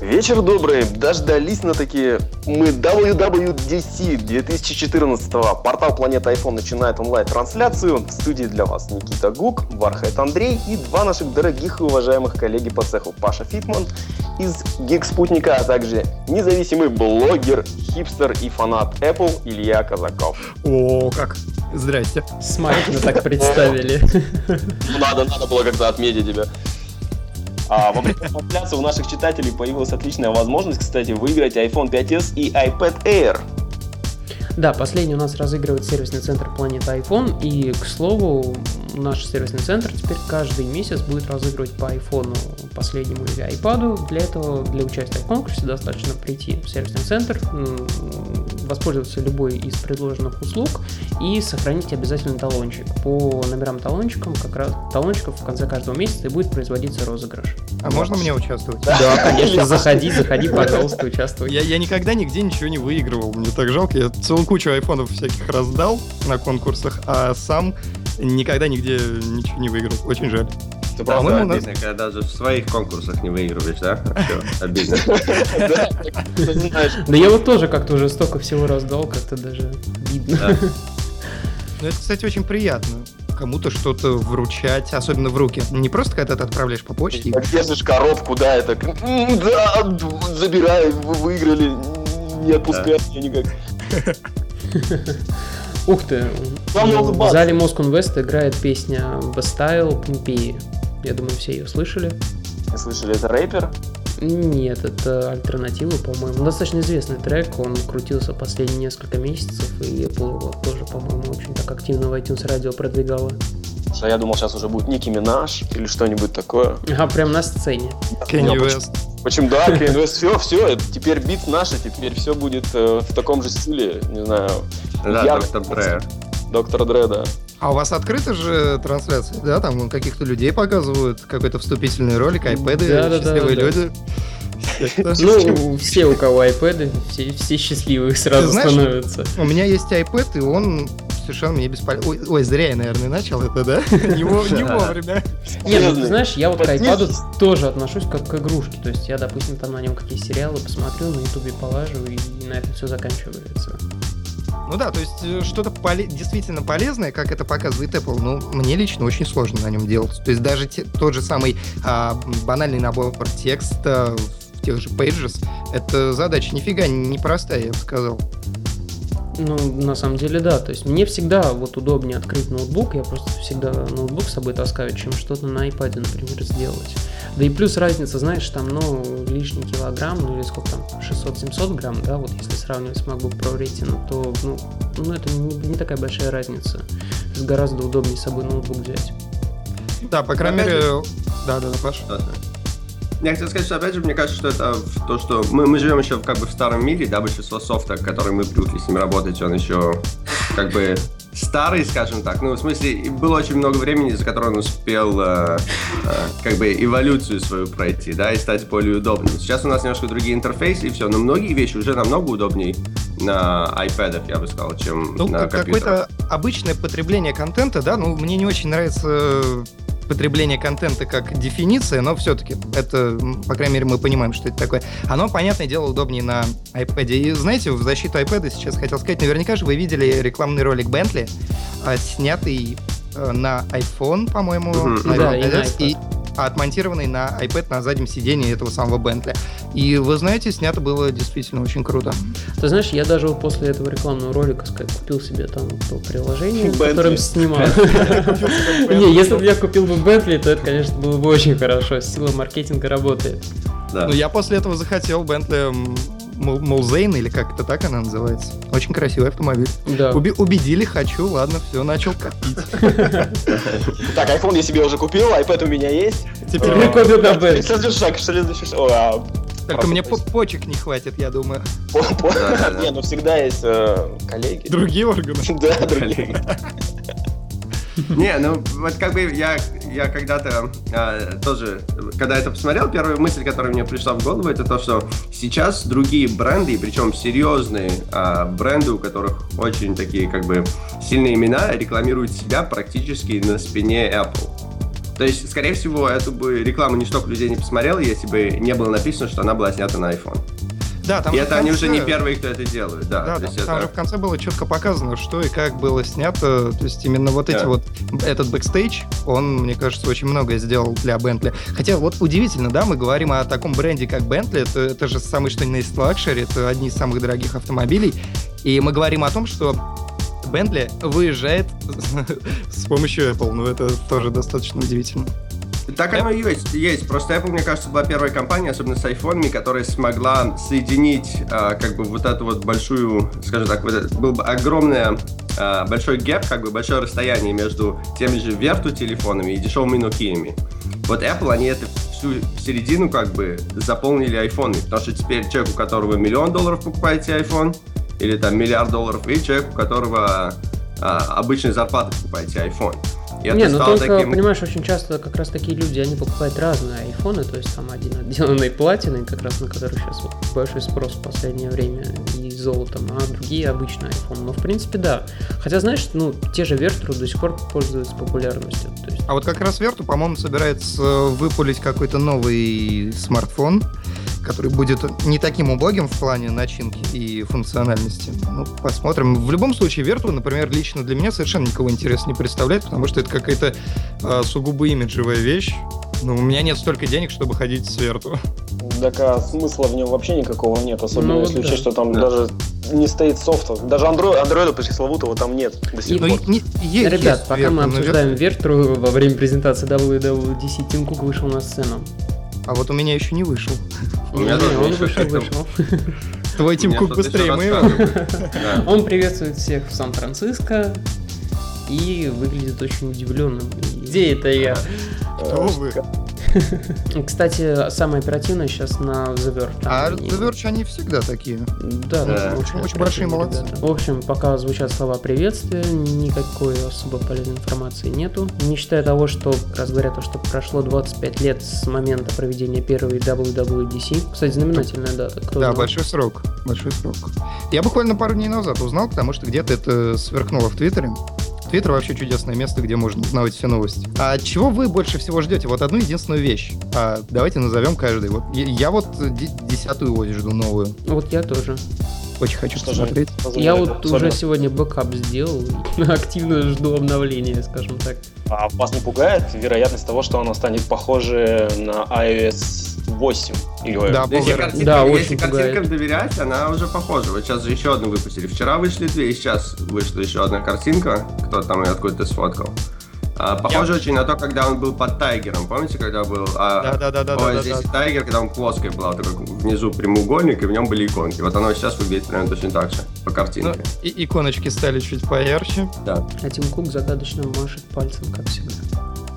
Вечер добрый, дождались наконец-таки мы WWDC 2014 Портал Планета iPhone начинает онлайн-трансляцию. В студии для вас Никита Гук, Вархайт Андрей и два наших дорогих и уважаемых коллеги по цеху Паша Фитман из Гик Спутника, а также независимый блогер, хипстер и фанат Apple Илья Казаков. О, как! Здрасте. Смачно так представили. Надо, надо было как-то отметить тебя. А, во время трансляции у наших читателей появилась отличная возможность, кстати, выиграть iPhone 5s и iPad Air. Да, последний у нас разыгрывает сервисный центр Планета iPhone. И, к слову, наш сервисный центр теперь каждый месяц будет разыгрывать по iPhone последнему или iPad. Для этого, для участия в конкурсе достаточно прийти в сервисный центр, воспользоваться любой из предложенных услуг и сохранить обязательно талончик. По номерам талончикам, как раз талончиков в конце каждого месяца и будет производиться розыгрыш. А можно мне участвовать? Да, конечно, заходи, заходи, пожалуйста, участвуй. Я, я никогда нигде ничего не выигрывал, мне так жалко, я целую кучу айфонов всяких раздал на конкурсах, а сам никогда нигде ничего не выиграл, очень жаль. Ты просто да, обидно, когда даже в своих конкурсах не выигрываешь, да? Все, обидно. Да я вот тоже как-то уже столько всего раздал, как-то даже видно. Ну, это, кстати, очень приятно кому-то что-то вручать, особенно в руки. Не просто когда ты отправляешь по почте. Держишь коробку, да, это... Да, забирай, вы выиграли, не отпускай меня никак. Ух ты, в зале Moscow Invest играет песня Bastille Pompeii. Я думаю, все ее слышали. Слышали, это рэпер? Нет, это альтернатива, по-моему. Достаточно известный трек, он крутился последние несколько месяцев, и Apple его тоже, по-моему, очень так активно в iTunes радио продвигала. А я думал, сейчас уже будет Ники Минаж или что-нибудь такое. А, прям на сцене. Кенни Вест. Почему, да, Kanye West, все, все, теперь бит наш, теперь все будет э, в таком же стиле, не знаю. Да, Доктор Дре. Доктор Дре, да. А у вас открыты же трансляции, да? Там каких-то людей показывают, какой-то вступительный ролик, айпэды, да, счастливые да, да, люди. Ну, все, у кого iPad, все, все счастливые сразу знаешь, становятся. У меня есть iPad, и он совершенно мне бесполезен. Ой, ой, зря я, наверное, начал это, да? Не вовремя. Нет, ну, знаешь, я вот к iPad тоже отношусь как к игрушке. То есть я, допустим, там на нем какие сериалы посмотрю, на ютубе полажу, и на этом все заканчивается. Ну да, то есть э, что-то поле- действительно полезное, как это показывает Apple, ну, мне лично очень сложно на нем делать. То есть даже те, тот же самый а, банальный набор текста в тех же Pages, это задача нифига не простая, я бы сказал. Ну, на самом деле, да. То есть мне всегда вот удобнее открыть ноутбук. Я просто всегда ноутбук с собой таскаю, чем что-то на iPad, например, сделать. Да и плюс разница, знаешь, там, ну, лишний килограмм, ну, или сколько там, 600-700 грамм, да, вот если сравнивать с MacBook Pro Retina, то, ну, ну это не, не такая большая разница. То есть гораздо удобнее с собой ноутбук взять. Да, по крайней мере... Да, да, да, Паш. Я хотел сказать, что опять же, мне кажется, что это то, что мы, мы живем еще как бы в старом мире, да, большинство софта, который мы привыкли с ним работать, он еще как бы старый, скажем так. Ну, в смысле, было очень много времени, за которое он успел э, э, как бы эволюцию свою пройти, да, и стать более удобным. Сейчас у нас немножко другие интерфейсы и все, но многие вещи уже намного удобнее на iPad, я бы сказал, чем ну, на компьютерах. Какое-то обычное потребление контента, да, ну, мне не очень нравится потребление контента как дефиниция, но все-таки это, по крайней мере, мы понимаем, что это такое. Оно, понятное дело, удобнее на iPad. И знаете, в защиту iPad сейчас хотел сказать, наверняка же вы видели рекламный ролик Bentley, а, снятый э, на iPhone, по-моему, mm-hmm. на да, и, и, отмонтированный на iPad на заднем сидении этого самого Bentley. И вы знаете, снято было действительно очень круто. Ты знаешь, я даже вот после этого рекламного ролика купил себе там то приложение, которым снимал. Не, если бы я купил бы Bentley, то это, конечно, было бы очень хорошо. Сила маркетинга работает. Ну, я после этого захотел Bentley Молзейн, или как это так она называется. Очень красивый автомобиль. Да. Уби- убедили, хочу, ладно, все, начал копить. Так, iPhone я себе уже купил, iPad у меня есть. Теперь мне купил на Следующий шаг, следующий шаг. А, Только мне почек не хватит, я думаю. Не, ну всегда есть э, коллеги. Другие органы? Да, другие. Не, ну вот как бы я, я когда-то а, тоже, когда это посмотрел, первая мысль, которая мне пришла в голову, это то, что сейчас другие бренды, причем серьезные а, бренды, у которых очень такие как бы сильные имена, рекламируют себя практически на спине Apple. То есть, скорее всего, эту бы рекламу столько людей не посмотрело, если бы не было написано, что она была снята на iPhone. Да, там И это в они уже не конце- первые, кто это делает, да. Да, там, это- же в конце было четко показано, что и как было снято. То есть именно вот эти Да. вот, этот бэкстейдж, он, мне кажется, очень многое сделал для Бентли. Хотя вот удивительно, да, мы говорим о таком бренде, как Бентли, это, это же самый что ни на есть luxury, это одни из самых дорогих автомобилей. И мы говорим о том, что Бентли выезжает с помощью Apple. Ну, это тоже достаточно удивительно. Так оно и есть, есть. Просто Apple, мне кажется, была первая компания, особенно с айфонами, которая смогла соединить а, как бы вот эту вот большую, скажем так, вот это, был бы огромное а, большой гэп, как бы большое расстояние между теми же Верту телефонами и дешевыми Nokia. Вот Apple, они это всю середину как бы заполнили айфонами, потому что теперь человек, у которого миллион долларов покупает себе iPhone, или там миллиард долларов, и человек, у которого а, обычная зарплата покупает себе iPhone. И Не, ну только, таким... понимаешь, очень часто как раз такие люди, они покупают разные айфоны, то есть там один отделанный платиной, как раз на который сейчас вот большой спрос в последнее время, и золотом, а другие обычные iPhone. Но в принципе да. Хотя, знаешь, ну, те же Вертру до сих пор пользуются популярностью. То есть, А вот как раз Верту, по-моему, собирается выпулить какой-то новый смартфон, который будет не таким убогим в плане начинки и функциональности. Ну, посмотрим. В любом случае, Верту, например, лично для меня совершенно никого интереса не представляет, потому что это какая-то а, сугубо имиджевая вещь. Ну, у меня нет столько денег, чтобы ходить с Верту. Так а смысла в нем вообще никакого нет, особенно Ну, если да. учесть, что там Да. даже не стоит софта. Даже андроид, андроида пресловутого там нет до сих Ну, пор. не- е- Ребят, есть пока мы Верту, но обсуждаем Вертру во время презентации WWDC, Тим Кук вышел на сцену. А вот у меня еще не вышел. У меня тоже он еще вышел. Твой Тим Кук быстрее моего. Он приветствует всех в Сан-Франциско и выглядит очень удивленным. Где это я? Кто вы? Кстати, самое оперативное сейчас на The Verge. А The Verge, они всегда такие. Да, Да. ну, Очень- очень оперативные большие молодцы. ребята. В общем, пока звучат слова приветствия, никакой особо полезной информации нету. Не считая того, что раз говорят, то, что прошло 25 лет с момента проведения первой WWDC. Кстати, знаменательная дата. Кто Да, знал? большой срок. Большой срок. Я буквально пару дней назад узнал, потому что где-то это сверкнуло в Твиттере. Твиттер вообще чудесное место, где можно узнавать все новости. А чего вы больше всего ждете? Вот одну единственную вещь. А, давайте назовем каждый. Вот я, я вот де- десятую ось жду новую. Вот я тоже. Очень хочу Что же? посмотреть. Я вот Особенно. уже сегодня backup сделал и активно жду обновления, скажем так. А вас не пугает вероятность того, что она станет похожей на iOS 8? Или Да, Если, картинкам, Да, если картинкам доверять, она уже похожа. Вот сейчас же еще одну выпустили. Вчера вышли две, и сейчас вышла еще одна картинка. Кто там ее откуда-то сфоткал. А, похоже очень на то, когда он был под Тайгером. Помните, когда был а, Да-да-да-да, ой, да-да-да. здесь Тайгер, когда он плоской была, такой внизу прямоугольник, и в нем были иконки. Вот оно сейчас выглядит примерно точно так же, по Ну, картинке. и иконочки стали чуть поярче Да. А Тим Кук загадочно машет пальцем, как всегда.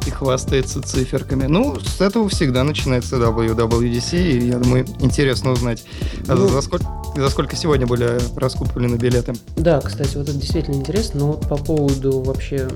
и хвастается циферками. Ну, с этого всегда начинается WWDC, и я думаю, интересно узнать, а Ну. за, сколько, за сколько сегодня были раскуплены билеты. Да, кстати, вот это действительно интересно, но вот по поводу вообще,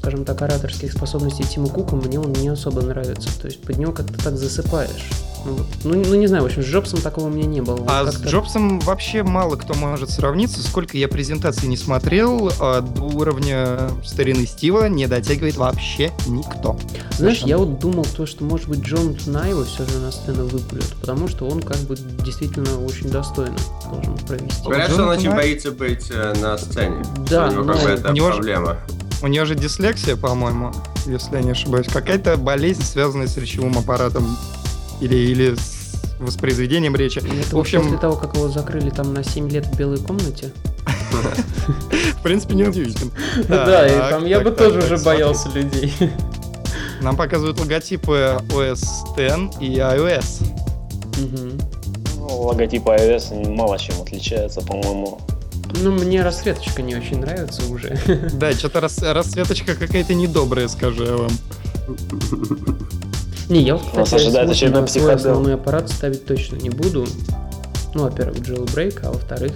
скажем так, ораторских способностей Тима Кука, мне он не особо нравится. То есть под него как-то так засыпаешь. Ну, вот. ну, ну, не знаю, в общем, с Джобсом такого у меня не было. А с как-то- Джобсом вообще мало кто может сравниться. Сколько я презентаций не смотрел, а до уровня старины Стива не дотягивает вообще никто. Знаешь, Совершенно. я вот думал то, что, может быть, Джон Тнаева все же на сцену выпулят, потому что он как бы действительно очень достойно должен провести. Говорят, что он очень боится быть э, на сцене. Да, у него как но бы это у него же- проблема. У нее же дислексия, по-моему, если я не ошибаюсь. Какая-то болезнь, связанная с речевым аппаратом или, или с воспроизведением речи. Это В общем- после того, как его закрыли там на 7 лет в белой комнате. В принципе, неудивительно. Да, и там я бы тоже уже боялся людей. Нам показывают логотипы OS X и iOS. Ну, логотип iOS мало чем отличается, по-моему. Ну, мне расцветочка не очень нравится уже. Да, что-то рас- расцветочка какая-то недобрая, скажу я вам. Не, я вот, Нас кстати, ожидает смысл очередной психодел. основной аппарат ставить точно не буду. Ну, во-первых, jailbreak, а во-вторых,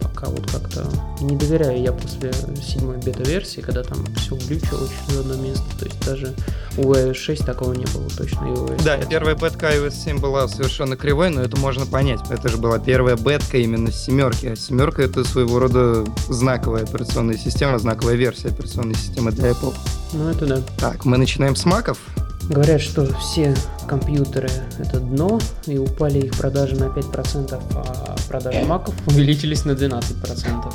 пока вот как-то не доверяю я после седьмой бета-версии, когда там все глючило очень в одно место. То есть даже у iOS 6 такого не было точно. И iOS Да, 5. первая бетка iOS 7 была совершенно кривой, но это можно понять. Это же была первая бетка именно с семерки. А семерка это своего рода знаковая операционная система, знаковая версия операционной системы для Apple. Ну, это да. Так, мы начинаем с маков. Говорят, что все компьютеры это дно, и упали их продажи на 5%, а продажи маков увеличились на 12%.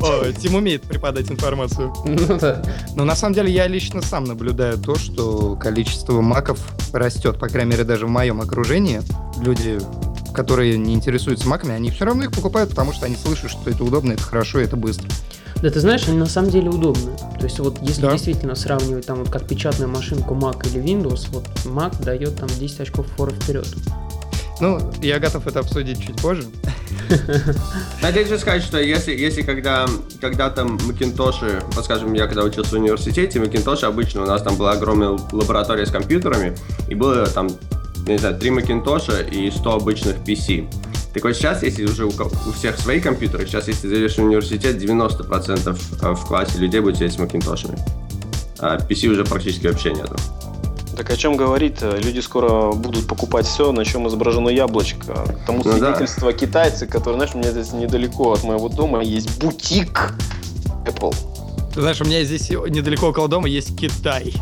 О, Тим умеет преподать информацию. Ну да. Но на самом деле я лично сам наблюдаю то, что количество маков растет, по крайней мере, даже в моем окружении. Люди, которые не интересуются маками, они все равно их покупают, потому что они слышат, что это удобно, это хорошо, это быстро. Да ты знаешь, они на самом деле удобны. То есть вот если Да. действительно сравнивать там вот как печатную машинку Mac или Windows, вот Mac дает там 10 очков фора вперед. Ну, я готов это обсудить чуть позже. Надеюсь же сказать, что если, если когда, когда там Макинтоши, вот скажем, я когда учился в университете, Макинтоши обычно у нас там была огромная лаборатория с компьютерами, и было там, не знаю, три Макинтоша и 100 обычных PC. Так вот сейчас, если уже у, у всех свои компьютеры, сейчас, если ты зайдешь в университет, 90% в классе людей будет сидеть с Макинтошами. А PC уже практически вообще нету. Так о чем говорит? Люди скоро будут покупать все, на чем изображено яблочко. Тому Ну да. свидетельство китайцы, которые, знаешь, у меня здесь недалеко от моего дома есть бутик Apple. Ты знаешь, у меня здесь недалеко около дома есть Китай.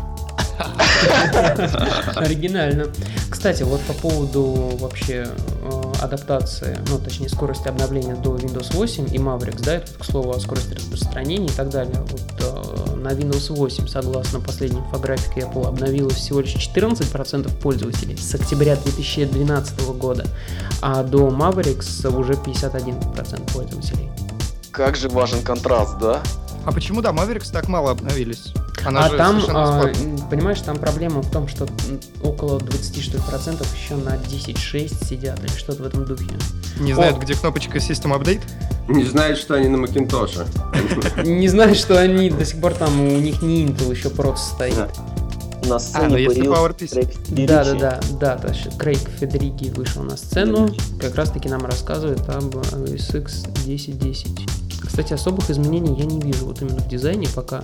Оригинально. Кстати, вот по поводу вообще э, адаптации, ну, точнее, скорости обновления до Windows 8 и Mavericks, да, это, к слову, о скорости распространения и так далее. Вот э, на Windows 8, согласно последней инфографике Apple, обновилось всего лишь 14% пользователей с октября 2012 года, а до Mavericks уже 51% пользователей. Как же важен контраст, да? А почему, да, Mavericks так мало обновились? Она а же там, а, понимаешь, там проблема в том, что около 20 что процентов еще на 10.6 сидят или что-то в этом духе. Не знают, где кнопочка System Update? Не знает, что они на Макинтоше. Не знаю, что они до сих пор там, у них не Intel еще просто стоит. На А, сцене ну если. Крейг Федеричи. Да, да, да, да, то есть Крейг Федерики вышел на сцену, как раз таки нам рассказывает об SX 1010. Кстати, особых изменений я не вижу вот именно в дизайне пока.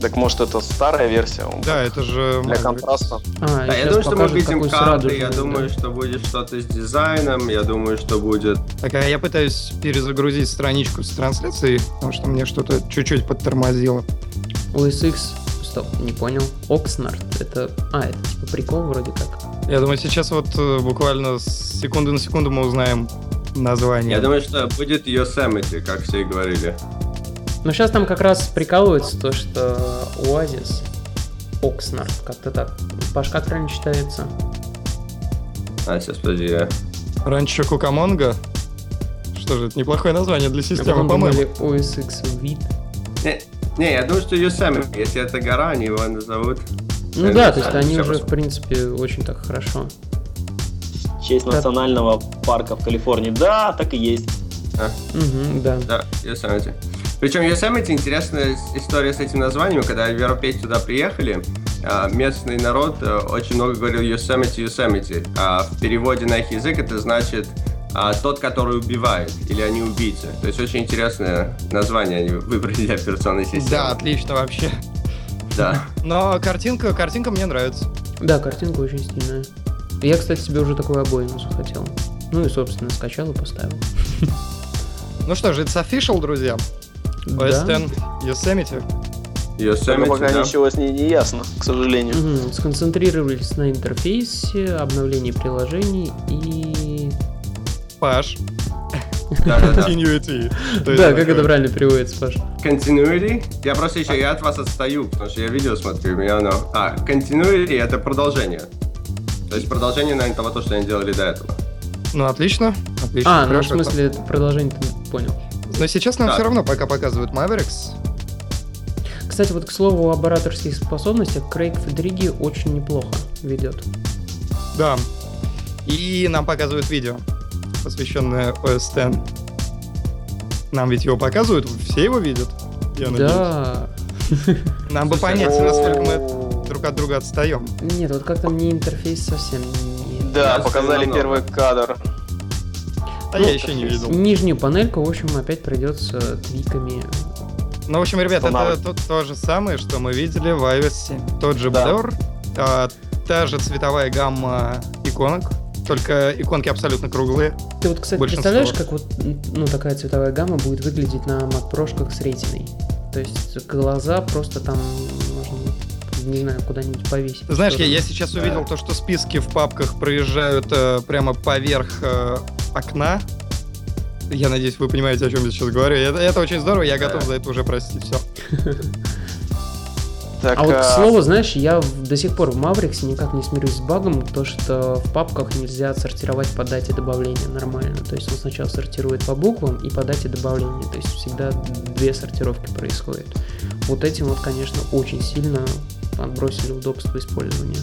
Так может это старая версия? Да, это же Для контраста. А, Да, я думаю, что мы видим карты, радужный, я да. думаю, что будет что-то с дизайном, я думаю, что будет... Так, а я пытаюсь перезагрузить страничку с трансляцией, потому что мне что-то чуть-чуть подтормозило. OS X, стоп, не понял. Oxnard, это, а, это типа прикол вроде как. Я думаю, сейчас вот э, буквально с секунды на секунду мы узнаем название. Я думаю, что будет Yosemite, как все и говорили. Но сейчас там как раз прикалывается то, что Оазис, Oxnard, как-то так. Паш, как правильно читается? А, сейчас, подожди, я... Ранчо Кукамонга. Что же, это неплохое название для А системы, по-моему. думали OS X вид. Не, не, я думаю, что Yosemite, если это гора, они его назовут. Ну да, то есть они уже, просто. в принципе, очень так хорошо. В честь национального парка в Калифорнии. Да, так и есть. Угу, да. Да, Yosemite. Причем Yosemite интересная история с этим названием. Когда европейцы туда приехали, а, местный народ э, очень много говорил Yosemite, Yosemite. А в переводе на их язык это значит а, тот, который убивает, или они убийцы. То есть очень интересное название они выбрали для операционной системы. Да, отлично вообще. Да. Но картинка, картинка мне нравится. Да, картинка очень стильная. Я, кстати, себе уже такую обоину захотел. Ну и, собственно, скачал и поставил. Ну что же, it's official, друзья. OS. X Yosemite. Yosemite, пока да. ничего с ней не ясно, к сожалению. Сконцентрировались на интерфейсе, обновлении приложений и... Паш. Да, да, да. Continuity. Да, как это правильно переводится, Паш? Continuity. Я просто еще я от вас отстаю, потому что я видео смотрю, меня оно... А, continuity это продолжение. То есть продолжение, наверное, того, то, что они делали до этого. Ну, отлично. Отлично. А, ну в смысле, это продолжение ты понял. Но сейчас нам Да. все равно пока показывают Mavericks. Кстати, вот к слову об ораторских способностях, Крейг Федериги очень неплохо ведет. Да. И нам показывают видео, посвященное X. Нам ведь его показывают, все его видят. Я надеюсь. Нам бы понять, насколько мы друг от друга отстаем. Нет, вот как-то мне интерфейс совсем не... Да, показали первый кадр. А Ну, я еще не видел. Нижнюю панельку, в общем, опять придется твиками. Ну, в общем, ребят, это то, то же самое, что мы видели в iOS 7. Тот же Да. Blur, а, та же цветовая гамма иконок, только иконки абсолютно круглые. Ты вот, кстати, Большинство. представляешь, как вот ну, такая цветовая гамма будет выглядеть на Mac Pro с ретиной? То есть глаза просто там можно не знаю, куда-нибудь повесить. Знаешь, я, я сейчас увидел то, что списки в папках проезжают э, прямо поверх э, окна. Я надеюсь, вы понимаете, о чем я сейчас говорю. Это, это очень здорово, я готов за это уже простить. Все. Так, А вот, к а, слову, знаешь, я до сих пор в Mavericks никак не смирюсь с багом, то что в папках нельзя отсортировать по дате добавления нормально. То есть он сначала сортирует по буквам и по дате добавления. То есть всегда две сортировки происходят. Вот этим вот, конечно, очень сильно отбросили удобство использования.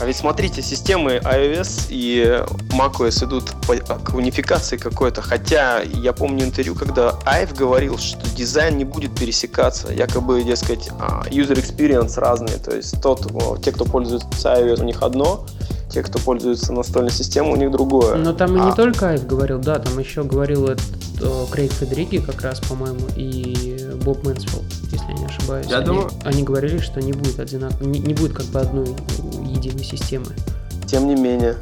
А ведь смотрите, системы iOS и macOS идут по- к унификации какой-то. Хотя я помню интервью, когда Айв говорил, что дизайн не будет пересекаться. Якобы, дескать, а, user experience разные. То есть тот, о, те, кто пользуется iOS, у них одно, те, кто пользуется настольной системой, у них другое. Но там и не А, только Айв говорил, да, там еще говорил этот э, Крейг Федериги как раз, по-моему, и Боб Мэнсфилд, если я не ошибаюсь. Я они, думаю- они говорили, что не будет одинак... не, не будет как бы одной единой системы. Тем не менее.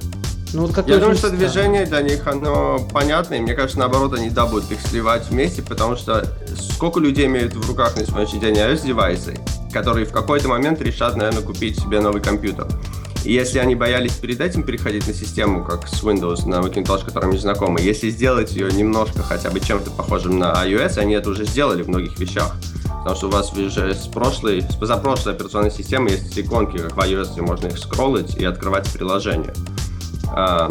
Ну вот как Я думаю, что движение для них, оно понятно, и мне кажется, наоборот, они да, будут их сливать вместе, потому что сколько людей имеют в руках на сегодняшний день iOS-девайсы, которые в какой-то момент решат, наверное, купить себе новый компьютер. И если они боялись перед этим переходить на систему, как с Windows на Macintosh, которым не знакомы, если сделать ее немножко хотя бы чем-то похожим на iOS, они это уже сделали в многих вещах. Потому что у вас уже с прошлой, с позапрошлой операционной системы есть иконки, как в iOS, где можно их скроллить и открывать приложение. А,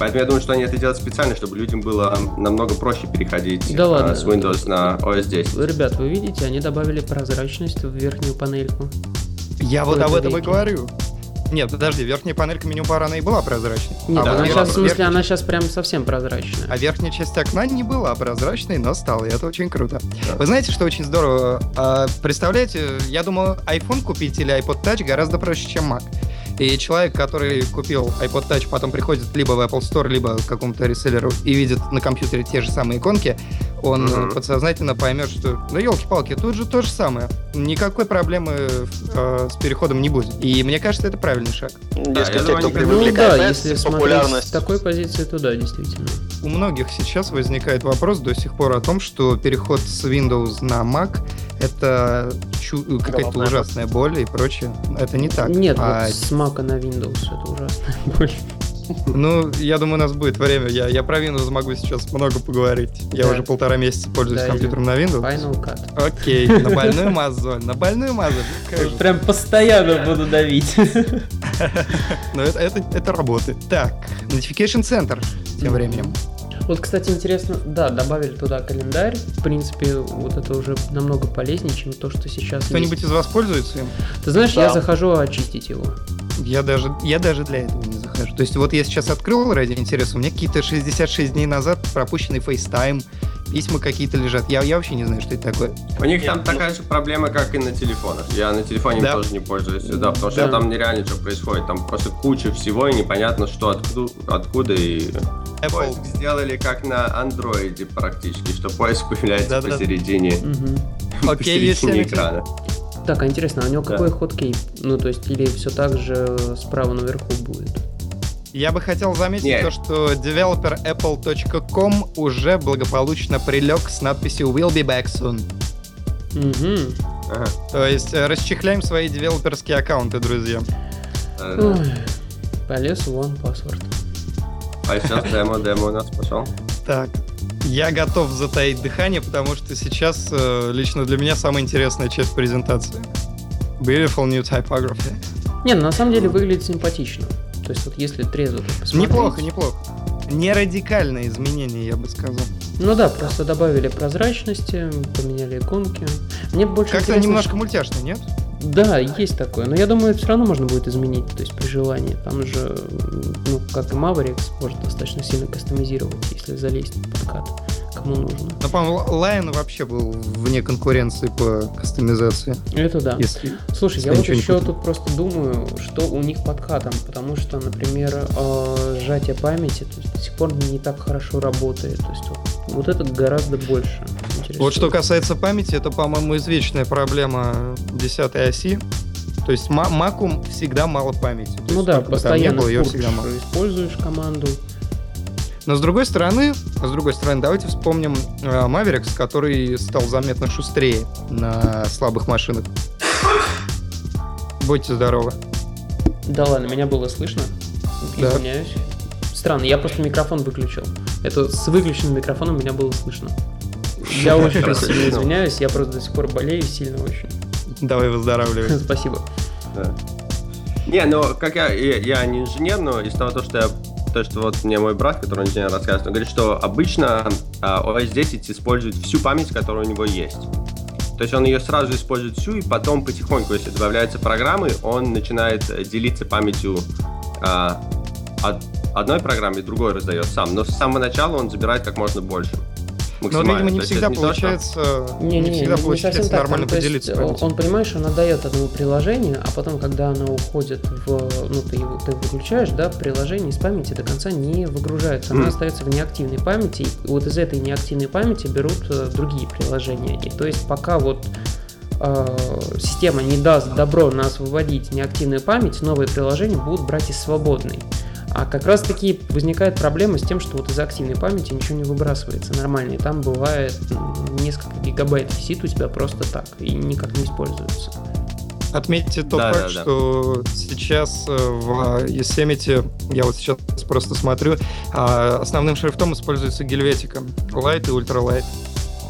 Поэтому я думаю, что они это делают специально, чтобы людям было намного проще переходить Да а, ладно. с Windows на OS 10. Ребят, вы видите, они добавили прозрачность в верхнюю панельку. Я вот об этом и говорю. Нет, подожди, верхняя панелька меню-бара, она и была прозрачной. Нет, а вот она верх- сейчас, в смысле, верхняя она сейчас прям совсем прозрачная. А верхняя часть окна не была прозрачной, но стала, и это очень круто. Да. Вы знаете, что очень здорово? А, Представляете, я думаю, iPhone купить или iPod Touch гораздо проще, чем Mac. И человек, который купил iPod Touch, потом приходит либо в Apple Store, либо к какому-то реселлеру и видит на компьютере те же самые иконки, он э, подсознательно поймет, что, ну, елки-палки, тут же то же самое. Никакой проблемы э, с переходом не будет. И мне кажется, это правильный шаг. Дескать, я те, думаю, бы- Ну да, если смотреть популярность. с такой позиции, то да, действительно. У многих сейчас возникает вопрос до сих пор о том, что переход с Windows на Mac это чу- какая-то Головная ужасная боль и прочее. Это не так. Нет, А, вот с Mac на Windows это ужасная боль. Ну, я думаю, у нас будет время. Я, я про Windows могу сейчас много поговорить. Я Да. уже полтора месяца пользуюсь Да, компьютером на Windows. Final Cut. Окей, на больную мозоль, на больную мозоль. Прям постоянно буду давить. Но это, это, это работает. Так, Notification Center тем временем. Вот, кстати, интересно, да, добавили туда календарь. В принципе, вот это уже намного полезнее, чем то, что сейчас Кто-нибудь есть. из вас пользуется им? Ты знаешь, Да. я захожу очистить его. Я даже, я даже для этого не захожу. То есть вот я сейчас открыл ради интереса, у меня какие-то 66 дней назад пропущенный FaceTime, письма какие-то лежат. Я, я вообще не знаю, что это такое. У них там такая же проблема, как и на телефонах. Я на телефоне Да. тоже не пользуюсь, да, потому что Да. там нереально что происходит. Там просто куча всего, и непонятно, что откуда, откуда и Apple. поиск сделали как на андроиде практически, что поиск появляется Да-да. посередине, Мгм. Окей, если посередине экрана. Так, а интересно, а у него Да. какой хоткей? Ну, то есть, или все так же справа наверху будет? Я бы хотел заметить Нет. то, что developerapple.com уже благополучно прилег с надписью Will be back soon. Угу. Ага. То есть э, расчехляем свои девелоперские аккаунты, друзья. Ой, полез в One Password. А сейчас демо, демо у нас пошел. Так, я готов затаить дыхание, потому что сейчас э, лично для меня самая интересная часть презентации. Beautiful new typography. Не, ну, на самом деле выглядит симпатично. То есть, вот если трезво так посмотреть... Неплохо, неплохо. Не радикальное изменение, я бы сказал. Ну да, просто добавили прозрачности, поменяли иконки. Мне больше Как-то немножко что- мультяшно, нет? Да, есть такое. Но я думаю, все равно можно будет изменить, то есть при желании. Там же, ну, как и Mavericks, можно достаточно сильно кастомизировать, если залезть в подкат, кому нужно. Но, по-моему, Lion вообще был вне конкуренции по кастомизации. Это да. Если... Слушай, если я вот не еще тут просто думаю, что у них под катом, потому что, например, э, сжатие памяти то есть, до сих пор не так хорошо работает. То есть вот, вот это гораздо больше. интересует. Вот что касается памяти, это, по-моему, извечная проблема 10 оси. То есть ма- Маку всегда мало памяти. То Ну есть да, постоянно было, пургишь, всегда мало. используешь команду. Но с другой стороны, с другой стороны, давайте вспомним э, Mavericks, который стал заметно шустрее на слабых машинах. Будьте здоровы. Да ладно, меня было слышно. Да. Извиняюсь. Странно, я просто микрофон выключил. Это с выключенным микрофоном меня было слышно. Я очень сильно извиняюсь, я просто до сих пор болею сильно очень. Давай выздоравливай. Спасибо. Да. Не, ну, как я, я, я не инженер, но из того, то, что я то, что вот мне мой брат, который инженер, рассказывает, он говорит, что обычно а, OS 10 использует всю память, которая у него есть. То есть он ее сразу использует всю, и потом потихоньку, если добавляются программы, он начинает э, делиться памятью а, от одной программе, другой раздает сам. Но с самого начала он забирает как можно больше. Но, Максимально. видимо, не То есть всегда что- получается, Не, не, всегда не получается совсем так. нормально Там, то есть, поделиться. он, понимаешь, он отдает одному приложению, а потом, когда оно уходит в, ну ты его ты выключаешь, да, приложение из памяти до конца не выгружается, оно Мгм. остается в неактивной памяти, и вот из этой неактивной памяти берут э, другие приложения. И то есть пока вот э, система не даст добро на освободить неактивную память, новые приложения будут брать из свободной. А как раз таки возникает проблема с тем, что вот из активной памяти ничего не выбрасывается нормально. И там бывает м, несколько гигабайт висит у тебя просто так и никак не используется. Отметьте тот Да, факт, да, да. что сейчас э, в Yosemite, я вот сейчас просто смотрю, а, основным шрифтом используется гельветика, Light и Ultralight.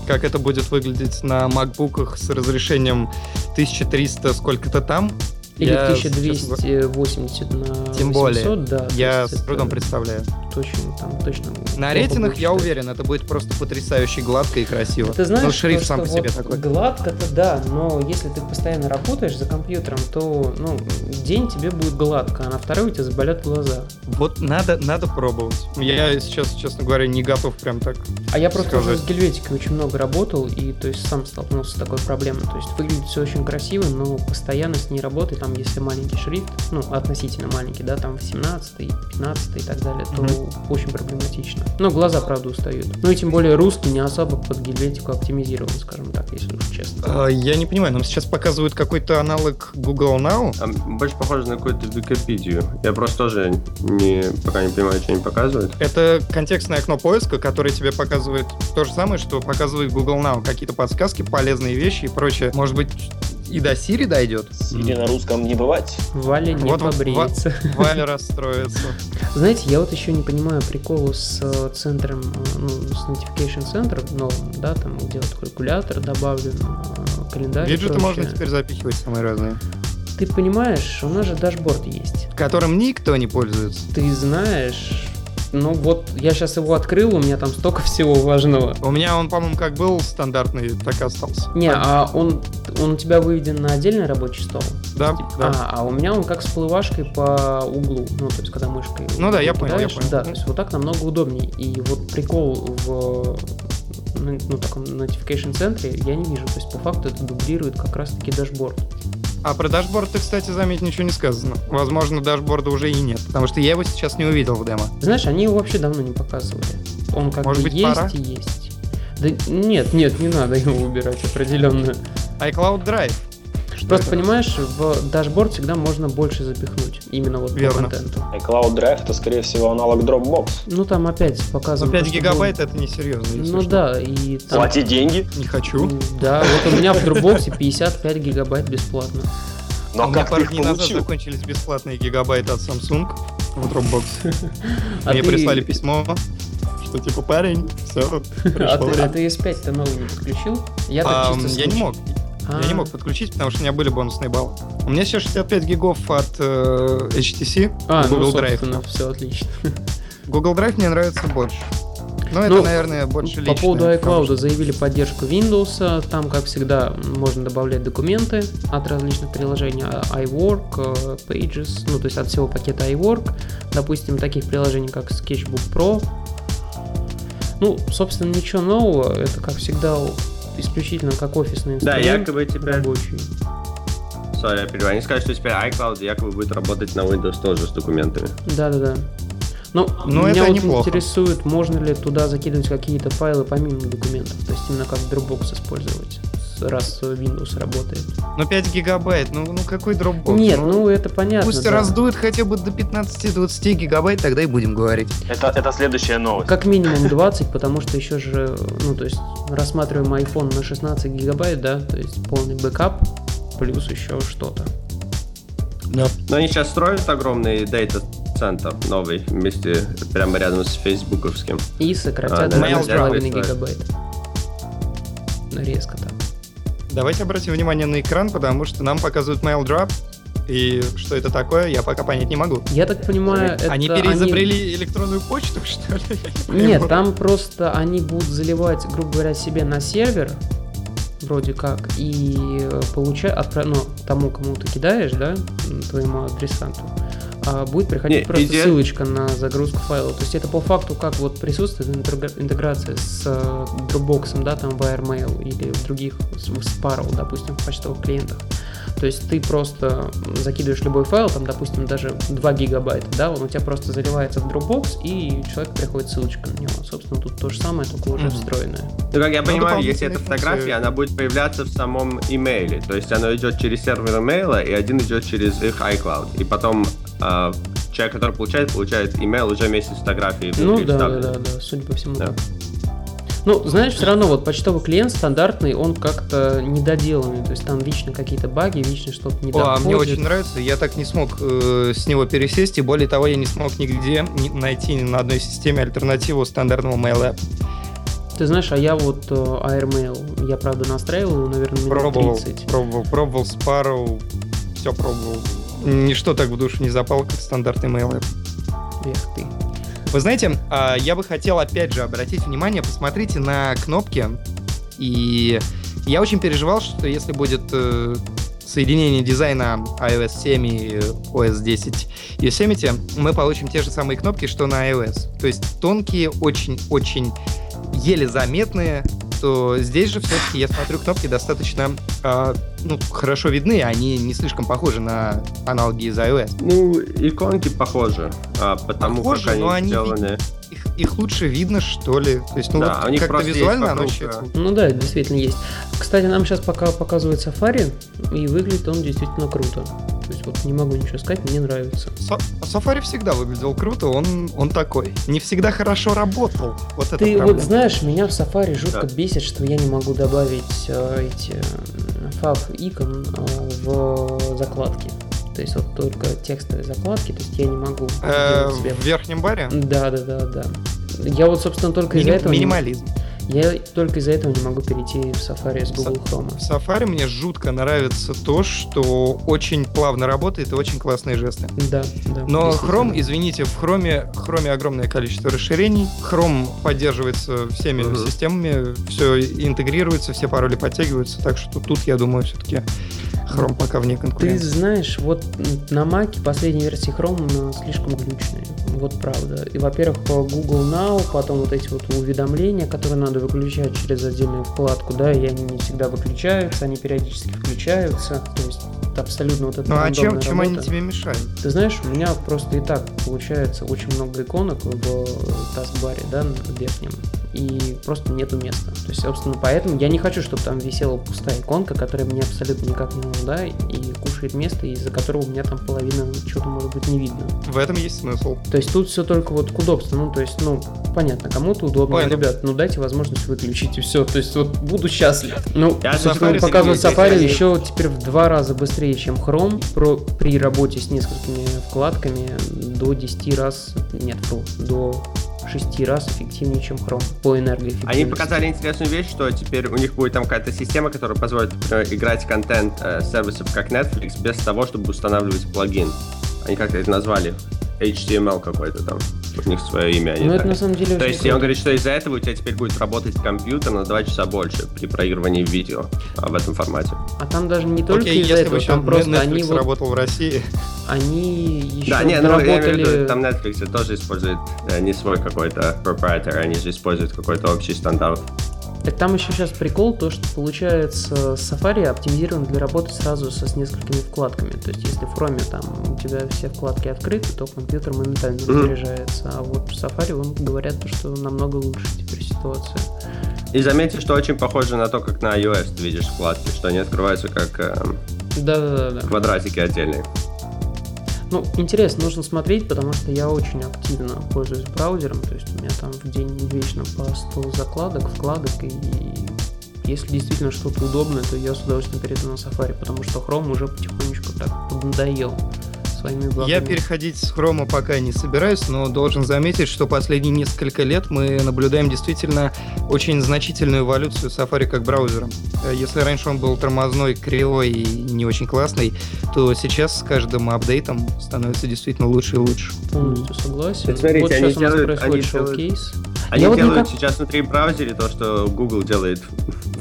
Как это будет выглядеть на макбуках с разрешением 1300 сколько-то там, Или я, честно говоря, 1280 на Тем более, 800, да. я с трудом представляю. Точно, там точно. На будет я уверен, это будет просто потрясающе гладко и красиво. Ты знаешь, ну, шрифт то, сам по себе вот такой. Гладко-то да, но если ты постоянно работаешь за компьютером, то ну, день тебе будет гладко, а на второй у тебя заболят глаза. Вот надо, надо пробовать. Я сейчас, честно говоря, не готов прям так. А я просто уже Сказать. с гельветикой очень много работал, и то есть сам столкнулся с такой проблемой. То есть выглядит все очень красиво, но постоянно с ней работать, там если маленький шрифт, ну, относительно маленький, да, там 17, 15 и так далее, то очень проблематично. Но глаза, правда, устают. Ну и тем более русский не особо под гельветику оптимизирован, скажем так, если уж честно. А, Я не понимаю, нам сейчас показывают какой-то аналог Google Now. А, Больше похоже на какую-то Википедию. Я просто тоже не, пока не понимаю, что они показывают. Это контекстное окно поиска, которое тебе показывает то же самое, что показывает Google Now. Какие-то подсказки, полезные вещи и прочее. Может быть, и до Siri дойдет? Или на русском не бывать. Валя не Вот вот побреется. Валя расстроится. Знаете, я вот еще не понимаю прикола с э, центром, э, ну, с Notification Center новым, да, там, где вот калькулятор добавлен, э, календарь Виджеты можно теперь запихивать самые разные. Ты понимаешь, у нас же dashboard есть. Которым никто не пользуется. Ты знаешь, ну вот я сейчас его открыл, у меня там столько всего важного. У меня он, по-моему, как был стандартный, так и остался. Не, а он, он у тебя выведен на отдельный рабочий стол? Да, Типа, да. А, а у меня он как с плывашкой по углу, ну, то есть, когда мышкой Ну да, я понял, я понял. Да, то есть, вот так намного удобнее. И вот прикол в ну, ну, таком notification центре я не вижу. То есть, по факту это дублирует как раз-таки dashboard. А про dashboard, кстати, заметь, ничего не сказано. Возможно, dashboard а уже и нет, потому что я его сейчас не увидел в демо. Знаешь, они его вообще давно не показывали. Он как Может бы быть, есть пора? и есть. Да нет, нет, не надо его убирать определенно. iCloud Drive. Что Просто это? понимаешь, в dashboard всегда можно больше запихнуть. Именно вот Верно. по контенту. iCloud Drive это, скорее всего, аналог Dropbox. Ну там опять Ну, показывают. 5 то, что гигабайт было. это несерьезно. если Ну что. да, и там... Плати деньги. Не хочу. Да, вот у меня в Dropbox 55 гигабайт бесплатно. Но У меня как пару дней назад получил? закончились бесплатные гигабайты от Samsung в Dropbox. А Мне ты- прислали письмо, что типа парень, все, А пришло ты, а ты S5-то новый не подключил? Я так А, чисто Я не случай. Мог. Я не А, мог подключить, потому что у меня были бонусные баллы. У меня сейчас 65 гигов от э, HTC, А, ну, Google Drive. собственно, все отлично. Google Drive мне нравится больше. Но это, Ну, наверное, больше По личное, поводу потому iCloud заявили поддержку Windows. Там, как всегда, можно добавлять документы от различных приложений. а, iWork, э, Pages, ну, то есть от всего пакета iWork. Допустим, таких приложений, как Sketchbook Pro. Ну, собственно, ничего нового. Это, как всегда, исключительно как офисный Да, инструмент. якобы теперь... рабочий. Sorry, я перебиваю. Они сказали, что теперь iCloud якобы будет работать на Windows тоже с документами. Да-да-да. Ну, Ну, меня это вот неплохо. интересует, можно ли туда закидывать какие-то файлы помимо документов, то есть именно как Dropbox использовать, раз Windows работает. Ну 5 гигабайт, ну, ну какой Dropbox? Нет, ну это понятно. Пусть да. раздует хотя бы до 15-20 гигабайт, тогда и будем говорить. Это, это следующая новость. Как минимум 20, потому что еще же, ну то есть рассматриваем iPhone на 16 гигабайт, да, то есть полный backup, плюс еще что-то. Да. Но они сейчас строят огромный дата-центр новый, вместе, прямо рядом с фейсбуковским. И сократят А, на да, 2,5 да, гигабайт. Ну, резко так. Давайте обратим внимание на экран, потому что нам показывают mail drop, и что это такое, я пока понять не могу. Я так понимаю, это они переизобрели электронную почту, что ли? Нет, там просто они будут заливать, грубо говоря, себе на сервер, вроде как, и получать, отправ... ну, тому, кому ты кидаешь, да, твоему адресанту, будет приходить Не, просто идея- ссылочка на загрузку файла. То есть это по факту как вот присутствует интегра- интеграция с э, Dropbox, да, там в AirMail или в других, с- Sparrow, допустим, в почтовых клиентах. То есть ты просто закидываешь любой файл, там, допустим, даже 2 гигабайта, да, он у тебя просто заливается в Dropbox, и человеку приходит ссылочка на него. Собственно, тут то же самое, только уже Мгм. встроенное. Ну, как я Ну, понимаю, если это фотография, она будет появляться в самом имейле. То есть оно идет через сервер имейла, и один идет через их iCloud. И потом а, человек, который получает, получает имейл уже вместе с фотографией. Ну да, да, да, да, судя по всему Да. так. Ну, знаешь, все равно вот почтовый клиент стандартный, он как-то недоделанный, то есть там вечно какие-то баги, вечно что-то не О, а доходит. мне очень нравится, я так не смог э, с него пересесть, и более того, я не смог нигде ни- найти ни на одной системе альтернативу стандартному Mail App. Ты знаешь, а я вот э, AirMail, я правда настраивал, наверное, минут Пробовал, 30. пробовал, пробовал Sparrow, все пробовал. Ничто так в душу не запало, как стандартный Mail App. Эх ты. Вы знаете, а, я бы хотел опять же обратить внимание, посмотрите на кнопки. И я очень переживал, что если будет э, соединение дизайна iOS 7 и OS 10 Yosemite, мы получим те же самые кнопки, что на iOS. То есть тонкие, очень-очень еле заметные, то здесь же все-таки, я смотрю, кнопки достаточно а, ну, хорошо видны, они не слишком похожи на аналоги из iOS. Ну, иконки похожи, а, потому Похожи, как они, но они сделаны. Их, их лучше видно, что ли. То есть, ну Да, вот у них как-то визуально оно щипло. Ну да, действительно есть. Кстати, нам сейчас пока показывает Safari, и выглядит он действительно круто. Есть вот не могу ничего сказать, мне нравится. Са- Safari всегда выглядел круто, он, он такой. Не всегда хорошо работал. Вот это Ты проблема. вот знаешь, меня в Safari жутко Да. бесит, что я не могу добавить э, эти э, fav икон э, в закладки. То есть вот только текстовые закладки, то есть я не могу Э, в верхнем баре Да, да, да, да. Я вот, собственно, только из-за Мини- этого. не- минимализм. Я только из-за этого не могу перейти в Safari с Google Chrome. В Safari мне жутко нравится то, что очень плавно работает и очень классные жесты. Да, да. Но. Chrome, извините, в Chrome, Chrome огромное количество расширений. Chrome поддерживается всеми Мгм. системами, все интегрируется, все пароли подтягиваются, так что тут, я думаю, все-таки Chrome пока вне Ты конкуренции. знаешь, вот на Mac последние версии Chrome она слишком глючные. Вот правда. И, во-первых, Google Now, потом вот эти вот уведомления, которые надо выключать через отдельную вкладку, да, и они не всегда выключаются, они периодически включаются. То есть это абсолютно вот это Ну а чем, чем они тебе мешают? Ты знаешь, у меня просто и так получается очень много иконок в таскбаре, да, верхнем, и просто нету места. То есть, собственно, поэтому я не хочу, чтобы там висела пустая иконка, которая мне абсолютно никак не нужна, и кушает место, из-за которого у меня там половина чего-то может быть не видно. В этом есть смысл. То есть тут все только вот к удобству. Ну, то есть, ну, понятно, кому-то удобно. Ой, Ребят, ну дайте возможность выключить и все. То есть, вот буду счастлив. Ну, Я собственно, Safari показывает Safari еще теперь в два раза быстрее, чем Chrome про, при работе с несколькими вкладками до 10 раз, нет, фу, до 6 раз эффективнее, чем Chrome по энергоэффективности. Они показали интересную вещь, что теперь у них будет там какая-то система, которая позволит например, играть контент э, сервисов как Netflix без того, чтобы устанавливать плагин. Они как-то это назвали. HTML какой-то там. У них свое имя. они Ну, это на самом деле То есть круто. он говорит, что из-за этого у тебя теперь будет работать компьютер на 2 часа больше при проигрывании видео а, в этом формате. А там даже не только Окей, из-за если этого, там просто Netflix они вот, работал в России. они еще да, не, ну я имею в виду, доработали... там Netflix тоже использует э, не свой какой-то proprietary, они же используют какой-то общий стандарт. Так там еще сейчас прикол, то что получается Safari оптимизирован для работы сразу со с несколькими вкладками. То есть если в Chrome там у тебя все вкладки открыты, то компьютер моментально заряжается. А вот в Safari он говорят, то, что намного лучше теперь ситуация. И заметьте, что очень похоже на то, как на iOS ты видишь вкладки, что они открываются как Да-да-да. квадратики отдельные. Ну, интересно, нужно смотреть, потому что я очень активно пользуюсь браузером. То есть у меня там в день вечно по 100 закладок, вкладок и если действительно что-то удобное, то я с удовольствием перейду на Safari, потому что Chrome уже потихонечку так поднадоел. Своими благами. Я переходить с хрома пока не собираюсь, но должен заметить, что последние несколько лет мы наблюдаем действительно очень значительную эволюцию Safari как браузера. Э, Если раньше он был тормозной, кривой и не очень классный, то сейчас с каждым апдейтом становится действительно лучше и лучше. Полностью согласен. Смотрите, вот они сейчас у нас делают- происходит они делают- шоу-кейс. Они Я вот делают никак- сейчас внутри браузера то, что Google делает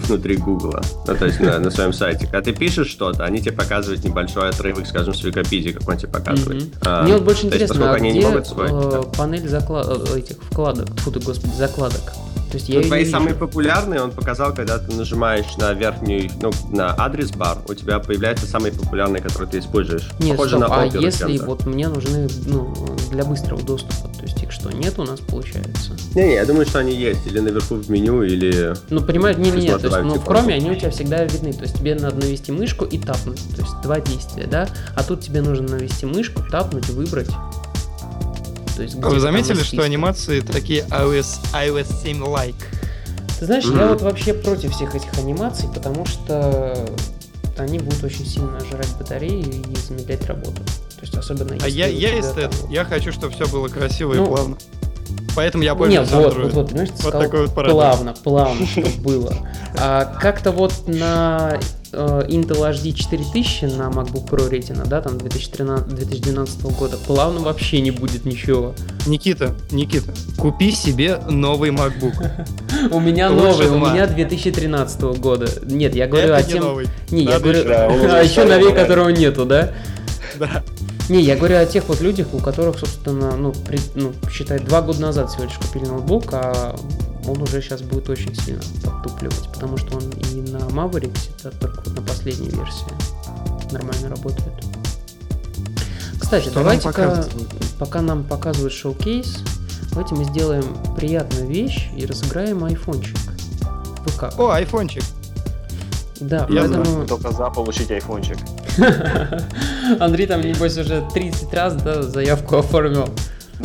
внутри Google. Ну, то есть на, на своем сайте. Когда ты пишешь что-то, они тебе показывают небольшой отрывок, скажем, с Википедии, как он тебе показывает. Мгм. А, Мне вот больше есть, интересно, поскольку а они где не могут свой, э, да. панель закла- э, этих вкладок, фу ты, господи, закладок? То есть я Ну, твои не самые популярные он показал, когда ты нажимаешь на верхний, ну, на адрес бар, у тебя появляются самые популярные, которые ты используешь. Нет, Похоже стоп, на а если вот мне нужны, ну, для быстрого доступа, то есть их что, нет у нас получается? Не-не, я думаю, что они есть, или наверху в меню, или... Ну, понимаешь, не, не, не, то есть, ну, в типа, Chrome они у тебя всегда видны, то есть тебе надо навести мышку и тапнуть, то есть два действия, да, а тут тебе нужно навести мышку, тапнуть, выбрать. То есть А вы заметили, что анимации такие iOS, iOS 7 like? Ты знаешь, я Мгм. вот вообще против всех этих анимаций, потому что они будут очень сильно жрать батарею и замедлять работу. То есть особенно если А я, я эстет, там- я хочу, чтобы все было красиво Ну, и плавно. Поэтому я Нет, пользуюсь вот, Android. вот, вот, понимаешь, ты Вот сказал такой вот парадокс. плавно, плавно, чтобы было. А как-то вот на Intel HD 4000 на MacBook Pro Retina, да, там 2013, 2012 года, плавно вообще не будет ничего. Никита, Никита, купи себе новый MacBook. У меня новый, у меня 2013 года. Нет, я говорю о тем... Не, я говорю, еще. Новей, которого нету, да? Да. Не, я говорю о тех вот людях, у которых, собственно, ну, при- ну, считай, два года назад всего лишь купили ноутбук, а он уже сейчас будет очень сильно подтупливать, потому что он и на Maverick, это только вот на последней версии нормально работает. Кстати, давайте-ка, пока нам показывают шоу-кейс, давайте мы сделаем приятную вещь и разыграем айфончик. Вы как? О, айфончик. Да, Я поэтому... Только за получить айфончик. Андрей там, небось, уже 30 раз да, заявку оформил.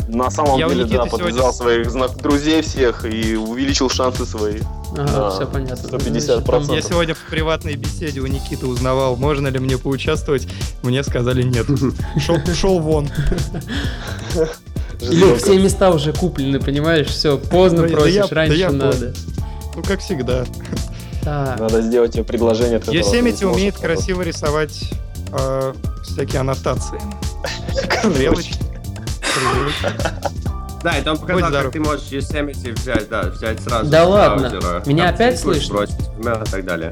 На самом Я деле, да, сегодня подвязал своих знак друзей всех и увеличил шансы свои. Ага, Да, все понятно. 150%. Значит, там- Я сегодня в приватной беседе у Никиты узнавал, можно ли мне поучаствовать. Мне сказали нет. Шел, шел вон. Илюх, все места уже куплены, понимаешь? Все, поздно просишь, раньше надо. Ну, как всегда. Так, Надо сделать тебе предложение, Yosemite умеет красиво рисовать э, всякие аннотации. Стрелочки. Да, это он показал, как ты можешь Yosemite взять, да, взять сразу Да ладно? Меня Там опять слышно? и так далее.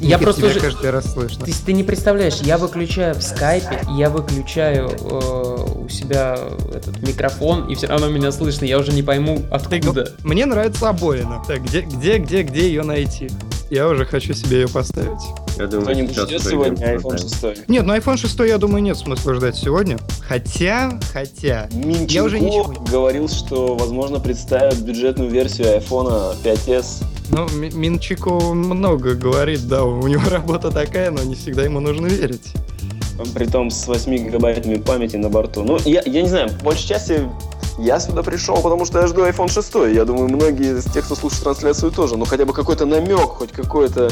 Я Никит, просто тебя уже... каждый раз слышно. Ты, ты не представляешь, я выключаю в скайпе, я выключаю э, у себя этот микрофон, и все равно меня слышно, я уже не пойму Ты откуда. Мне нравится обоина. Так, где, где, где, где ее найти? Я уже хочу себе ее поставить. Я думаю, Кто-нибудь ждет сегодня iPhone создаем. 6? Нет, ну iPhone 6, я думаю, нет смысла ждать сегодня. Хотя, хотя... Я уже ничего Минченко говорил, что, возможно, представят бюджетную версию iPhone 5s. Ну, Ми- Минчико много говорит, да, у него работа такая, но не всегда ему нужно верить. Притом с 8 гигабайтами памяти на борту. Ну, я, я не знаю, по большей части я сюда пришел, потому что я жду iPhone 6. Я думаю, многие из тех, кто слушает трансляцию, тоже. Ну, хотя бы какой-то намек, хоть какой-то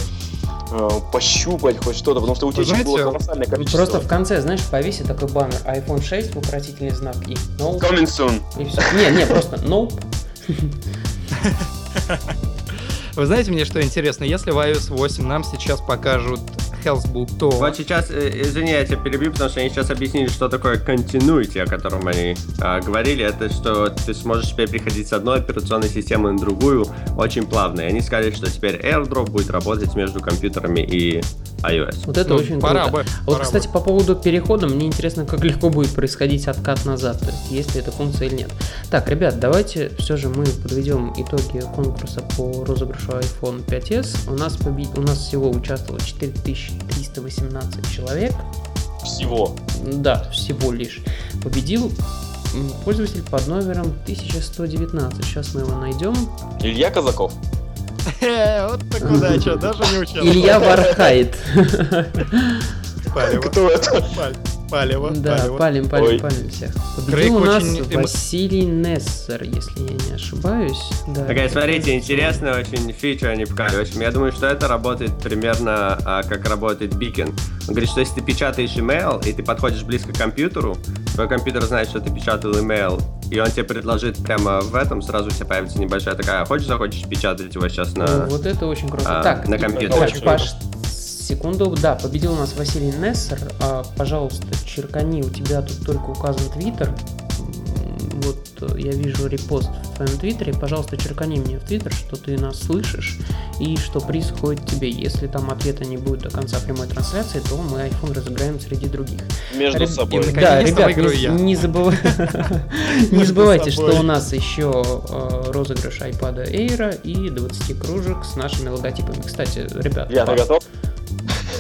э, пощупать, хоть что-то, потому что утечек знаете, было колоссальное количество. Просто в конце, знаешь, повесит такой баннер iPhone 6, вопросительный знак и no. Coming soon. И все. Не, не, просто nope. Вы знаете мне, что интересно? Если в iOS 8 нам сейчас покажут Healthbook, то... Вот сейчас, э, извини, я тебя перебью, потому что они сейчас объяснили, что такое continuity, о котором они а, говорили. Это что ты сможешь теперь переходить с одной операционной системы на другую очень плавно. И они сказали, что теперь AirDrop будет работать между компьютерами и iOS. Вот это Ну, очень пора круто. бы, А Вот, пора кстати, по поводу перехода, мне интересно, как легко будет происходить откат назад, то есть есть ли эта функция или нет. Так, ребят, давайте все же мы подведем итоги конкурса по розыгрышу iPhone 5s. У нас, поби- у нас всего участвовало 4318 человек. Всего. Да, всего лишь. Победил пользователь под номером 1119. Сейчас мы его найдем. Илья Казаков. Вот так удача, даже не участвовал. Илья Вархайт. Палево. Кто это? Палево, Да, палим, палим, палим всех. Крейг Победил у нас Василий Нессер, если я не ошибаюсь. Такая, смотрите, интересная очень фича они показали. В общем, я думаю, что это работает примерно а, как работает Beacon. Он говорит, что если ты печатаешь email, и ты подходишь близко к компьютеру, твой компьютер знает, что ты печатал email, и он тебе предложит прямо в этом, сразу у тебя появится небольшая такая, «А хочешь, захочешь печатать его сейчас на... Вот это очень круто. а, так, на компьютере. так, Паш, секунду. Да, победил у нас Василий Нессер. А, пожалуйста, черкани, у тебя тут только указан Твиттер. Вот э, я вижу репост в твоем Твиттере. Пожалуйста, черкани мне в Твиттер, что ты нас слышишь и что приз ходит тебе. Если там ответа не будет до конца прямой трансляции, то мы iPhone разыграем среди других. Между Реб- собой. И Да, ребят, не, не забыв- не забывайте, что у нас еще э, розыгрыш iPad Air и 20 кружек с нашими логотипами. Кстати, ребят, Я готов.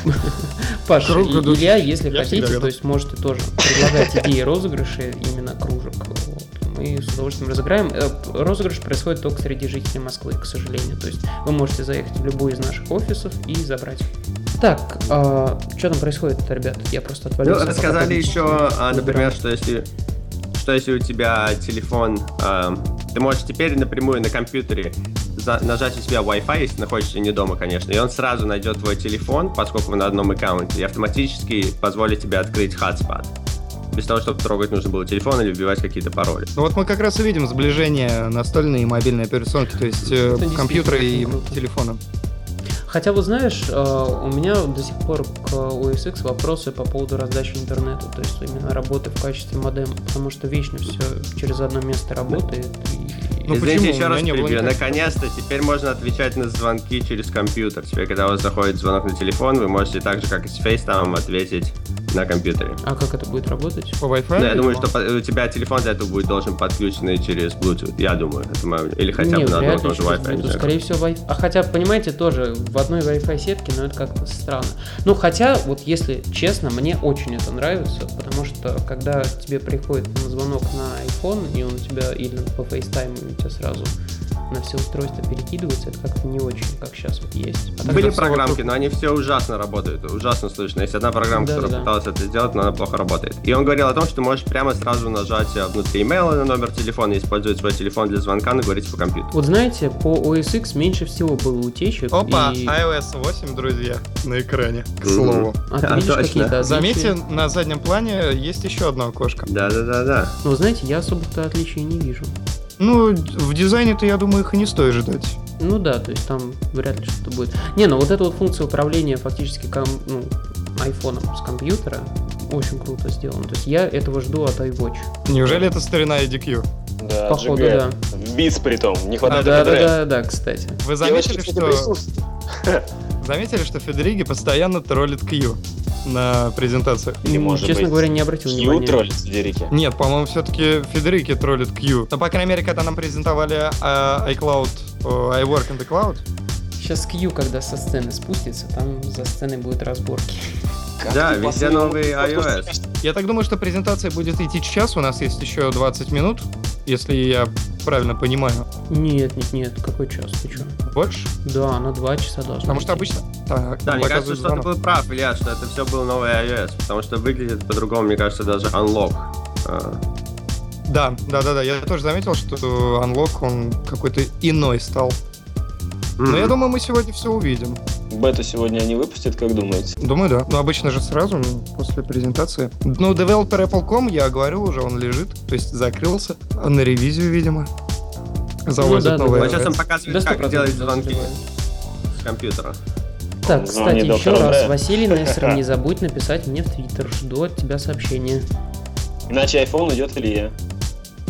Паша Круг и. Илья, если Я хотите, то есть можете тоже предлагать идеи розыгрышей именно кружек. Вот. Мы с удовольствием разыграем. Э, Розыгрыш происходит только среди жителей Москвы, к сожалению. То есть вы можете заехать в любой из наших офисов и забрать. Так, что там происходит, ребят? Я просто Ну, отвалился. пока рассказали еще, например, что если что если у тебя телефон, а, ты можешь теперь напрямую на компьютере за- нажать у себя Wi-Fi, если находишься не дома, конечно, и он сразу найдет твой телефон, поскольку вы на одном аккаунте, и автоматически позволит тебе открыть hotspot. Без того, чтобы трогать нужно было телефон или вбивать какие-то пароли. Ну вот мы как раз и видим сближение настольной и мобильной операционки, то есть э, Это компьютера и телефона. Хотя, вот знаешь, э, у меня до сих пор к OS X вопросы по поводу раздачи интернета, то есть именно работы в качестве модема, потому что вечно все через одно место работает. И... Ну Извините, почему? еще раз никаких Наконец-то теперь можно отвечать на звонки через компьютер. Теперь, когда у вас заходит звонок на телефон, вы можете так же, как и с FaceTime, ответить на компьютере. А как это будет работать? По Wi-Fi? Ну, я думаю, что по- у тебя телефон для этого будет должен подключенный через Bluetooth. Я думаю, это мое... Или хотя не, бы на одном и вряд ли том же через Wi-Fi. не Bluetooth. Скорее всего, Wi- А хотя, понимаете, тоже в одной Wi-Fi сетке, но это как-то странно. Ну, хотя, вот если честно, мне очень это нравится, потому что когда тебе приходит на звонок на iPhone, и он у тебя или по FaceTime, и у тебя сразу на все устройства перекидывается, это как-то не очень, как сейчас вот есть. А Были программки, вокруг. но они все ужасно работают, ужасно слышно. Есть одна программа, Да, которая да. пыталась это сделать, но она плохо работает. И он говорил о том, что можешь прямо сразу нажать э, внутри имейла на номер телефона, использовать свой телефон для звонка, но говорить по компьютеру. Вот знаете, по OS X меньше всего было утечек. Опа, и... iOS 8, друзья, на экране, к слову. А А, точно. Заметьте, на заднем плане есть еще одно окошко. Да-да-да-да. Ну, знаете, я особых-то отличий не вижу. Ну, в дизайне-то, я думаю, их и не стоит ждать. Ну да, то есть там вряд ли что-то будет. Не, ну вот эта вот функция управления фактически ком- ну, айфоном с компьютера очень круто сделано. То есть я этого жду от iWatch. Неужели это старина IDQ? Да, Походу, GG. да. В бис при том. Не А, хватает да, да, FDR. да, да, кстати. Вы заметили, что... Заметили, что Федериги постоянно троллит Q на презентациях? Или, может Честно быть, говоря, не обратил Q внимания. троллит Федерики. Нет, по-моему, все-таки Федерики троллит Q. Но, по крайней мере, когда нам презентовали а, iCloud, о, iWork in the Cloud, Сейчас Q, когда со сцены спустится, там за сценой будут разборки. Как Да, везде новый iOS. я так думаю, что презентация будет идти час, у нас есть еще 20 минут, если я правильно понимаю. Нет, нет, нет, какой час, ты чё? Больше? Да, на два часа должно Потому что идти. обычно... Так, Да, мне кажется, что ты был прав, Илья, что это все был новый iOS, потому что выглядит по-другому, мне кажется, даже Unlock. А, Да, да, да, да. Я тоже заметил, что Unlock, он какой-то иной стал. Но м. я думаю, мы сегодня все увидим. Бету сегодня они выпустят, как думаете? Думаю, да. Ну, обычно же сразу, ну, после презентации. Ну, девелопер Apple.com, я говорил уже, он лежит, то есть закрылся. А на ревизию, видимо. Завозят Ну да, да, новый да. Вот сейчас он показывает, До как 100% делать звонки с компьютера. Так, Он кстати, еще раз. Василий Нессер, не забудь написать мне в Твиттер. Жду от тебя сообщения. Иначе iPhone идет Илье.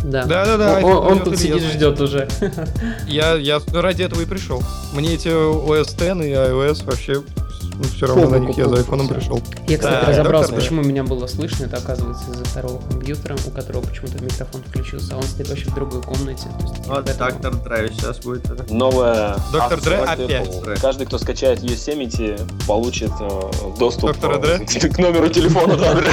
Да. Да-да-да, Он, iPhone он идет тут сидит, ждет уже. Я, я ради этого и пришел. Мне эти OS X и iOS вообще ну, все равно на них я за айфоном пришел. Я, кстати, Да, разобрался, доктор, да. почему меня было слышно. Это оказывается из-за второго компьютера, у которого почему-то микрофон включился, а он стоит вообще в другой комнате. Вот, доктор Драйв сейчас будет. Новая Доктор Дре опять. Каждый, кто скачает Yosemite, получит э, доступ Доктора э, Дре? к номеру телефона.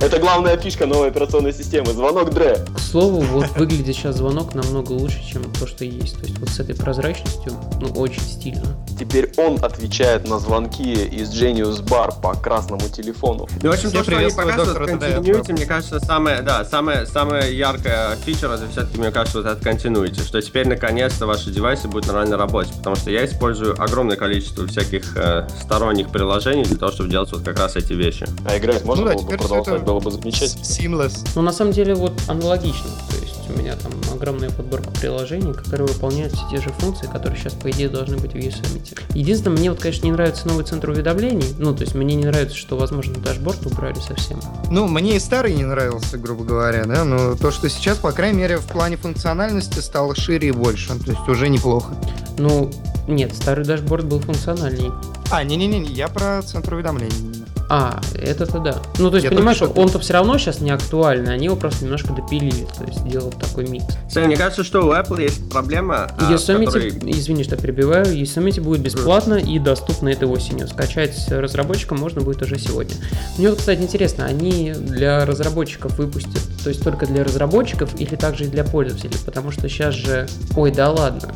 Это главная фишка новой операционной системы. Звонок Дре. К слову, вот выглядит сейчас звонок намного лучше, чем то, что есть. То есть вот с этой прозрачностью, ну, очень стильно. Теперь он отвечает на звонки из Genius Bar по красному телефону. Ну, в общем, Все то, что они показывают в. Continuity, мне кажется, самая, да, самая, самая яркая фича, это все-таки, мне кажется, вот этот Continuity, что теперь, наконец-то, ваши девайсы будут нормально работать, потому что я использую огромное количество всяких э, сторонних приложений для того, чтобы делать вот как раз эти вещи. А играть можно Ну да, было бы продолжать, было бы замечательно. Seamless. Ну, на самом деле, вот аналогично. То есть у меня там огромная подборка приложений, которые выполняют все те же функции, которые сейчас, по идее, должны быть в Yosemite. Единственное, мне вот, конечно, не нравится новый центр уведомлений. Ну, то есть мне не нравится, что, возможно, дашборд убрали совсем. Ну, мне и старый не нравился, грубо говоря, да, но то, что сейчас, по крайней мере, в плане функциональности стало шире и больше, то есть уже неплохо. Ну, нет, старый дашборд был функциональней. А, не-не-не, я про центр уведомлений. А, это-то да. Ну, то есть, Я понимаешь, что- он-то все равно сейчас не актуальный, они его просто немножко допилили, то есть сделал такой микс. Сэм, мне кажется, что у Apple есть проблема, а, Yosemite, которой- извини, что перебиваю, Yosemite будет бесплатно и доступно этой осенью. Скачать разработчикам можно будет уже сегодня. Мне вот, кстати, интересно, они для разработчиков выпустят, то есть только для разработчиков или также и для пользователей? Потому что сейчас же, ой, да ладно,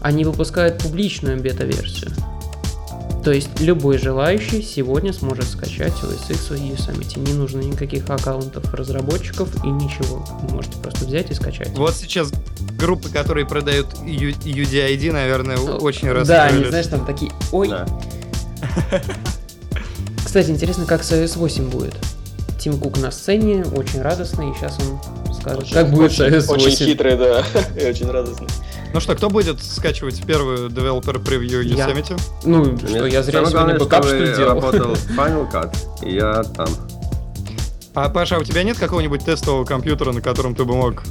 они выпускают публичную бета-версию. То есть любой желающий сегодня сможет скачать OS X в Yosemite. Не нужно никаких аккаунтов разработчиков и ничего. Вы можете просто взять и скачать. Вот сейчас группы, которые продают UDID, наверное, очень Да, расстроились. они, знаешь, там такие, ой. Да. Кстати, интересно, как с iOS 8 будет. Тим Кук на сцене, очень радостный, и сейчас он скажет, Очень- как будет очень, iOS 8. Очень хитрый, да, и очень радостный. Ну что, кто будет скачивать первую developer preview Я. Yosemite? Ну, что, я зря сегодня главное, backup, что ли, делал. работал Final Cut, и я там. А, Паша, а у тебя нет какого-нибудь тестового компьютера, на котором ты бы мог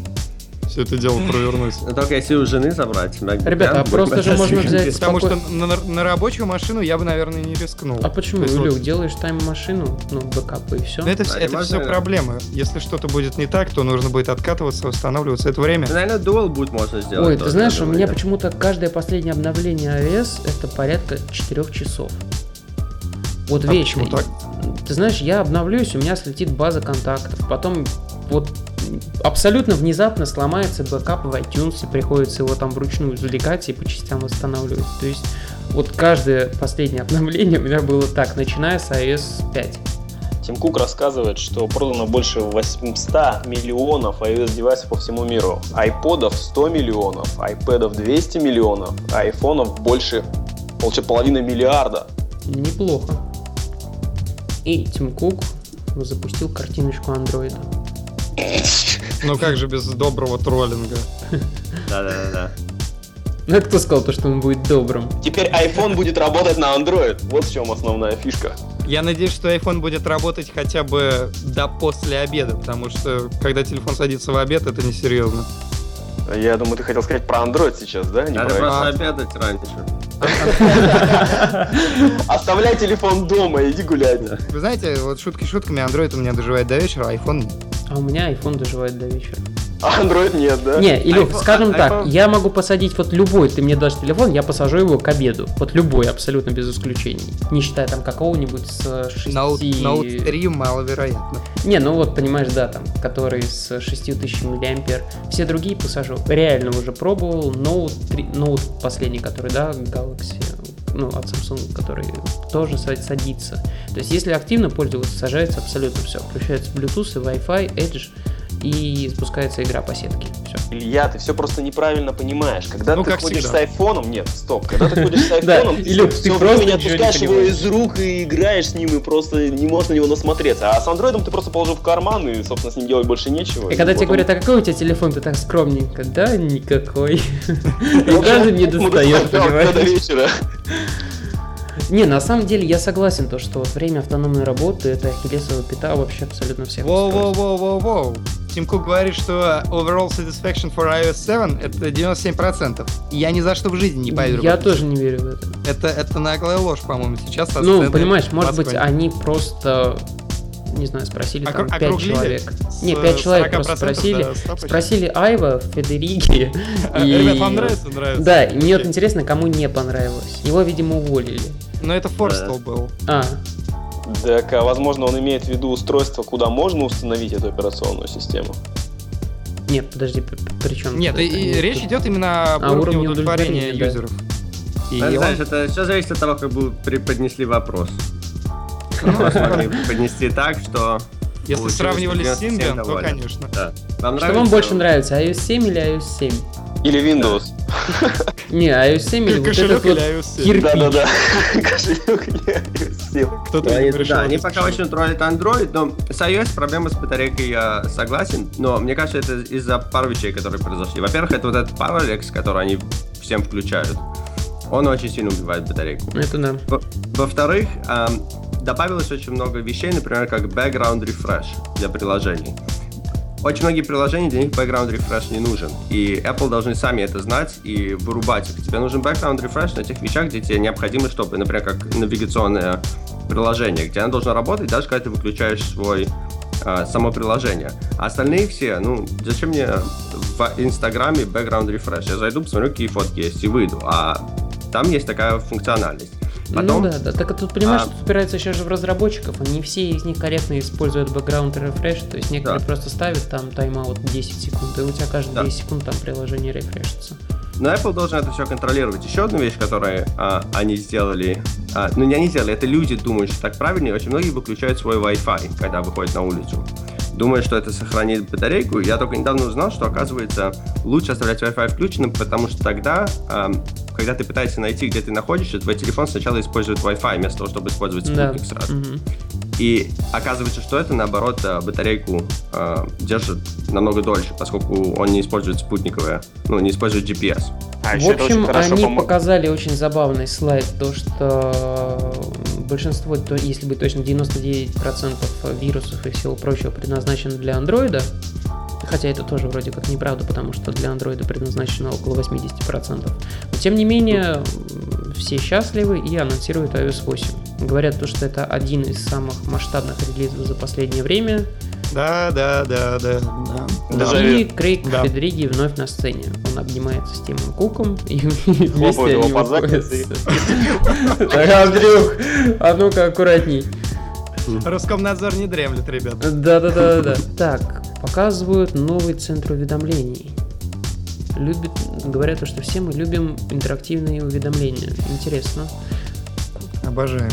все это дело провернуть? Но только если у жены забрать. MacBook Ребята, а просто же можно будет взять Потому что на, на рабочую машину я бы, наверное, не рискнул. А почему, есть Илюх, вот- делаешь Time Машину, ну, backup ы и все. Ну, это, Да, это все проблемы. Если что-то будет не так, то нужно будет откатываться, восстанавливаться. Это время. Наверное, Dual Boot можно сделать. Ой, ты знаешь, у меня почему-то каждое последнее обновление iOS это порядка 4 часов. Вот А вечно. Ты знаешь, я обновлюсь, у меня слетит база контактов. Потом вот абсолютно внезапно сломается backup в iTunes, и приходится его там вручную извлекать и по частям восстанавливать. То есть вот каждое последнее обновление у меня было так, начиная с iOS 5. Тим Кук рассказывает, что продано больше 800 миллионов iOS девайсов по всему миру. Айподов 100 миллионов, айпэдов 200 миллионов, а айфонов больше получается половины миллиарда. Неплохо. И Тим Кук запустил картиночку андроида. Ну как же без доброго троллинга? Да-да-да. Ну это кто сказал, то, что он будет добрым? Теперь iPhone будет работать на Android. Вот в чем основная фишка. Я надеюсь, что iPhone будет работать хотя бы до после обеда, потому что когда телефон садится в обед, это несерьезно. Я думаю, ты хотел сказать про Android сейчас, да? Не Надо про просто А. обедать раньше. Оставляй телефон дома, иди гулять. Вы знаете, вот шутки шутками, Android у меня доживает до вечера, а iPhone нет. А у меня iPhone доживает до вечера. А Android нет, да? Не, Илюх, iPhone- скажем так, iPhone- я могу посадить вот любой, ты мне дашь телефон, я посажу его к обеду. Вот любой, абсолютно без исключений. Не считая там какого-нибудь с 6... Note, Note 3 маловероятно. Не, ну вот, понимаешь, да, там, который с 6000 миллиампер. Все другие посажу. Реально уже пробовал. Note 3, Note последний, который, да, Galaxy, ну, от Samsung, который тоже са- садится. То есть, если активно пользоваться, сажается абсолютно все. Включается Bluetooth, и Wi-Fi, Edge, и запускается игра по сетке. Все. Илья, ты все просто неправильно понимаешь. Когда Ну, ты как ходишь всегда. с айфоном, нет, стоп, когда ты ходишь с айфоном, ты все время не отпускаешь его из рук и играешь с ним, и просто не можешь на него насмотреться. А с андроидом ты просто положил в карман, и, собственно, с ним делать больше нечего. И когда тебе говорят, а какой у тебя телефон, ты так скромненько, да, никакой. И даже не мы достаешь, досмотрел до понимаешь? Не, на самом деле я согласен, то, что время автономной работы это ахиллесова пята вообще абсолютно всех. Воу-воу-воу-воу-воу. Тим Кук говорит, что overall satisfaction for iOS 7 это 97%. Я ни за что в жизни не поверю. Я тоже не верю в это. Это, это наглая ложь, по-моему, сейчас. Ну, понимаешь, может быть, они просто, не знаю, спросили там Окру- 5 округлили человек. с Не, 5 человек просто 40% спросили. до 100 почти. Спросили Айва, Федерики. А, и- Ребят, вам нравится? Нравится. Да, и мне вот интересно, кому не понравилось. Его, видимо, уволили. Но это Форстел был. А, Так, а возможно, он имеет в виду устройство, куда можно установить эту операционную систему. нет, подожди, при, чем? Нет, и, и речь идет именно об А, уровне удовлетворения удовлетворения, да. юзеров. И Ну, он- знаешь, это все зависит от того, как бы преподнесли вопрос. Преподнести так, что... Если получилось, сравнивали с 97 Symbian, то, доволен. конечно. Да. Вам Что вам нравится? больше нравится, iOS 7 или iOS 7? Или Windows. Не, iOS 7 или вот Кошелек этот вот или iOS 7. кирпич. Да-да-да. Кошелек или iOS 7. Кто-то они, видимо, решил да, они пока очень троллят Android, но с iOS проблема с батарейкой я согласен, но мне кажется, это из-за пару вещей, которые произошли. Во-первых, это вот этот Parallax, который они всем включают. Он очень сильно убивает батарейку. Это да. Во- Во-вторых, добавилось очень много вещей, например, как background refresh для приложений. Очень многие приложения, для них background refresh не нужен. И Apple должны сами это знать и вырубать их. Тебе нужен background refresh на тех вещах, где тебе необходимо, чтобы, например, как навигационное приложение, где оно должно работать, даже когда ты выключаешь свой а, само приложение. А остальные все, ну, зачем мне в Инстаграме background refresh? Я зайду, посмотрю, какие фотки есть, и выйду. А там есть такая функциональность. Потом, Ну да, да. Так тут понимаешь, А. что упирается сейчас же в разработчиков. Они все из них корректно используют background refresh. То есть некоторые Да. просто ставят там тайм-аут 10 секунд, и у тебя каждые Да. 10 секунд там приложение рефрешится. Но Apple должен это все контролировать. Еще одну вещь, которую а, они сделали, а, ну не они сделали, это люди думают, что так правильнее. Очень многие выключают свой Wi-Fi, когда выходят на улицу. Думают, что это сохранит батарейку. Я только недавно узнал, что оказывается лучше оставлять Wi-Fi включенным, потому что тогда, ам, когда ты пытаешься найти, где ты находишься, твой телефон сначала использует Wi-Fi вместо того, чтобы использовать Да. спутник сразу. Мгм. И оказывается, что это наоборот а, батарейку а, держит намного дольше, поскольку он не использует спутниковое, ну, не использует GPS. А в общем, они помо- показали очень забавный слайд, то что большинство, то, если быть точно, 99% вирусов и всего прочего предназначено для андроида. Хотя это тоже вроде как неправда, потому что для андроида предназначено около 80%. Но тем не менее, все счастливы и анонсируют iOS 8. Говорят, то, что это один из самых масштабных релизов за последнее время. Да, да, да, да. да. Дежавю. И Крейг Да. Федериги вновь на сцене. Он обнимается с Тимом Куком, и вместе они Андрюх, а ну-ка аккуратней. Роскомнадзор не дремлет, ребят. Да-да-да-да. Так, показывают новый центр уведомлений. Любит, говорят, что все мы любим интерактивные уведомления. Интересно. Обожаем.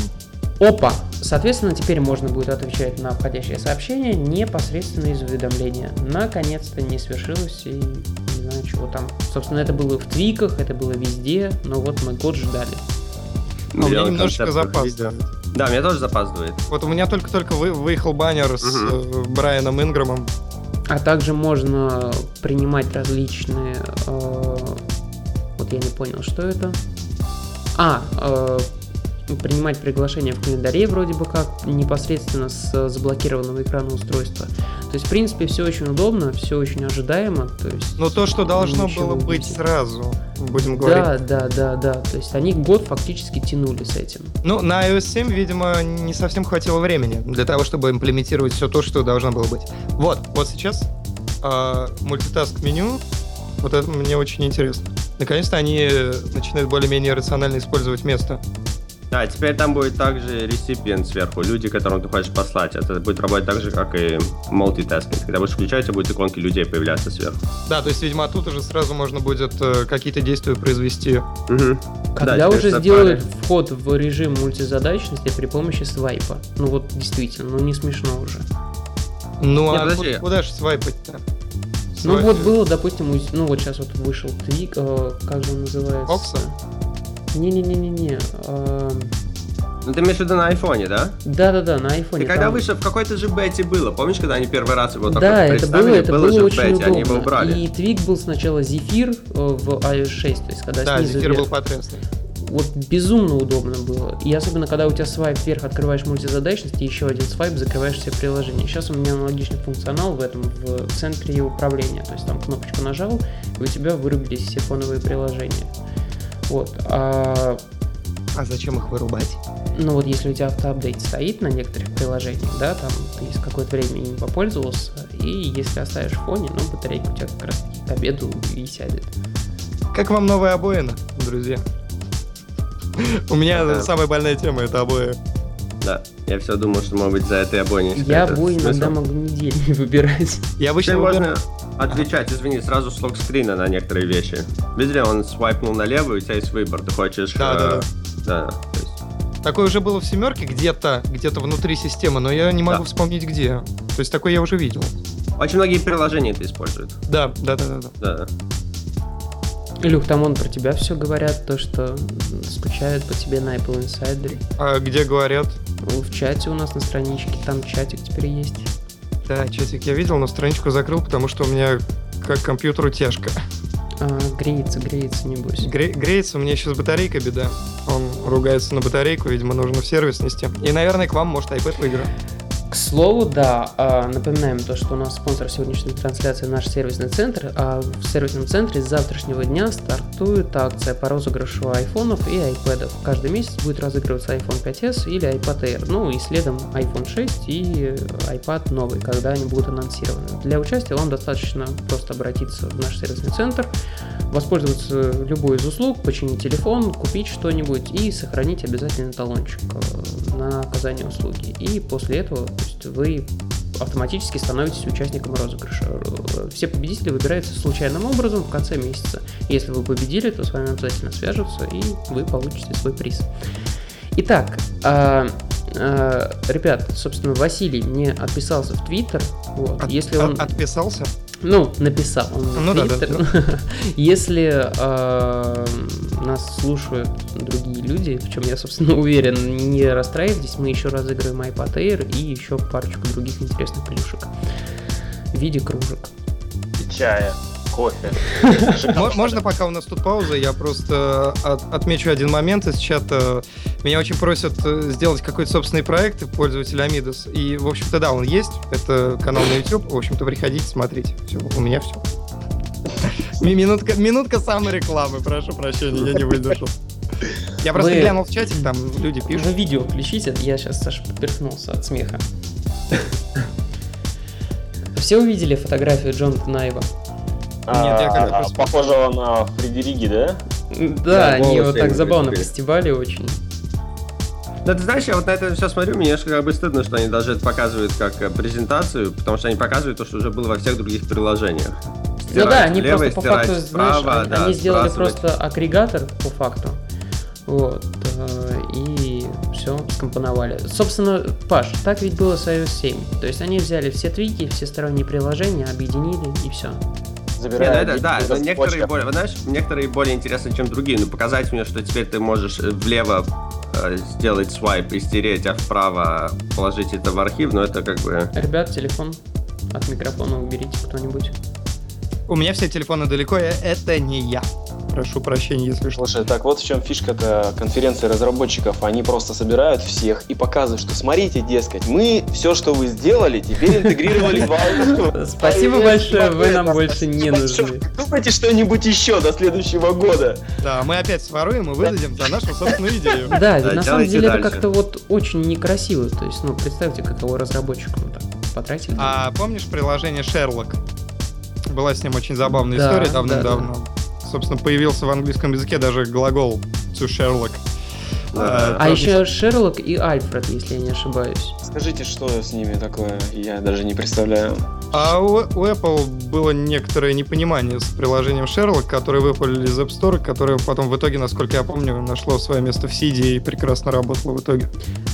Опа! Соответственно, теперь можно будет отвечать на входящие сообщения непосредственно из уведомления. Наконец-то не свершилось и не знаю, чего там. Собственно, это было в твиках, это было везде, но вот мы год ждали. Но мне Я немножечко запаздывает. Да, мне тоже запаздывает. Вот у меня только-только вы- выехал баннер с э, Брайаном Инграмом. А также можно принимать различные... э, вот я не понял, что это. А, э, принимать приглашения в календаре вроде бы как непосредственно с заблокированного экрана устройства. То есть, в принципе, все очень удобно, все очень ожидаемо. То есть, Но то, что должно было быть удивительного. сразу, будем говорить. Да, да, да, да. То есть они год фактически тянули с этим. Ну, на iOS 7, видимо, не совсем хватило времени для того, чтобы имплементировать все то, что должно было быть. Вот, вот сейчас а, мультитаск меню, вот это мне очень интересно. Наконец-то они э, начинают более-менее рационально использовать место. Да, теперь там будет также реципиент сверху, люди, которым ты хочешь послать. Это будет работать так же, как и multitasking. Когда будешь включать, у тебя будут иконки людей появляться сверху. Да, то есть, видимо, оттуда же сразу можно будет э, какие-то действия произвести. Мгм. Когда Да, уже сделают вход в режим мультизадачности при помощи свайпа. Ну вот действительно, ну не смешно уже. Ну, Не, а подожди. куда, куда же свайпать-то? Ну Свайп- вот было, допустим, ну вот сейчас вот вышел твик, э, как же он называется? Окса? Не-не-не-не-не. эм, Ну, ты имеешь в виду на айфоне, да? Да-да-да, на айфоне. И когда там- вышел, в какой-то же бете было. Помнишь, когда они первый раз его Да, это представили? было, это было, же в очень бете, удобно. они его убрали. И твик был сначала Зефир э, в iOS 6, то есть когда Да, снизу зефир вверх. был потрясный. Вот безумно удобно было. И особенно, когда у тебя свайп вверх, открываешь мультизадачность, и еще один свайп, закрываешь все приложения. Сейчас у меня аналогичный функционал в этом, в центре управления. То есть там кнопочку нажал, и у тебя вырубились все фоновые приложения. Вот. А, А зачем их вырубать? ну вот если у тебя автоапдейт стоит на некоторых приложениях, да, там ты с какое-то время им попользовался, и если оставишь в фоне, ну батарейка у тебя как раз таки к обеду и сядет. Как вам новая обоина, друзья? У меня самая больная тема это обои. Да, я все думал, что, может быть, за этой обойни Я бой иногда могу неделями выбирать. Я обычно выбираю- отвечать, извини, сразу с локскрина на некоторые вещи. Видели, он свайпнул налево, и у тебя есть выбор. Ты хочешь... Да, э, да, да. да, то есть- Такое уже было в семерке где-то, где-то внутри системы, но я не могу Да. вспомнить где. То есть такое я уже видел. Очень многие приложения это используют. Да, да, да, да. да. Да. Илюх, там он про тебя все говорят, то, что скучают по тебе на Apple Insider. А где говорят? В чате у нас на страничке, там чатик теперь есть. Да, чатик я видел, но страничку закрыл, потому что у меня как компьютеру тяжко. А, греется, греется, небось. Гре- греется, у меня еще с батарейкой беда. Он ругается на батарейку, видимо, нужно в сервис нести. И, наверное, к вам может iPad выиграть. К слову, да, а, напоминаем то, что у нас спонсор сегодняшней трансляции наш сервисный центр, а в сервисном центре с завтрашнего дня стартует акция по розыгрышу айфонов и айпэдов. Каждый месяц будет разыгрываться iPhone 5s или iPad Air, ну и следом iPhone 6 и iPad новый, когда они будут анонсированы. Для участия вам достаточно просто обратиться в наш сервисный центр, воспользоваться любой из услуг, починить телефон, купить что-нибудь и сохранить обязательно талончик э, на оказание услуги. И после этого то есть вы автоматически становитесь участником розыгрыша. Все победители выбираются случайным образом в конце месяца. Если вы победили, то с вами обязательно свяжутся, и вы получите свой приз. Итак, а, а, ребят, собственно, Василий мне отписался в Твиттер. Вот, От- если он... от- отписался? Ну, написал он Ну на да, да, Твиттер. Если э, нас слушают другие люди, в чем я, собственно, уверен, не расстраивайтесь, мы еще разыграем iPad Air и еще парочку других интересных плюшек в виде кружек. Чая, кофе. Мо- Можно, пока у нас тут пауза, я просто от- отмечу один момент из чата. Меня очень просят э, сделать какой-то собственный проект пользователя Амидос. И, в общем-то, да, он есть. Это канал на YouTube. В общем-то, приходите, смотрите. Все, у меня все. Минутка, минутка саморекламы, прошу прощения, я не выдержал. Я просто Вы- глянул в чатик, там люди пишут. видео включите, я сейчас, Саша, поперхнулся от смеха. Все увидели фотографию Джонатана Айва? Нет, я как А, раз- Похожего на Фредериги, да? Да, они вот так забавно постебали очень. Да, ты знаешь, я вот на это все смотрю, мне немножко как бы стыдно, что они даже это показывают как э, презентацию, потому что они показывают то, что уже было во всех других приложениях. Ну да, Стирать они влево, просто по стирать факту, знаешь, они, да, они сделали просто агрегатор по факту. Вот. э, И все, скомпоновали. Собственно, Паш, так ведь было с iOS 7. То есть они взяли все твики, все сторонние приложения, объединили и все. Не, Забирая да, да, да, но за некоторые более, знаешь, некоторые более интересны, чем другие. Ну, показать мне, что теперь ты можешь э, влево э, сделать свайп и стереть, а вправо положить это в архив, но это как бы... Ребят, телефон от микрофона уберите кто-нибудь. У меня все телефоны далеко, и это не я. Прошу прощения, если что. Слушай, так вот в чем фишка-то конференции разработчиков. Они просто собирают всех и показывают, что смотрите, дескать, мы все, что вы сделали, теперь интегрировали в. Спасибо большое, вы 2 нам больше не нужны. Думайте что-нибудь еще до следующего года. Да, мы опять своруем и выдадим за нашу собственную идею. Да, на самом деле это как-то вот очень некрасиво. То есть, ну, представьте, каково разработчику ну, так потратили. А помнишь приложение Sherlock? Была с ним очень забавная история да, давным-давно. Собственно, появился в английском языке даже глагол to Sherlock. А тоже еще Шерлок и Альфред, если я не ошибаюсь. Скажите, что с ними такое, я даже не представляю. А у, у Apple было некоторое непонимание с приложением Sherlock, которое выпали из App Store, которое потом в итоге, насколько я помню, нашло свое место в CD и прекрасно работало в итоге.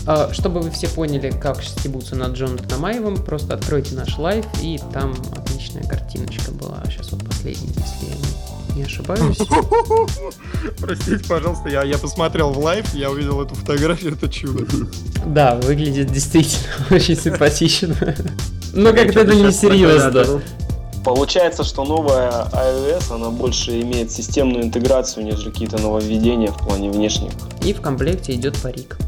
А, чтобы вы все поняли, как стебутся над Джонатаном Айвом, просто откройте наш live, и там отличная картиночка была. Сейчас вот последняя, если я не, не ошибаюсь. Простите, пожалуйста, я, я посмотрел в live, я увидел эту фотографию, это чудо. Да, выглядит действительно очень симпатично. Но как-то это что-то не щас серьезно. накладывал. Получается, что новая iOS, она больше имеет системную интеграцию, нежели какие-то нововведения в плане внешних. И в комплекте идет парик.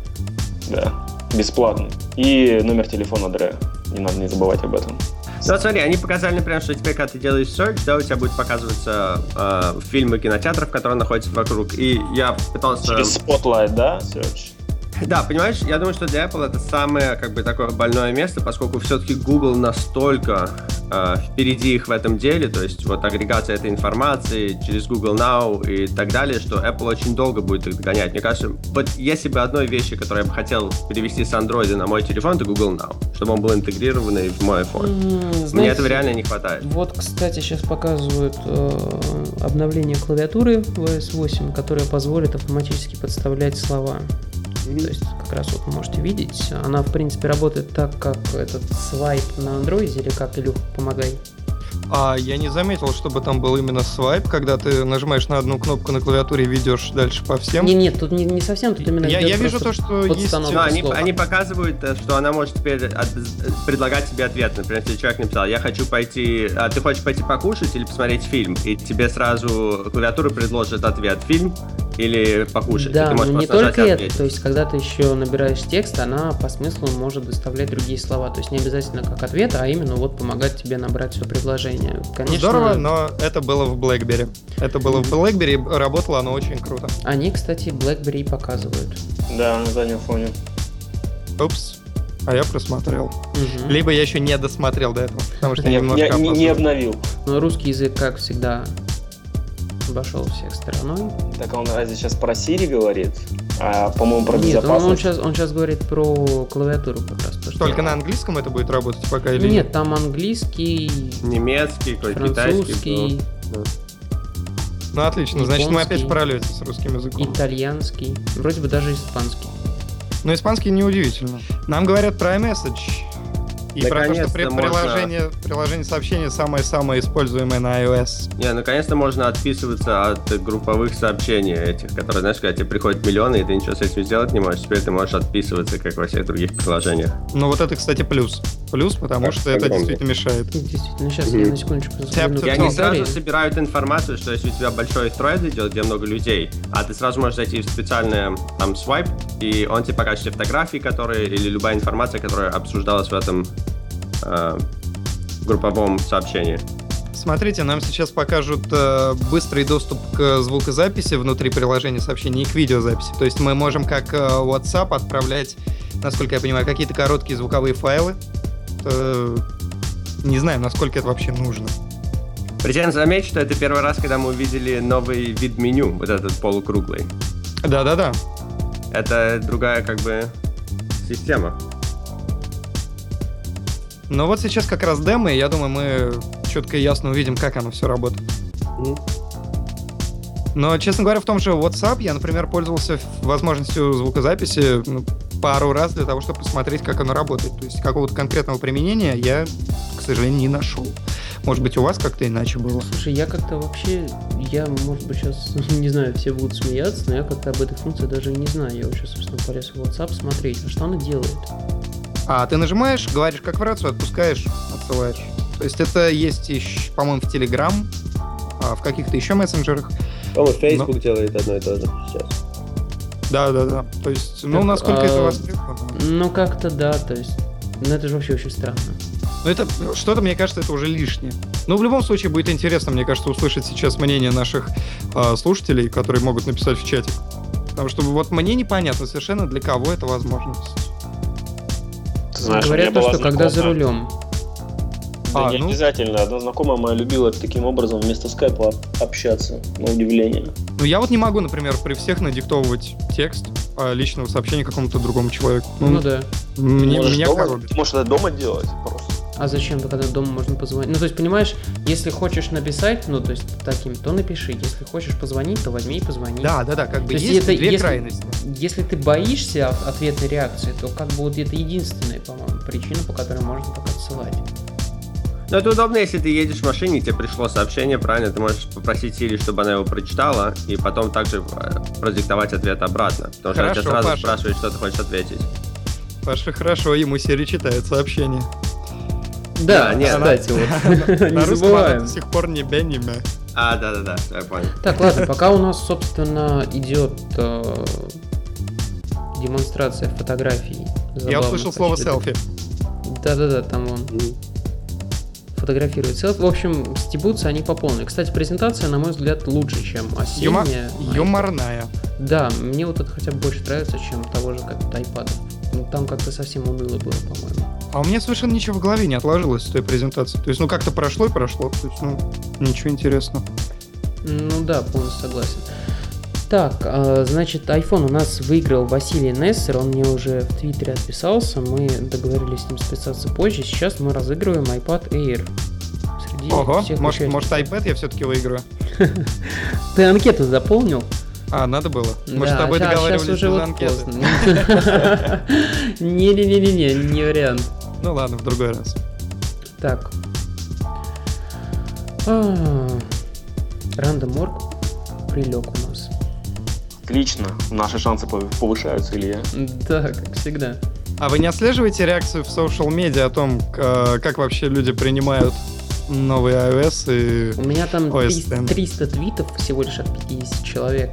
Да, бесплатный. И номер телефона Дре. Не надо не забывать об этом. Ну, смотри, они показали, например, что теперь, когда ты делаешь search, да, у тебя будет показываться э, фильмы кинотеатров, которые находятся вокруг. И я пытался... Через Spotlight, да, Search? Да, понимаешь, я думаю, что для Apple это самое как бы такое больное место, поскольку все-таки Google настолько э, впереди их в этом деле, то есть вот агрегация этой информации через Google Now и так далее, что Apple очень долго будет их догонять. Мне кажется, вот если бы одной вещи, которую я бы хотел перевести с Android на мой телефон, это Google Now, чтобы он был интегрированный в мой iPhone. Мне знаете, этого реально не хватает. Вот, кстати, сейчас показывают э, обновление клавиатуры в iOS 8, которое позволит автоматически подставлять слова. То есть, как раз вот вы можете видеть, она, в принципе, работает так, как этот свайп на андроиде, или как, Илюх, помогай. А я не заметил, чтобы там был именно свайп, когда ты нажимаешь на одну кнопку на клавиатуре и ведешь дальше по всем. Не, нет, тут не, не совсем, тут именно Я, я вижу то, что есть... Ну, они, слова. они показывают, э, что она может теперь от- предлагать тебе ответ. Например, если человек написал, я хочу пойти, а ты хочешь пойти покушать или посмотреть фильм, и тебе сразу клавиатура предложит ответ фильм или покушать. и Да, ты но не только это, ответить. то есть, когда ты еще набираешь текст, она по смыслу может доставлять другие слова, то есть не обязательно как ответ, а именно вот помогать тебе набрать все предложение. Конечно, Здорово, но это было в BlackBerry. Это было в BlackBerry, работало оно очень круто. они, кстати, BlackBerry и показывают. Да, на заднем фоне. Упс. А я просмотрел. Мгм. Либо я еще не досмотрел до этого, потому что Не, немножко не- не обновил. Но русский язык, как всегда, обошел всех стороной. Так он разве сейчас про Siri говорит? А, по-моему, про Нет, он, безопасность. сейчас, он сейчас говорит про клавиатуру как раз. то, что- Только на английском это будет работать пока или Нет, там английский, Немецкий, французский, Ну отлично, значит мы опять японский. в пролете с русским языком. итальянский, вроде бы даже испанский. Но испанский неудивительно. Нам говорят про iMessage. И про то, что при- Наконец-то можно- приложение, приложение сообщения самое-самое используемое на iOS. Не, наконец-то можно отписываться от групповых сообщений этих, которые, знаешь, когда тебе приходят миллионы, и ты ничего с этим сделать не можешь, теперь ты можешь отписываться, как во всех других приложениях. Ну вот это, кстати, плюс. Плюс, потому Так, что это действительно мешает. Действительно, сейчас Мгм. я на секундочку загляну. И они сразу собирают информацию, что если у тебя большой тред идет, где много людей, а ты сразу можешь зайти в специальный там свайп, и он тебе покажет фотографии, которые, или любая информация, которая обсуждалась в этом э, групповом сообщении. Смотрите, нам сейчас покажут э, быстрый доступ к звукозаписи внутри приложения сообщений и к видеозаписи. То есть мы можем как э, WhatsApp отправлять, насколько я понимаю, какие-то короткие звуковые файлы. Э, не знаю, насколько это вообще нужно. Причем заметь, что это первый раз, когда мы увидели новый вид меню, вот этот полукруглый. Да-да-да. Это другая как бы система. Но вот сейчас как раз демо, и я думаю, мы четко и ясно увидим, как оно все работает. Но, честно говоря, в том же WhatsApp я, например, пользовался возможностью звукозаписи ну, пару раз для того, чтобы посмотреть, как оно работает. То есть какого-то конкретного применения я, к сожалению, не нашел. Может быть, у вас как-то иначе было? Слушай, я как-то вообще, я, может быть, сейчас, не знаю, все будут смеяться, но я как-то об этой функции даже и не знаю. Я сейчас, собственно, полез в WhatsApp смотреть, а что она делает? А ты нажимаешь, говоришь как в рацию, отпускаешь, отсылаешь. То есть это есть, ещё, по-моему, в Telegram, а в каких-то еще мессенджерах. По-моему, Facebook делает одно и то же сейчас. Да-да-да. То есть, ну, Так, насколько а, это востребовано. Ну, как-то да, то есть, ну это же вообще очень странно. Ну, это что-то, мне кажется, это уже лишнее. Но в любом случае будет интересно, мне кажется, услышать сейчас мнение наших э, слушателей, которые могут написать в чате. Потому что вот мне непонятно совершенно, для кого это возможность. Ты знаешь, Говорят то, что когда за рулем. Да А, не ну. обязательно. Одна знакомая моя любила таким образом вместо скайпа общаться, на удивление. Ну, я вот не могу, например, при всех надиктовывать текст э, личного сообщения какому-то другому человеку. Ну, Ну, да. мне, можешь меня дома- коробит. Ты можешь это дома делать просто. А зачем, когда дома можно позвонить? Ну, то есть, понимаешь, если хочешь написать, ну, то есть, таким, то напиши. Если хочешь позвонить, то возьми и позвони. Да, да, да, как бы То есть есть это две если- крайности. Если ты боишься от- ответной реакции, то как бы вот это единственная, по-моему, причина, по которой можно так отсылать. Но это удобно, если ты едешь в машине, и тебе пришло сообщение, правильно, ты можешь попросить Сири, чтобы она его прочитала, и потом также э, продиктовать ответ обратно. Потому что она тебя Хорошо, сразу Паша. спрашивает, что ты хочешь ответить. Паша, хорошо, ему Сири читает сообщение. Да, нет, кстати, вот. На Не русском она забываем. до сих пор не Бенниме. А, да-да-да, я понял. Так, ладно, пока у нас, собственно, идет э, демонстрация фотографий. Я услышал слово селфи. Да-да-да, там он фотографирует селфи. В общем, стебутся они по полной. Кстати, презентация, на мой взгляд, лучше, чем осенняя. Юморная. Да, мне вот это хотя бы больше нравится, чем того же как iPad. Ну, там как-то совсем уныло было, по-моему. А у меня совершенно ничего в голове не отложилось с той презентации. То есть, ну, как-то прошло и прошло. То есть, ну, ничего интересного. Ну да, полностью согласен. Так, а, значит, iPhone у нас выиграл Василий Нессер, он мне уже в Твиттере отписался, мы договорились с ним списаться позже, сейчас мы разыгрываем iPad Air. Среди Ого, всех может, участников. может iPad я все-таки выиграю? Ты анкету заполнил? А, надо было. Мы же с Да, тобой договаривались уже без анкеты. Не-не-не-не, не вариант. Ну ладно, в другой раз. Так. А, Рандом Орг прилег у нас. Отлично. Наши шансы пов- повышаются, Илья. Да, как всегда. А вы не отслеживаете реакцию в social медиа о том, э, как вообще люди принимают новый iOS и... У меня там Ой, 300, Стэн. 300 твитов всего лишь от 50 человек.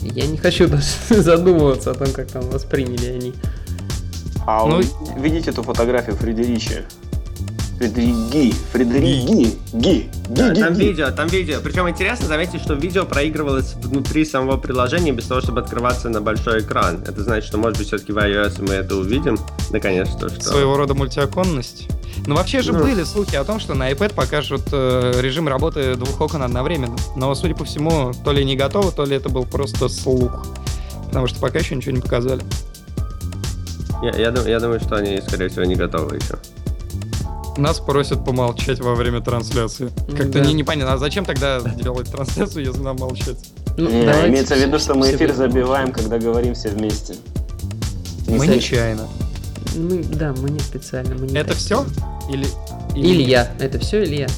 Я не хочу даже задумываться о том, как там восприняли они. А Ну, вы видите эту фотографию Фредеричи? Фредериги, Фредериги, ги, Да, ги, там ги, ги. видео, там видео. Причем интересно заметить, что видео проигрывалось внутри самого приложения без того, чтобы открываться на большой экран. Это значит, что может быть все-таки в iOS мы это увидим, наконец-то, что... Своего рода мультиоконность. Ну, вообще же Ну. были слухи о том, что на iPad покажут э, режим работы двух окон одновременно. Но, судя по всему, то ли не готово, то ли это был просто слух. Потому что пока еще ничего не показали. Я, я я думаю, что они, скорее всего, не готовы еще. Нас просят помолчать во время трансляции. Как-то да. не, непонятно, а зачем тогда делать трансляцию, если нам молчать? Ну, Не, давайте имеется в виду, что мы эфир забиваем, когда говорим все вместе. Не Мы нечаянно. Мы, да, мы не специально. Мы не Это все? Или... Илья. Это все Илья?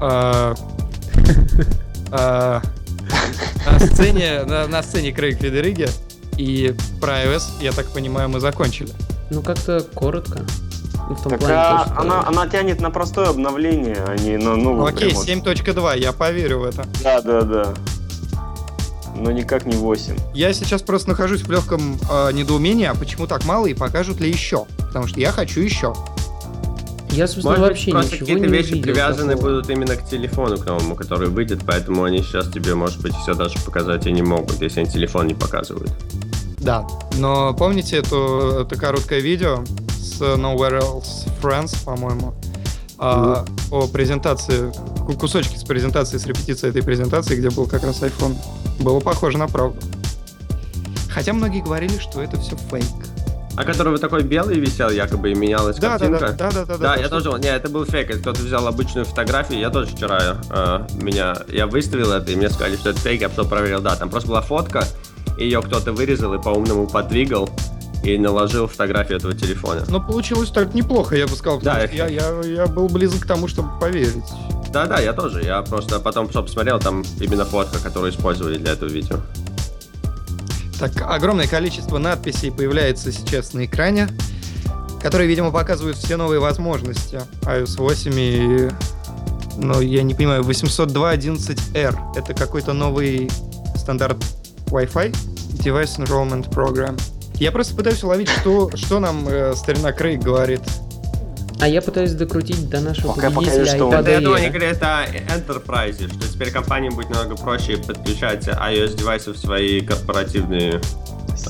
А, а, На сцене, на, на сцене Крейг Федериги и про iOS, я так понимаю, мы закончили. Ну, как-то коротко. Ну, в том Так плане, а, то, что- она, она тянет на простое обновление, а не на Ну, новую окей, прям вот. 7.2, я поверю в это. Да, да, да. Но никак не 8. Я сейчас просто нахожусь в легком э, недоумении, а почему так мало и покажут ли еще? Потому что я хочу еще. Я, собственно, Может быть, вообще просто ничего какие-то не вещи увидел привязаны такого. будут именно к телефону, к новому, который выйдет, поэтому они сейчас тебе, может быть, все даже показать и не могут, если они телефон не показывают. Да. Но помните эту, это короткое видео с Nowhere Else Friends, по-моему, а, о презентации, ку- кусочки с презентации, с репетиции этой презентации, где был как раз iPhone. Было похоже на правду. Хотя многие говорили, что это все фейк. А который вот такой белый висел, якобы, и менялась Да, да, картинка? да, да, да, да. Да, то, я тоже, не, это был фейк, это кто-то взял обычную фотографию, я тоже вчера э, меня, я выставил это, и мне сказали, что это фейк, я пошел проверил, да, там просто была фотка, ее кто-то вырезал и по-умному подвигал, и наложил фотографию этого телефона. Но получилось так неплохо, я бы сказал, Да. я, я, я был близок к тому, чтобы поверить. Да-да, я тоже, я просто потом что посмотрел, там именно фотка, которую использовали для этого видео. Так, огромное количество надписей появляется сейчас на экране, которые, видимо, показывают все новые возможности iOS 8 и... Ну, я не понимаю, 802.11r. Это какой-то новый стандарт Wi-Fi? Device Enrollment Program. Я просто пытаюсь уловить, что, что нам э, старина Крейг говорит. А я пытаюсь докрутить до нашего Пока- пока победителя что он- iPad До этого они говорят о Enterprise, что теперь компаниям будет намного проще подключать iOS-девайсы в свои корпоративные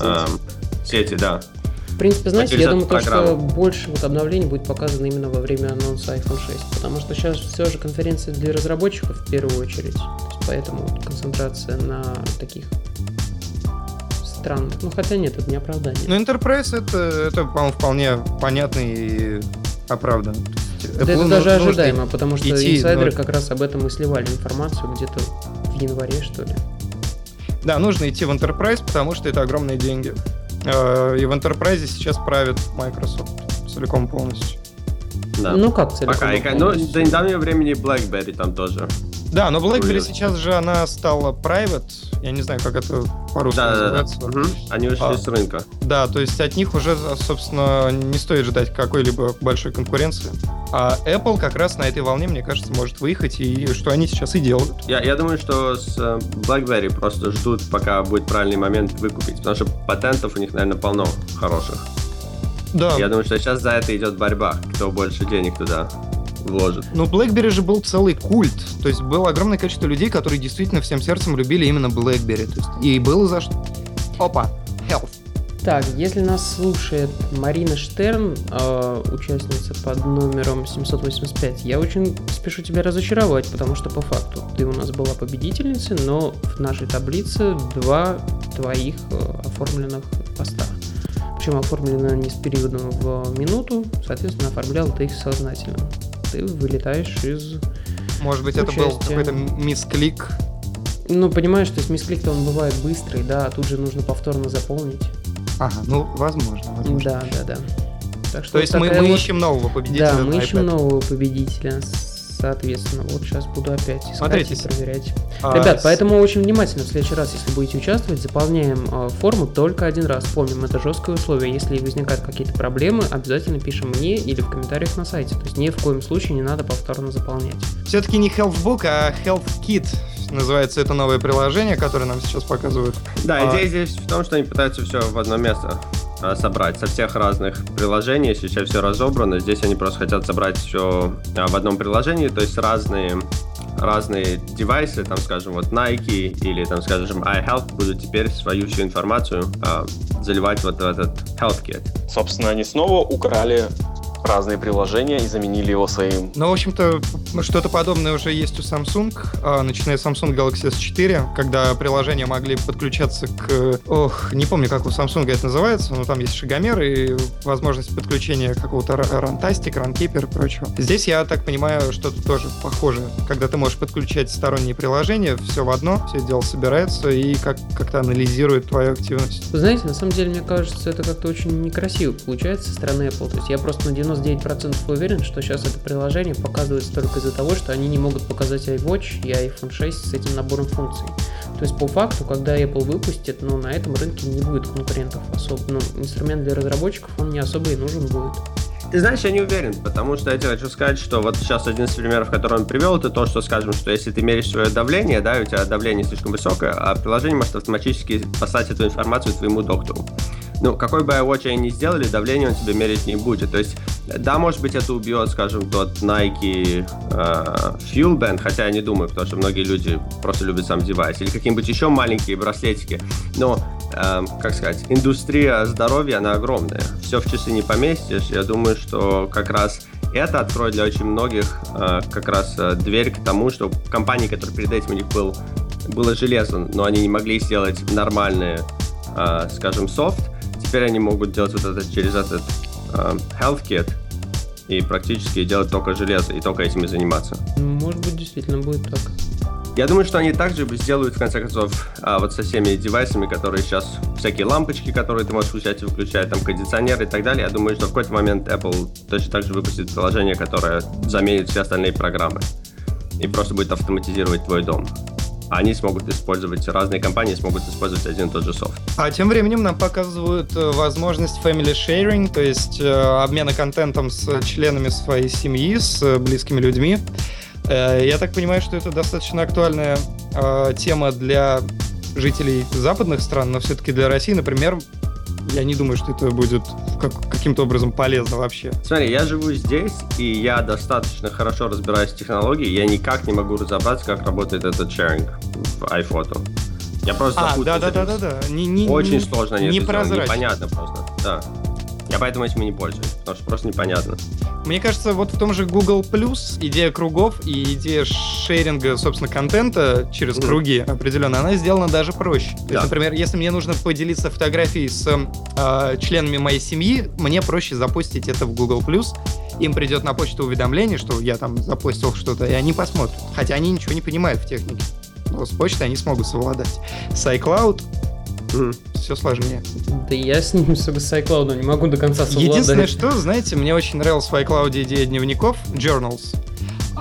эм, сети, да. В принципе, знаете, я думаю, то, что больше вот обновлений будет показано именно во время анонса iPhone 6, потому что сейчас все же конференция для разработчиков в первую очередь, поэтому концентрация на таких странных, ну хотя нет, это не оправдание. Ну, Enterprise это, это по-моему, вполне понятно и есть Да это даже ожидаемо, потому что идти, инсайдеры но- как раз об этом и сливали информацию где-то в январе, что ли. Да, нужно идти в Enterprise, потому что это огромные деньги. Э, И в Enterprise сейчас правит Microsoft целиком полностью. да. Ну как целиком? Пока. И, и ну, полностью? до недавнего времени BlackBerry там тоже. Да, но BlackBerry сейчас же она стала private. Я не знаю, как это по-русски Да, да, да. называется. Мгм. Они ушли А. с рынка. Да, то есть от них уже, собственно, не стоит ждать какой-либо большой конкуренции. А Apple как раз на этой волне, мне кажется, может выехать, и что они сейчас и делают. Я, я думаю, что с э, BlackBerry просто ждут, пока будет правильный момент выкупить. Потому что патентов у них, наверное, полно хороших. Да, Я думаю, что сейчас за это идет борьба. Кто больше денег туда вложит. Ну, BlackBerry же был целый культ. То есть было огромное количество людей, которые действительно всем сердцем любили именно BlackBerry. То есть, и было за что. Опа, health. Так, если нас слушает Марина Штерн, э, участница под номером 785, я очень спешу тебя разочаровать, потому что по факту ты у нас была победительницей, но в нашей таблице два твоих э, оформленных поста. Причем оформлены они с периодом в минуту, соответственно, оформлял ты их сознательно. Ты вылетаешь из... Может быть, это был какой-то мисклик. Ну, понимаешь, то есть мисклик-то он бывает быстрый, да, а тут же нужно повторно заполнить. Ага, ну, возможно, возможно. Да, да, да. Так что То есть мы, мы вот- ищем нового победителя Да, мы ищем iPad. нового победителя. Соответственно, вот сейчас буду опять искать Смотрите, и проверять. А, Ребят, с- поэтому очень внимательно в следующий раз, если будете участвовать, заполняем э, форму только один раз. Помним, это жесткое условие. Если возникают какие-то проблемы, обязательно пишем мне или в комментариях на сайте. То есть ни в коем случае не надо повторно заполнять. Все-таки не Healthbook, а Health Kit называется это новое приложение, которое нам сейчас показывают. Да, А- идея здесь в том, что они пытаются все в одно место собрать со всех разных приложений. Сейчас все разобрано. Здесь они просто хотят собрать все в одном приложении, то есть разные разные девайсы, там, скажем, вот Nike или, там, скажем, iHealth будут теперь свою всю информацию а, заливать вот в этот Health Kit. Собственно, они снова украли разные приложения и заменили его своим. Ну, в общем-то, что-то подобное уже есть у Samsung, а, начиная с Samsung Galaxy S4, когда приложения могли подключаться к... Ох, не помню, как у Samsung это называется, но там есть шагомер и возможность подключения какого-то ра- рантастик, ранкипер и прочего. Здесь, я так понимаю, что-то тоже похожее, когда ты можешь подключать сторонние приложения, все в одно, все дело собирается и как- как-то анализирует твою активность. Вы знаете, на самом деле, мне кажется, это как-то очень некрасиво получается со стороны Apple. То есть я просто на 99% уверен, что сейчас это приложение показывается только из-за того, что они не могут показать iWatch и iPhone 6 с этим набором функций. То есть по факту, когда Apple выпустит, ну, на этом рынке не будет конкурентов особо. Ну, инструмент для разработчиков, он не особо и нужен будет. Ты знаешь, я не уверен, потому что я тебе хочу сказать, что вот сейчас один из примеров, который он привел, это то, что, скажем, что если ты меряешь свое давление, да, у тебя давление слишком высокое, а приложение может автоматически послать эту информацию твоему доктору. Ну, какой бы iWatch они ни сделали, давление он тебе мерить не будет. То есть, да, может быть, это убьет, скажем, тот Nike э, Fuel Band, хотя я не думаю, потому что многие люди просто любят сам девайс, или какие-нибудь еще маленькие браслетики. Но, э, как сказать, индустрия здоровья, она огромная. Все в часы не поместишь. Я думаю, что как раз это откроет для очень многих э, как раз э, дверь к тому, что компании, которые перед этим у них был, было железо, но они не могли сделать нормальные, э, скажем, софт, теперь они могут делать вот это через этот э, health kit и практически делать только железо и только этим и заниматься. Может быть, действительно будет так. Я думаю, что они также сделают, в конце концов, а, вот со всеми девайсами, которые сейчас, всякие лампочки, которые ты можешь включать и выключать, там, кондиционеры и так далее. Я думаю, что в какой-то момент Apple точно так же выпустит приложение, которое заменит все остальные программы и просто будет автоматизировать твой дом. А они смогут использовать, разные компании смогут использовать один и тот же софт. А тем временем нам показывают э, возможность family sharing, то есть э, обмена контентом с членами своей семьи, с э, близкими людьми. Я так понимаю, что это достаточно актуальная тема для жителей западных стран, но все-таки для России, например, я не думаю, что это будет как- каким-то образом полезно вообще. Смотри, я живу здесь, и я достаточно хорошо разбираюсь в технологии. Я никак не могу разобраться, как работает этот sharing в iPhoto. Я просто А, запутался. да-да-да-да-да. Не- не- Очень не- сложно сделали, непрозрачно. непонятно просто. Да. Я поэтому этим и не пользуюсь, потому что просто непонятно. Мне кажется, вот в том же Google Plus идея кругов и идея шеринга, собственно, контента через Мгм. круги определенно, она сделана даже проще. То Да. есть, например, если мне нужно поделиться фотографией с э, членами моей семьи, мне проще запустить это в Google Plus. Им придет на почту уведомление, что я там запустил что-то, и они посмотрят. Хотя они ничего не понимают в технике. Но с почтой они смогут совладать. С iCloud Мгм. все сложнее. Да я с ним с с iCloud не могу до конца совладать. Единственное, что, знаете, мне очень нравилась в iCloud идея дневников, journals.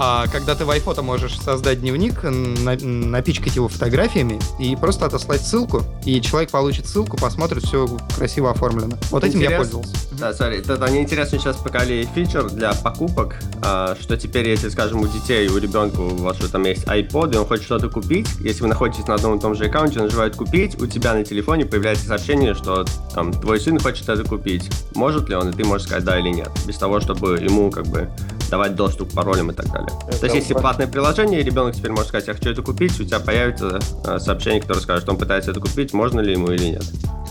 А когда ты в iPhoto можешь создать дневник, на- напичкать его фотографиями и просто отослать ссылку, и человек получит ссылку, посмотрит, все красиво оформлено. Вот этим я Интерес- пользовался. Да, смотри, это они интересно сейчас показали фичер для покупок, а, что теперь, если, скажем, у детей, у ребенка у вас что там есть iPod, и он хочет что-то купить, если вы находитесь на одном и том же аккаунте, нажимает купить, у тебя на телефоне появляется сообщение, что там твой сын хочет это купить. Может ли он, и ты можешь сказать да или нет, без того, чтобы ему как бы давать доступ к паролям и так далее. Это То есть, если платное приложение, ребенок теперь может сказать, я хочу это купить, у тебя появится э, сообщение, которое скажет, что он пытается это купить, можно ли ему или нет.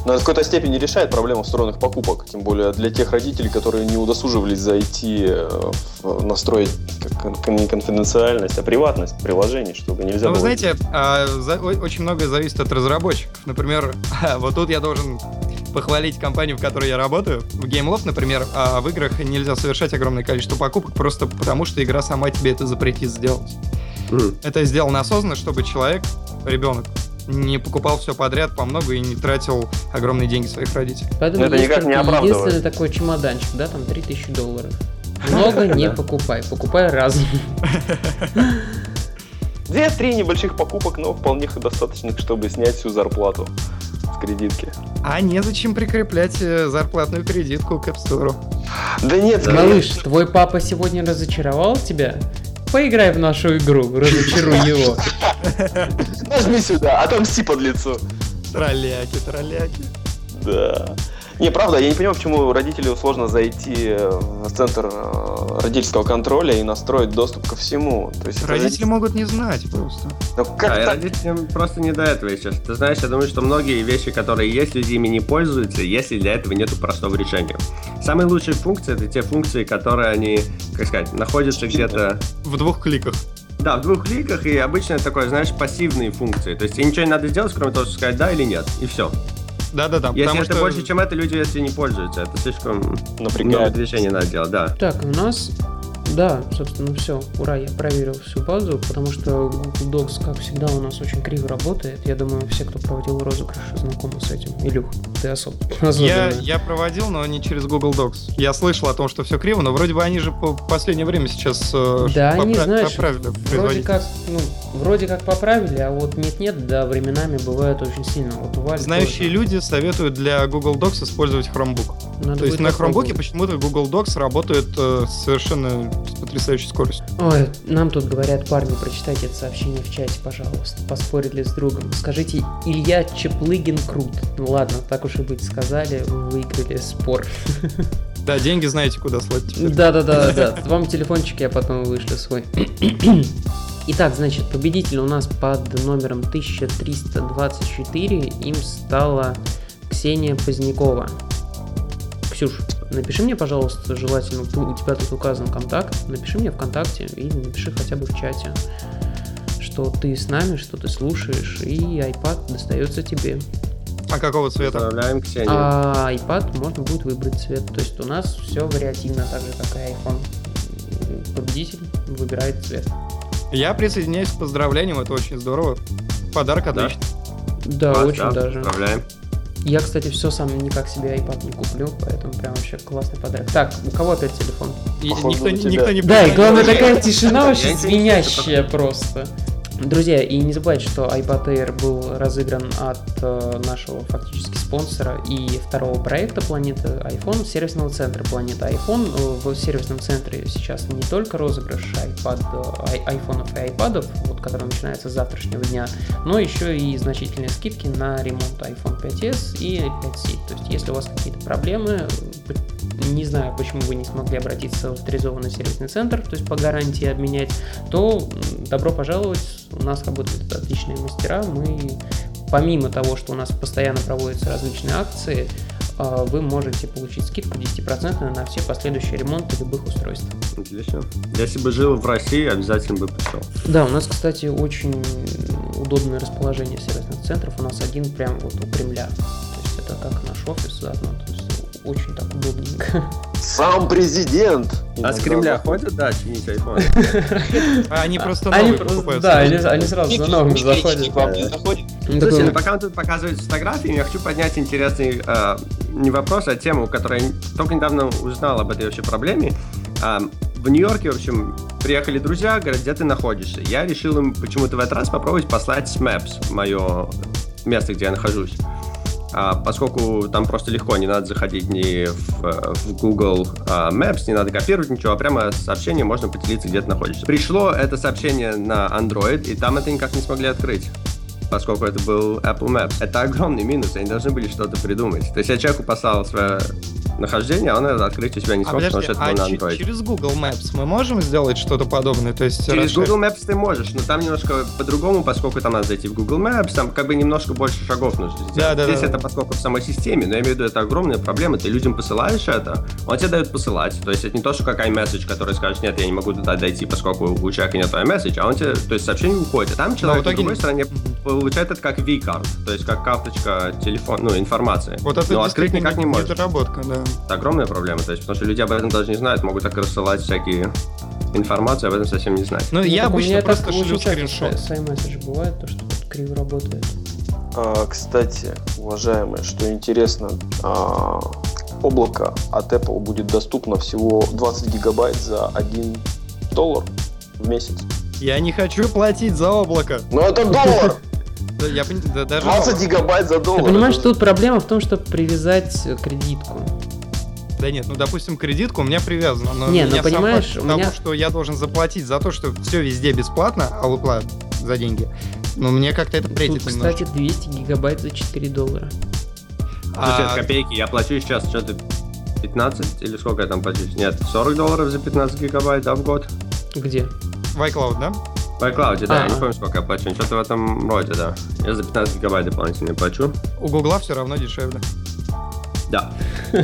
Но это в какой-то степени решает проблему встроенных покупок, тем более для тех родителей, которые не удосуживались зайти э, в настроить не конфиденциальность, а приватность приложений, чтобы нельзя Ну, вы было... знаете, а, очень многое зависит от разработчиков. Например, вот тут я должен похвалить компанию, в которой я работаю. В GameLoft, например, а в играх нельзя совершать огромное количество покупок просто потому, что игра сама тебе это запретит сделать. Мгм. Это сделано осознанно, чтобы человек, ребенок, не покупал все подряд по много и не тратил огромные деньги своих родителей. Поэтому это никак не оправдывает. единственный такой чемоданчик, да, там 3000 долларов. Много не покупай, покупай разом. Две-три небольших покупок, но вполне достаточных, чтобы снять всю зарплату с кредитки. А незачем прикреплять э, зарплатную кредитку к App Store. Да нет, скорее- Малыш, твой папа сегодня разочаровал тебя? Поиграй в нашу игру, разочаруй его. нажми сюда, отомсти под лицо. Тролляки, тролляки. Да. Не, правда, я не понимаю, почему родителю сложно зайти э, в центр э, родительского контроля и настроить доступ ко всему. То есть Родители же- могут не знать просто. Ну, как А и так? родителям просто не до этого сейчас. Ты знаешь, я думаю, что многие вещи, которые есть, люди ими не пользуются, если для этого нету простого решения. Самые лучшие функции это те функции, которые они, как сказать, находятся где-то В двух кликах. Да, в двух кликах, и обычно это такое, знаешь, пассивные функции. То есть тебе ничего не надо сделать, кроме того, что сказать да или нет, и все. Да-да-да. Если потому это что... больше, чем это, люди если не пользуются. Это слишком много Напрягает. движений надо делать, да. Так, у нас... Да, собственно, все. Ура, я проверил всю базу, потому что Google Docs, как всегда, у нас очень криво работает. Я думаю, все, кто проводил розыгрыш, знакомы с этим. Илюх, ты особ... Я, я проводил, но не через Google Docs. Я слышал о том, что все криво, но вроде бы они же по последнее время сейчас э, Да, они, попра- знаешь, поправили Вроде как, ну, вроде как поправили, а вот нет-нет, да, временами бывает очень сильно. Вот Знающие тоже. люди советуют для Google Docs использовать Chromebook. Надо То есть на Chromebook почему-то Google Docs работает э, совершенно с потрясающей скоростью. Ой, нам тут говорят, парни, прочитайте это сообщение в чате, пожалуйста. Поспорили с другом. Скажите, Илья Чеплыгин крут. Ну ладно, так уж и быть, сказали, вы выиграли спор. Да, деньги знаете, куда слать теперь. Да-да-да, да. Вам телефончик я потом вышлю свой. Итак, значит, победитель у нас под номером 1324. Им стала Ксения Позднякова. Ксюш, напиши мне, пожалуйста, желательно, у тебя тут указан контакт, напиши мне ВКонтакте или напиши хотя бы в чате, что ты с нами, что ты слушаешь, и iPad достается тебе. А какого цвета? Поздравляем, Ксения. А iPad можно будет выбрать цвет. То есть у нас все вариативно, так же как и iPhone. Победитель выбирает цвет. Я присоединяюсь к поздравлениям, это очень здорово. Подарок Да. отличный. Да, Вас, очень да, даже. Поздравляем. Я, кстати, все сам никак себе iPad не куплю, поэтому прям вообще классный подарок. Так, у кого опять телефон? И Походу, никто, никто не Да, и главное такая тишина вообще звенящая просто. Друзья, и не забывайте, что iPad Air был разыгран от э, нашего фактически спонсора и второго проекта Планеты iPhone, сервисного центра Планета iPhone. Э, В сервисном центре сейчас не только розыгрыш iPad, э, айфонов и айпадов, вот, который начинается с завтрашнего дня, но еще и значительные скидки на ремонт iPhone 5s и 5C. То есть, если у вас какие-то проблемы, не знаю, почему вы не смогли обратиться в авторизованный сервисный центр, то есть по гарантии обменять, то добро пожаловать. У нас работают отличные мастера. Мы, помимо того, что у нас постоянно проводятся различные акции, а, вы можете получить скидку 10% на все последующие ремонты любых устройств. Отлично. Если бы жил в России, обязательно бы пришел. Да, у нас, кстати, очень удобное расположение сервисных центров. У нас один прям вот у Кремля. То есть это как наш офис заодно. То очень так удобненько. Сам президент. А с Кремля ходят, да, чинить айфон? А они просто новые покупают. да, они, сразу за новым заходят. Он Слушай, ну пока он тут показывает фотографии, я хочу поднять интересный э, не вопрос, а тему, которую я только недавно узнал об этой вообще проблеме. А, в Нью-Йорке, в общем, приехали друзья, говорят, где ты находишься. Я решил им почему-то в этот раз попробовать послать с Maps мое место, где я нахожусь. А, поскольку там просто легко, не надо заходить ни в, в Google а, Maps, не надо копировать ничего, а прямо сообщение можно поделиться, где ты находишься. Пришло это сообщение на Android, и там это никак не смогли открыть поскольку это был Apple Maps. Это огромный минус, они должны были что-то придумать. То есть я человеку послал свое нахождения, он это открыть у себя не А, смог, потому подожди, что это был а на че- Android. через Google Maps мы можем сделать что-то подобное? То есть Через расширить- Google Maps ты можешь, но там немножко по-другому, поскольку там надо зайти в Google Maps, там как бы немножко больше шагов нужно сделать. Да, да, Здесь да. это поскольку в самой системе, но я имею в виду, это огромная проблема, ты людям посылаешь это, он тебе дает посылать, то есть это не то, что как iMessage, который скажет, нет, я не могу туда дойти, поскольку у человека нет iMessage, а он тебе, то есть сообщение уходит, а там человек итоге на другой не- стороне получает это как V-card, то есть как карточка телефон, ну, информации. Вот это но открыть никак не можешь. недоработка, да. Это огромная проблема, то есть, потому что люди об этом даже не знают, могут так рассылать всякие информацию, об этом совсем не знать. Ну, Ну, я так обычно просто шлю скриншот. с- С iMessage бывает, то, что тут криво работает. А, кстати, уважаемые, что интересно, а, облако от Apple будет доступно всего 20 гигабайт за 1 доллар в месяц. Я не хочу платить за облако. Но это доллар! Я даже 20 гигабайт за доллар. Ты понимаешь, что тут проблема в том, чтобы привязать кредитку. Да нет, ну допустим, кредитку у меня привязана, но Не, ну, понимаешь, факт у того, меня- что я должен заплатить за то, что все везде бесплатно, а выплат за деньги. Ну, мне как-то это претит Тут, немножко. кстати, 200 гигабайт за 4 доллара. А, копейки. Я плачу сейчас что-то 15 или сколько я там плачу? Нет, 40 долларов за 15 гигабайт, да, в год? Где? в iCloud, да? В iCloud, да, я не помню, сколько я плачу. Что-то в этом роде, да. Я за 15 гигабайт дополнительно плачу. У Гугла все равно дешевле. Да.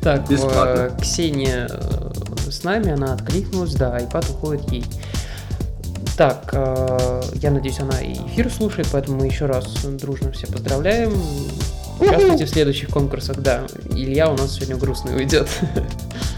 Так, Бесплатно. э, Ксения э, с нами, она откликнулась, да, iPad уходит ей. Так, э, я надеюсь, она эфир слушает, поэтому мы еще раз дружно все поздравляем. Участвуйте в следующих конкурсах, да. Илья у нас сегодня грустный уйдет.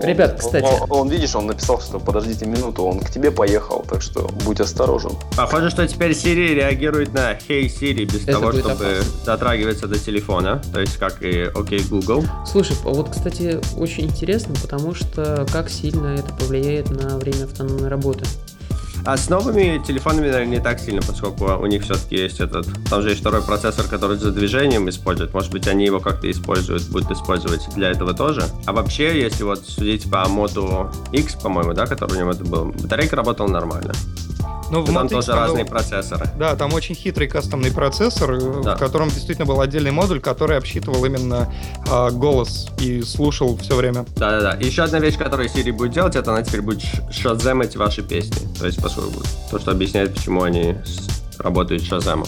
Он- Ребят, он- кстати. Он, он, видишь, он написал, что подождите минуту, он к тебе поехал, так что будь осторожен. Похоже, что теперь Siri реагирует на Hey Siri без Это того, чтобы опасно. дотрагиваться до телефона. То есть, как и OK Google. Слушай, а вот, кстати, очень интересно, потому что как сильно это повлияет на время автономной работы. А с новыми телефонами, наверное, не так сильно, поскольку у них все-таки есть этот... Там же есть второй процессор, который за движением использует. Может быть, они его как-то используют, будут использовать для этого тоже. А вообще, если вот судить по Moto X, по-моему, да, который у него это был, батарейка работала нормально. Ну, в И там X тоже там был- разные процессоры. Да, там очень хитрый кастомный процессор, э, Да. в котором действительно был отдельный модуль, который обсчитывал именно а, голос и слушал все время. Да-да-да. И еще одна вещь, которую Siri будет делать, это она теперь будет шаземать ваши песни. То есть, поскольку то, что объясняет, почему они работают с шаземом.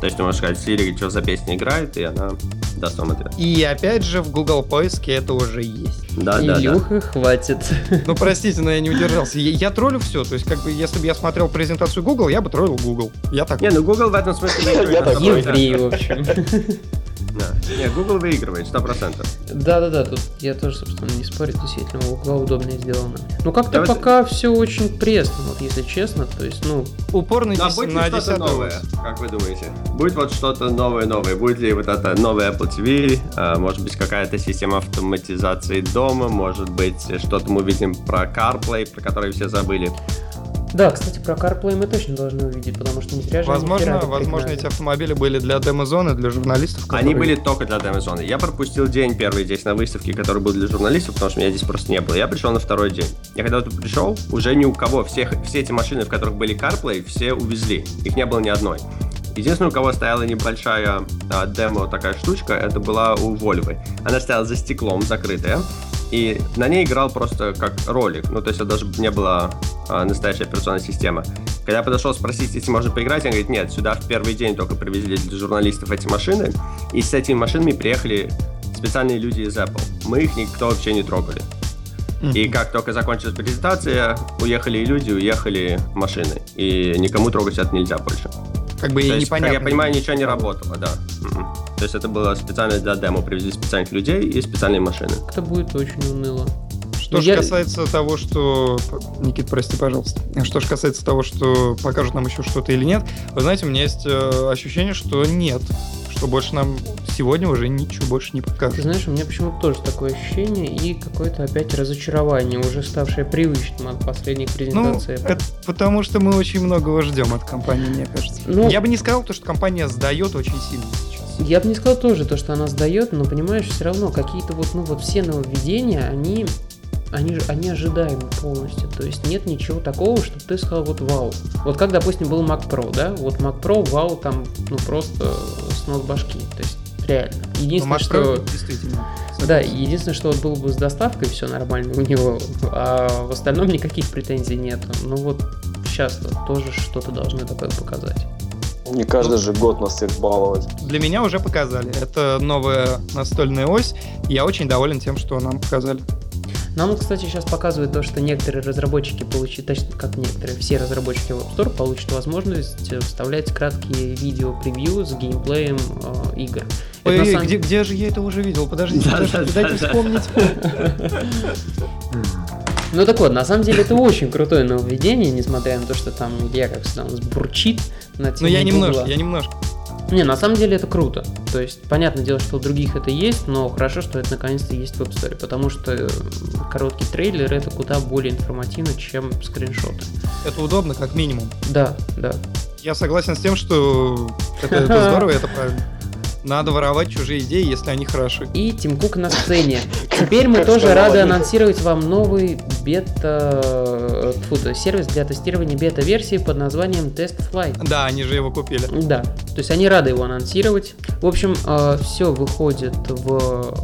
То есть ты можешь сказать, Siri, что за песня играет, и она даст вам ответ. И опять же, в Google поиске это уже есть. Да-да-да. Илюха, хватит. Ну, простите, но я не удержался. Я, я троллю все. То есть, как бы, если бы я смотрел презентацию Google, я бы троллил Google. Я так. Не, ну Google в этом смысле. Я так 100%. Еврей, в общем. Да. Не, Google выигрывает, сто процентов. Да-да-да, тут я тоже, собственно, не спорю, действительно, у угла удобнее сделано. Ну, как-то Давайте- пока все очень пресно, вот если честно, то есть, ну, Упор на, а дес- будет на что-то 10 новое, как вы думаете? Будет вот что-то новое-новое? Будет ли вот это новый Apple TV? А, может быть, какая-то система автоматизации дома? Может быть, что-то мы увидим про CarPlay, про который все забыли? Да, кстати, про CarPlay мы точно должны увидеть, потому что не зря же они Возможно, возможно, эти автомобили были для демозоны, для журналистов. Они которые- были только для демозоны. Я пропустил день первый здесь на выставке, который был для журналистов, потому что меня здесь просто не было. Я пришел на второй день. Я когда тут пришел, уже ни у кого. Всех, все эти машины, в которых были CarPlay, все увезли. Их не было ни одной. Единственное, у кого стояла небольшая а, демо такая штучка, это была у Volvo. Она стояла за стеклом, закрытая. И на ней играл просто как ролик. Ну, то есть это даже не была а, настоящая операционная система. Когда я подошел спросить, если можно поиграть, он говорит, нет, сюда в первый день только привезли для журналистов эти машины. И с этими машинами приехали специальные люди из Apple. Мы их никто вообще не трогали. И как только закончилась презентация, уехали и люди, уехали машины. И никому трогать это нельзя больше. Как бы То и есть, как непонятно. я понимаю, ничего не работало, да. То есть это было специально для демо. Привезли специальных людей и специальные машины. Как-то будет очень уныло. Что Ну, же я- касается того, что... Никит, прости, пожалуйста. Что же касается того, что покажут нам еще что-то или нет, вы знаете, у меня есть э, ощущение, что нет. Что больше нам сегодня уже ничего больше не Ты покажут. знаешь, у меня почему-то тоже такое ощущение и какое-то опять разочарование, уже ставшее привычным от последних Ну, презентаций. это потому что мы очень многого ждем от компании, мне кажется. Ну- Я бы не сказал, то, что компания сдает очень сильно сейчас. Я бы не сказал тоже то, что она сдает, но понимаешь, все равно какие-то вот, ну вот все нововведения, они, они, же- они ожидаемы полностью. То есть нет ничего такого, чтобы ты сказал вот вау. Вот как, допустим, был Mac Pro, да? Вот Mac Pro, вау, там, ну просто с ног башки. То есть Реально. Ну, Единственное, Mac что... Pro действительно. Да, единственное, что вот было бы с доставкой все нормально у него, а в остальном никаких претензий нету. Ну вот сейчас тоже что-то должны такое показать. Не каждый же год нас всех баловать. Для меня уже показали. Это новая настольная ось. Я очень доволен тем, что нам показали. Нам, кстати, сейчас показывает то, что некоторые разработчики получат, точнее, как некоторые, все разработчики в App Store получат возможность э, вставлять краткие видео-превью с геймплеем э, игр. Ой, ой, самом- где, где же я это уже видел? Подождите, Да, подождите, да, дайте да, вспомнить. Ну так вот, на самом деле это очень крутое нововведение, несмотря на то, что там я, как всегда, у нас бурчит на Ну тему я немножко, я немножко. Не, на самом деле это круто. То есть, понятное дело, что у других это есть, но хорошо, что это наконец-то есть в App Store, потому что короткий трейлер это куда более информативно, чем скриншоты. Это удобно, как минимум. Да, да. Я согласен с тем, что это, это здорово, это правильно. Надо воровать чужие идеи, если они хороши. И Тим Кук на сцене. Теперь мы тоже рады анонсировать вам новый бета... э, есть сервис для тестирования бета-версии под названием Test Flight. Да, они же его купили. Да, то есть они рады его анонсировать. В общем, все выходит в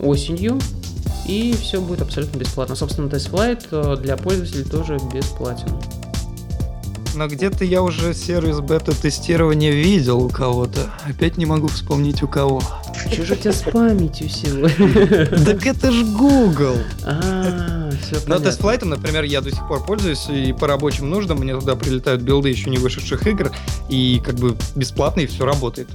осенью, и все будет абсолютно бесплатно. Собственно, Test Flight э, для пользователей тоже бесплатен. Но где-то я уже сервис бета-тестирования видел у кого-то. Опять не могу вспомнить у кого. Че же у тебя с памятью сегодня? Так это ж Google. А, все Но тестфлайтом, например, я до сих пор пользуюсь, и по рабочим нуждам мне туда прилетают билды еще не вышедших игр, и как бы бесплатно, и все работает.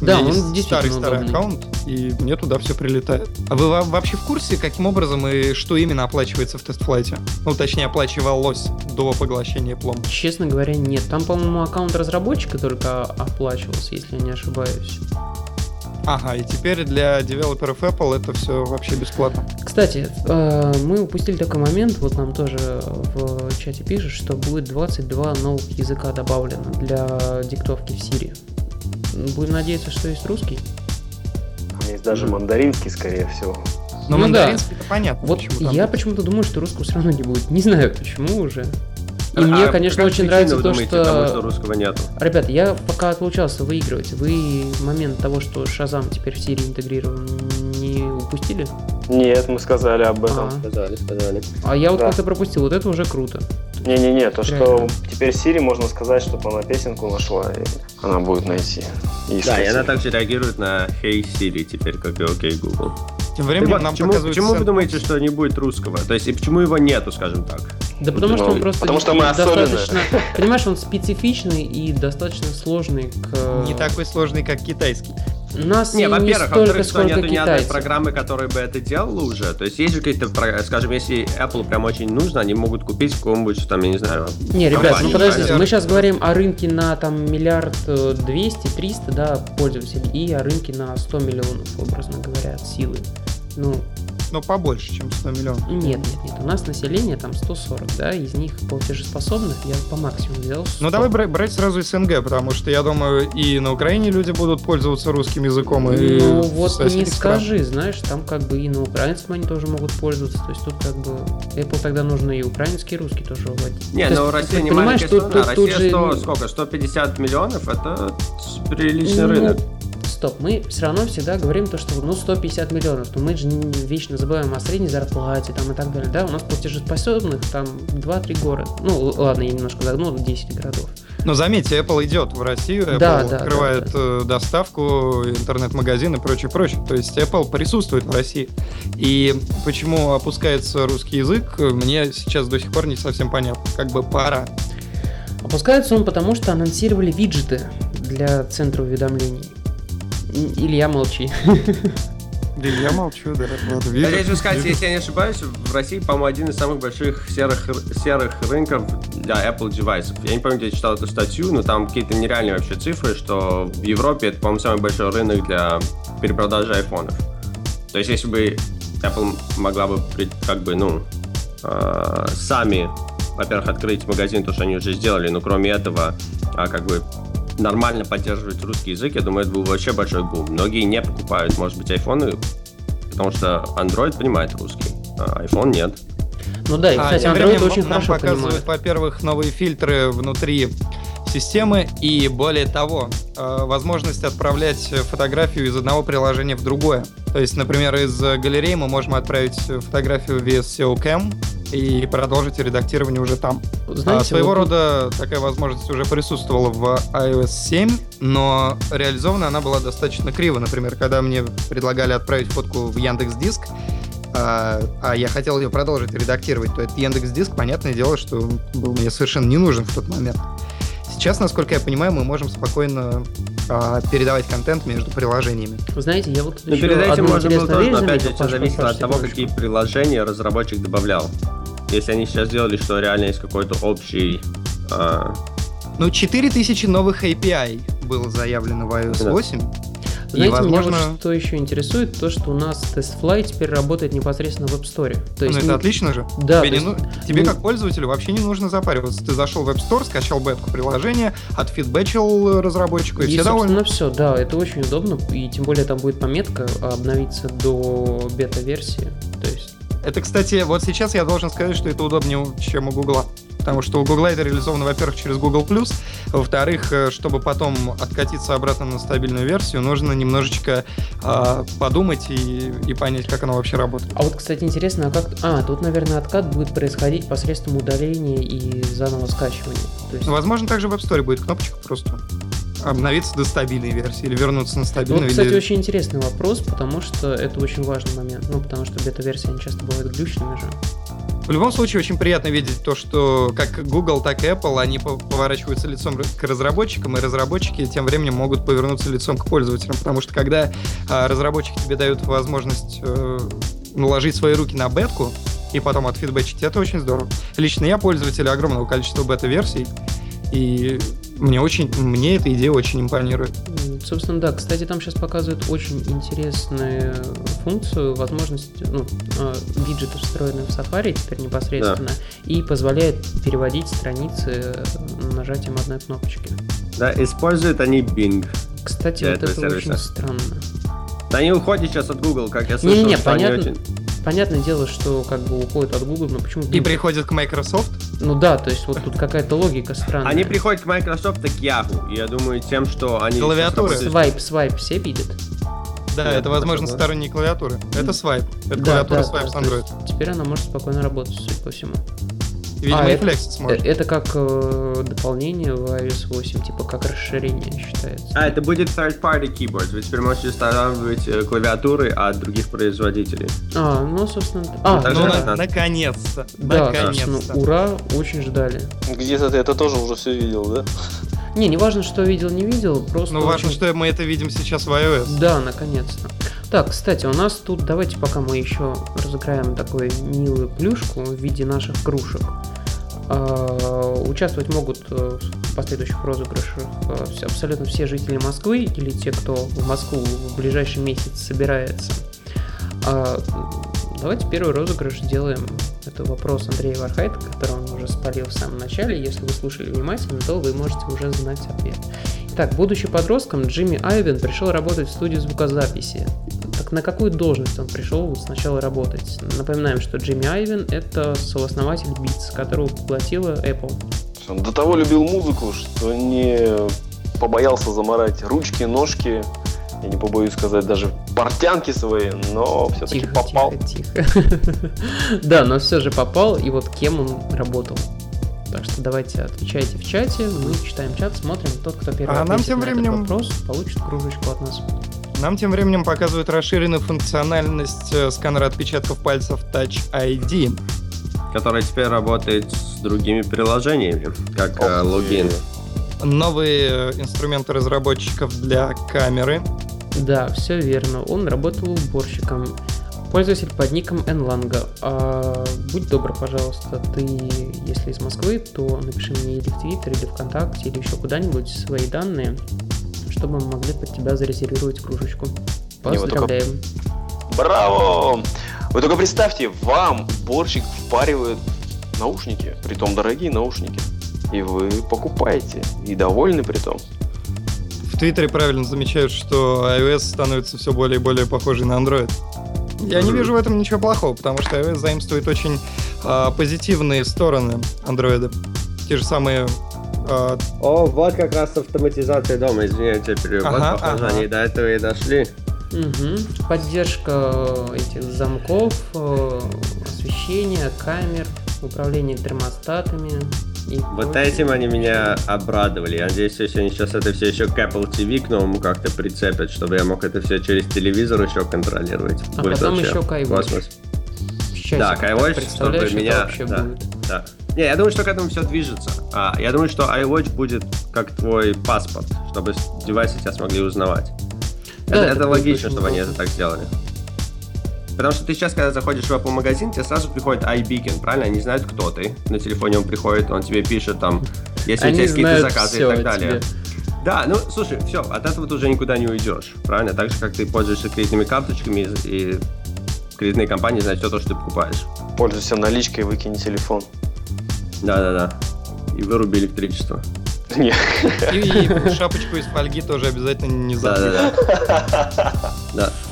У Да, меня он есть старый старый удобный. аккаунт, и мне туда все прилетает. А вы во- вообще в курсе, каким образом и что именно оплачивается в тестфлайте? Ну, точнее, оплачивалось до поглощения плом. Честно говоря, нет. Там, по-моему, аккаунт разработчика только оплачивался, если я не ошибаюсь. Ага, и теперь для девелоперов Apple это все вообще бесплатно. Кстати, э, мы упустили такой момент, вот нам тоже в чате пишут, что будет 22 новых языка добавлено для диктовки в Siri. Будем надеяться, что есть русский. Там есть даже мандаринский, скорее всего. Но Ну да. мандаринский это понятно. Вот почему я будет. почему-то думаю, что русского все равно не будет. Не знаю почему уже. И А мне, конечно, очень нравится то, думаете, того, что что... русского нету? Ребята, я пока отлучался выигрывать. Вы момент того, что Шазам теперь в Siri интегрирован, упустили? Нет, мы сказали об этом. А. Сказали, сказали. А я вот Да. как-то пропустил. Вот это уже круто. Не-не-не, то, что Реально. теперь Сири можно сказать, чтобы она песенку нашла, и она будет найти. И Да, и она также реагирует на Hey Siri теперь, как и OK Google. Тем временем вот, нам почему, показывают почему вы думаете, что не будет русского? То есть, и почему его нету, скажем так? Да потому что он Ну, просто потому что мы достаточно... Понимаешь, он специфичный и достаточно сложный к... не такой сложный, как китайский. Нас Не, во-первых, не во-вторых, что нету ни одной китайцев. программы, которая бы это делала уже. То есть есть же какие-то, скажем, если Apple прям очень нужно, они могут купить какого-нибудь, там, я не знаю, Не, ребят, ну подождите, мы сейчас говорим о рынке на там миллиард э, двести, триста, да, пользователей, и о рынке на 100 миллионов, образно говоря, силы. Ну, Но побольше, чем 100 миллионов. нет, нет, нет, у нас население там 140, да, из них платежеспособных я по максимуму взял 100. Ну давай бра- брать сразу СНГ, потому что я думаю, и на Украине люди будут пользоваться русским языком, и Ну вот не странах. скажи, знаешь, там как бы и на украинском они тоже могут пользоваться, то есть тут как бы Apple тогда нужно и украинский, и русский тоже вводить. Не, То ну есть, Россия ты не понимаешь, маленькая тут- страна. тут- тут Россия же- 100, сколько? 150 миллионов? Это приличный Ну, рынок. Стоп, мы все равно всегда говорим то, что ну 150 миллионов, но мы же вечно забываем о средней зарплате там и так далее, да, у нас платежеспособных там 2-3 города, ну ладно, я немножко загнул, 10 городов. Но заметьте, Apple идет в Россию, Apple Да, да, открывает да, э, доставку, интернет-магазин и прочее, прочее. То есть Apple присутствует в России. И почему опускается русский язык, мне сейчас до сих пор не совсем понятно. Как бы пора. Опускается он потому, что анонсировали виджеты для центра уведомлений. Илья, молчи. Да я молчу, да. Я вижу, хочу сказать, вижу. если я не ошибаюсь, в России, по-моему, один из самых больших серых, ры- серых рынков для Apple девайсов. Я не помню, где я читал эту статью, но там какие-то нереальные вообще цифры, что в Европе это, по-моему, самый большой рынок для перепродажи айфонов. То есть, если бы Apple могла бы, как бы, ну, э, сами, во-первых, открыть магазин, то, что они уже сделали, но кроме этого, а, как бы, нормально поддерживать русский язык, я думаю, это был вообще большой бум. Многие не покупают, может быть, айфоны, потому что Android понимает русский, а iPhone нет. Ну да, и, А, кстати, тем Android временем очень нам хорошо показывают, во-первых, новые фильтры внутри системы и более того, э, возможность отправлять фотографию из одного приложения в другое. То есть, например, из галереи мы можем отправить фотографию в SEO Cam и продолжить редактирование уже там. Знаете, а, своего вот рода такая возможность уже присутствовала в iOS 7, но реализована она была достаточно криво. Например, когда мне предлагали отправить фотку в Яндекс Диск, а, а я хотел ее продолжить редактировать, то этот Яндекс Диск, понятное дело, что был мне совершенно не нужен в тот момент. Сейчас, насколько я понимаю, мы можем спокойно а, передавать контент между приложениями. Знаете, я вот тут Но еще перед этим можно было тоже, опять же, зависит от того, какие приложения разработчик добавлял. Если они сейчас сделали, что реально есть какой-то общий... а, Ну, 4000 новых API было заявлено в iOS Да. 8. Знаете, и, возможно, меня вот что еще интересует, то, что у нас TestFly теперь работает непосредственно в App Store. То ну, есть, это не- отлично же. Да, тебе, не есть- ну- тебе ну- как пользователю вообще не нужно запариваться. Ты зашел в App Store, скачал бетку приложения, отфидбэчил разработчику, и, И, все довольны. все, да, это очень удобно, и тем более там будет пометка обновиться до бета-версии. То есть, Это, кстати, вот сейчас я должен сказать, что это удобнее, чем у Гугла. Потому что у Гугла это реализовано, во-первых, через Google+, во-вторых, э, чтобы потом откатиться обратно на стабильную версию, нужно немножечко а, подумать и, и понять, как оно вообще работает. А вот, кстати, интересно, а как... А, тут, наверное, откат будет происходить посредством удаления и заново скачивания. То есть, Ну, возможно, также в App Store будет кнопочка просто обновиться до стабильной версии или вернуться на вот, стабильную. кстати, или- очень интересный вопрос, потому что это очень важный момент. Ну, потому что бета-версии, они часто бывают глючными же. В любом случае, очень приятно видеть то, что как Google, так и Apple, они по- поворачиваются лицом к разработчикам, и разработчики тем временем могут повернуться лицом к пользователям. Потому что когда а, разработчики тебе дают возможность э, наложить свои руки на бетку и потом отфидбэчить, это очень здорово. Лично я пользователь огромного количества бета-версий, и мне очень, мне эта идея очень импонирует. Собственно, да. Кстати, там сейчас показывают очень интересную функцию, возможность, ну, э, виджеты, встроенные в Safari теперь непосредственно, и позволяет переводить страницы нажатием одной кнопочки. да, используют они Bing. Кстати, вот это сервиса. очень странно. Да они уходят сейчас от Google, как я слышал, Не-не-не, что они понятно. очень... Понятное дело, что как бы уходит от Google, но почему? И Google? приходит к Microsoft. Ну да, то есть вот тут какая-то логика странная. Они приходят к Microsoft и к Yahoo. Я думаю, тем, что они... Клавиатуры. Свайп, свайп все видят. Да, Да, это, возможно, согласен. сторонние клавиатуры. Это свайп. Это Да, клавиатура да, свайп да, с Android. Теперь она может спокойно работать, судя по всему. Видимо, А, и это- сможет. Это как э, дополнение в iOS 8, типа как расширение считается. А, это будет third-party keyboard. Вы теперь можете устанавливать э, клавиатуры от других производителей. А, ну, собственно... А, Ну, ну, на- наконец-то. да, наконец-то. собственно, ура, очень ждали. Где-то ты это тоже уже все видел, да? Не, не важно, что видел, не видел, просто... Ну, важно, очень- что мы это видим сейчас в iOS. Да, наконец-то. Так, кстати, у нас тут, давайте пока мы еще разыграем такую милую плюшку в виде наших кружек. А, Участвовать могут э, в последующих розыгрышах э, абсолютно все жители Москвы или те, кто в Москву в ближайший месяц собирается. А, Давайте первый розыгрыш сделаем. Это вопрос Андрея Вархайта, который он уже спалил в самом начале. Если вы слушали внимательно, то вы можете уже знать ответ. Итак, будучи подростком, Джимми Айвен пришел работать в студию звукозаписи. Так на какую должность он пришел сначала работать? Напоминаем, что Джимми Айвен – это сооснователь Beats, которого поглотила Apple. Он до того любил музыку, что не побоялся заморать ручки, ножки, я не побоюсь сказать, даже портянки свои, но все-таки Тихо, попал. тихо, тихо. Да, но все же попал, и вот кем он работал. Так что давайте отвечайте в чате, мы читаем чат, смотрим. Тот, кто первый А нам тем на этот временем- вопрос, получит кружечку от нас. Нам тем временем показывают расширенную функциональность э, сканера отпечатков пальцев Touch ID. Который теперь работает с другими приложениями, как э, Ох логин. Новые э, инструменты разработчиков для камеры. Да, все верно. Он работал уборщиком. Пользователь под ником Nlanga. А, будь добр, пожалуйста, ты, если из Москвы, то напиши мне или в Твиттер, или ВКонтакте, или еще куда-нибудь свои данные, чтобы мы могли под тебя зарезервировать кружечку. Не, вы только- Поздравляем. Браво! Вы только представьте, вам уборщик впаривает наушники, притом дорогие наушники. И вы покупаете, и довольны при том. Твиттере правильно замечают, что iOS становится все более и более похожей на Android. Я не вижу в этом ничего плохого, потому что iOS заимствует очень а, позитивные стороны Android. Те же самые А, О, вот как раз автоматизация дома, извините, перевод Ага, похоже, ага. они до этого и дошли. Мгм. Поддержка этих замков, э, освещения, камер, управление термостатами. И Вот прочее. этим они меня обрадовали. Я надеюсь, если они сейчас это все еще к Apple TV к новому как-то прицепят, чтобы я мог это все через телевизор еще контролировать. А Будет потом еще космос. Да, iWatch, чтобы меня- да. будет. Да. Не, я думаю, что к этому все движется. А, я думаю, что iWatch будет как твой паспорт, чтобы девайсы тебя смогли узнавать. Да, это, это это логично, чтобы они удобно. это так сделали. Потому что ты сейчас, когда заходишь в Apple магазин, тебе сразу приходит iBeacon, правильно? Они знают, кто ты. На телефоне он приходит, он тебе пишет там, если у Они тебя есть какие-то заказы и так далее. тебе. Да, ну слушай, все, от этого ты уже никуда не уйдешь, правильно? Так же, как ты пользуешься кредитными карточками и, кредитные компании знают все то, что ты покупаешь. Пользуйся наличкой, выкини телефон. Да-да-да. И выруби электричество. И, и шапочку из фольги тоже обязательно не забудь. Да-да-да. Да.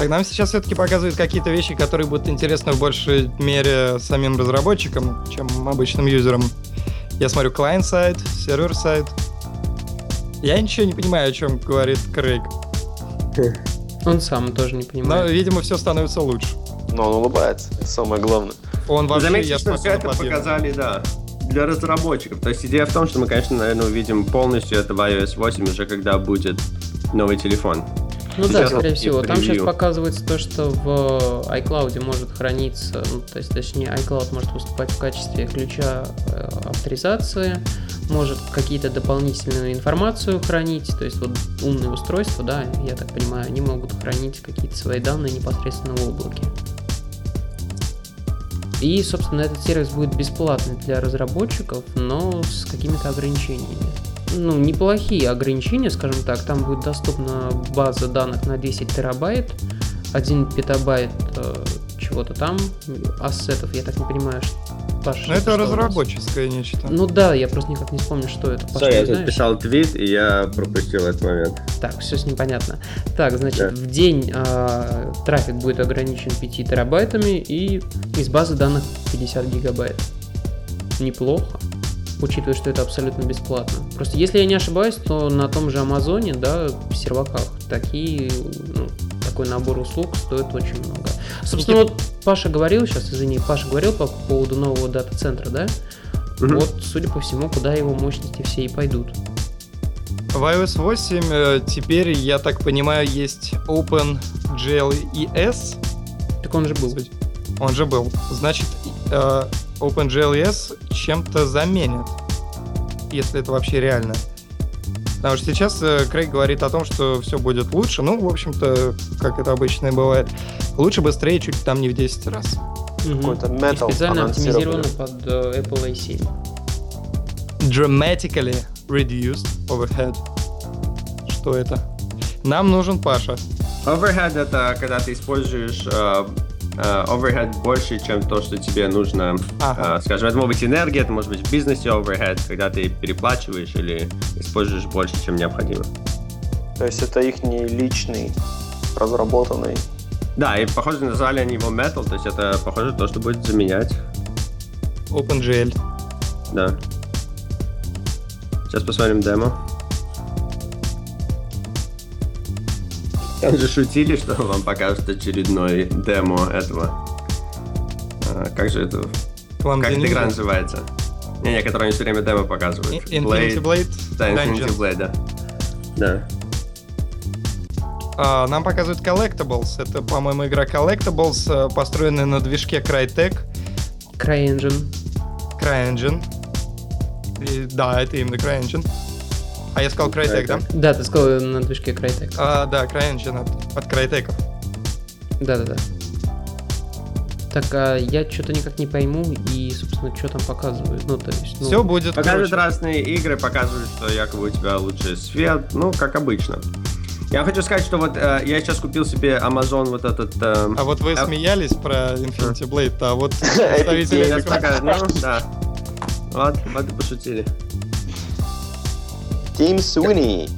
Так, нам сейчас все-таки показывают какие-то вещи, которые будут интересны в большей мере самим разработчикам, чем обычным юзерам. Я смотрю client-сайт, сервер-сайт. Я ничего не понимаю, о чем говорит Крейг. Он сам тоже не Но, понимает. видимо, все становится лучше. Но он улыбается, это самое главное. Он вообще, Заметьте, я что все это показали, да, для разработчиков. То есть идея в том, что мы, конечно, наверное, увидим полностью это в iOS 8 уже когда будет новый телефон. Ну да, Сейчас скорее и всего. Там сейчас показывается то, что в iCloud может храниться, ну, то есть, точнее, iCloud может выступать в качестве ключа э, авторизации, может какие-то дополнительную информацию хранить, то есть вот умные устройства, да, я так понимаю, они могут хранить какие-то свои данные непосредственно в облаке. И, собственно, этот сервис будет бесплатный для разработчиков, но с какими-то ограничениями. Ну, неплохие ограничения, скажем так. Там будет доступна база данных на 10 терабайт, 1 петабайт э, чего-то там, ассетов, я так не понимаю, что... Паш, Ну, это разработческое нечто. Ну да, я просто никак не вспомню, что это. Паш, Sorry, я тут писал твит, и я пропустил этот момент. Так, все с ним понятно. Так, значит, Да. в день а, трафик будет ограничен 5 терабайтами и из базы данных 50 гигабайт. Неплохо, учитывая, что это абсолютно бесплатно. Просто если я не ошибаюсь, то на том же Амазоне, да, в серваках такие, ну, такой набор услуг стоит очень много. Собственно, вот Паша говорил сейчас, извини, Паша говорил по поводу нового дата-центра, да? Мгм. Вот, судя по всему, куда его мощности все и пойдут. В iOS 8 э, теперь, я так понимаю, есть OpenGLES. Так он же был. Он же был. Значит, э, OpenGLES чем-то заменит. Если это вообще реально. Потому что сейчас э, Крейг говорит о том, что все будет лучше. Ну, в общем-то, как это обычно и бывает. Лучше, быстрее, чуть там не в 10 раз. Мгм. Какой-то И Metal специально анонсировали. оптимизировано под э, Apple A7. Dramatically reduced overhead. Что это? Нам нужен Паша. Overhead это когда ты используешь э, э, overhead больше, чем то, что тебе нужно. Ага. Э, скажем, это может быть энергия, это может быть в бизнесе overhead, когда ты переплачиваешь или используешь больше, чем необходимо. То есть это их не личный, разработанный. Да, и похоже, назвали они его Metal, то есть это похоже то, что будет заменять. OpenGL. Да. Сейчас посмотрим демо. Там же шутили, что вам покажут очередной демо этого. А, как же это? Clumsy Как эта игра называется? Не-не, которую они все время демо показывают. Infinity Blade. Да, Infinity Dungeons. Blade, да. Да. А, нам показывают Collectibles. Это, по-моему, игра Collectibles, э, построенная на движке Crytek, CryEngine. CryEngine. И, да, это именно CryEngine. А я сказал Crytek, да? Да, ты сказал на движке Crytek. А, да, CryEngine от, от Crytek. Да-да-да. Так, а я что-то никак не пойму и, собственно, что там показывают. Ну, то есть, ну, Все будет, Показывают короче. разные игры, показывают, что якобы у тебя лучше свет, ну, как обычно. Я хочу сказать, что вот э, я сейчас купил себе Amazon вот этот... э, А вот вы А- смеялись про Infinity Blade, а вот представители ну, да. Вот, вот и пошутили. Тим Суини.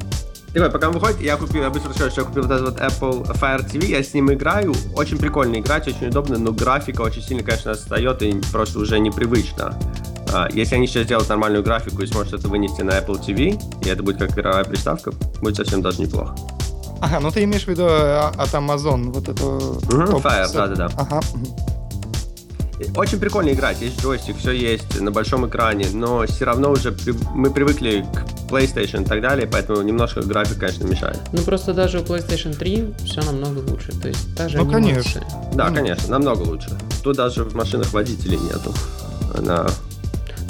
Давай, пока он выходит, я купил, я быстро расскажу, что я купил вот этот вот Apple Fire TV, я с ним играю, очень прикольно играть, очень удобно, но графика очень сильно, конечно, отстает и просто уже непривычно. А, если они сейчас сделают нормальную графику и сможет это вынести на Apple TV, и это будет как игровая приставка, будет совсем даже неплохо. Ага, ну ты имеешь в виду а, от Amazon, вот это... Мгм, топ- Fire, да-да-да. Ага. Очень прикольно играть, есть джойстик, все есть на большом экране, но все равно уже при- мы привыкли к PlayStation и так далее, поэтому немножко график, конечно, мешает. Ну просто даже у PlayStation 3 все намного лучше. То есть та же Ну, анимация. конечно. Да, Ну. конечно, намного лучше. Тут даже в машинах водителей нету. Она...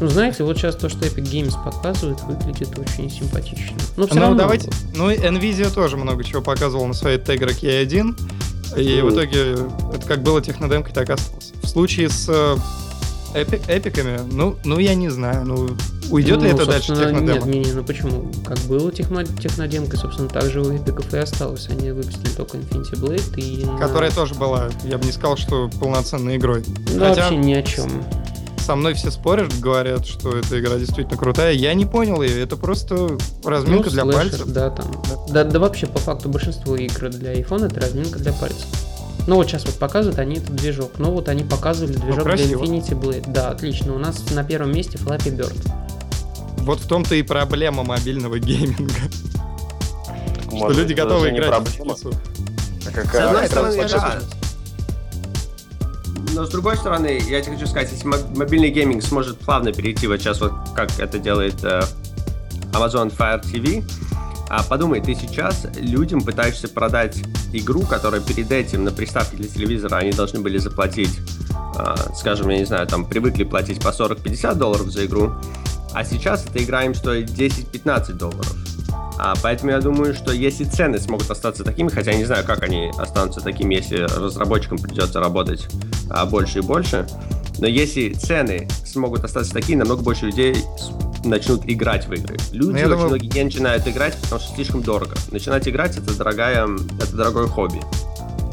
Ну, знаете, вот сейчас то, что Epic Games показывает, выглядит очень симпатично. Но все Ну, равно... давайте... Ну, и Nvidia тоже много чего показывала на своей Tegra K1. И Ну. в итоге это как было технодемкой, так и осталось. В случае с э, эпи- эпиками, ну, ну, я не знаю, ну, уйдет ли Ну, это дальше технодемо? Нет, не, не, ну почему? Как было техно, технодемкой, собственно, так же у эпиков и осталось. Они выпустили только Infinity Blade и... на- Которая тоже была, я бы не сказал, что полноценной игрой. Да, Хотя вообще ни о чем. со мной все спорят, говорят, что эта игра действительно крутая. Я не понял ее, это просто разминка Ну, для слэшер, пальцев. Да, там. Да, да вообще, по факту, большинство игр для iPhone это разминка для пальцев. Ну вот сейчас вот показывают они этот движок. Ну вот они показывали движок для красиво. Infinity Blade. Да, отлично. У нас на первом месте Flappy Bird. Вот в том-то и проблема мобильного гейминга. Что Может, люди готовы играть в. А С какая одной разница? стороны, да. Но с другой стороны, я тебе хочу сказать, если мо- мобильный гейминг сможет плавно перейти вот сейчас вот как это делает э, Amazon Fire TV, а подумай, ты сейчас людям пытаешься продать игру, которая перед этим на приставке для телевизора они должны были заплатить, а, скажем, я не знаю, там привыкли платить по 40-50 долларов за игру, а сейчас эта игра им стоит 10-15 долларов. А поэтому я думаю, что если цены смогут остаться такими, хотя я не знаю, как они останутся такими, если разработчикам придется работать а, больше и больше, но если цены смогут остаться такими, намного больше людей начнут играть в игры. Люди Ну, я очень думаю- многие не начинают играть, потому что слишком дорого. Начинать играть это дорогая, это дорогое хобби.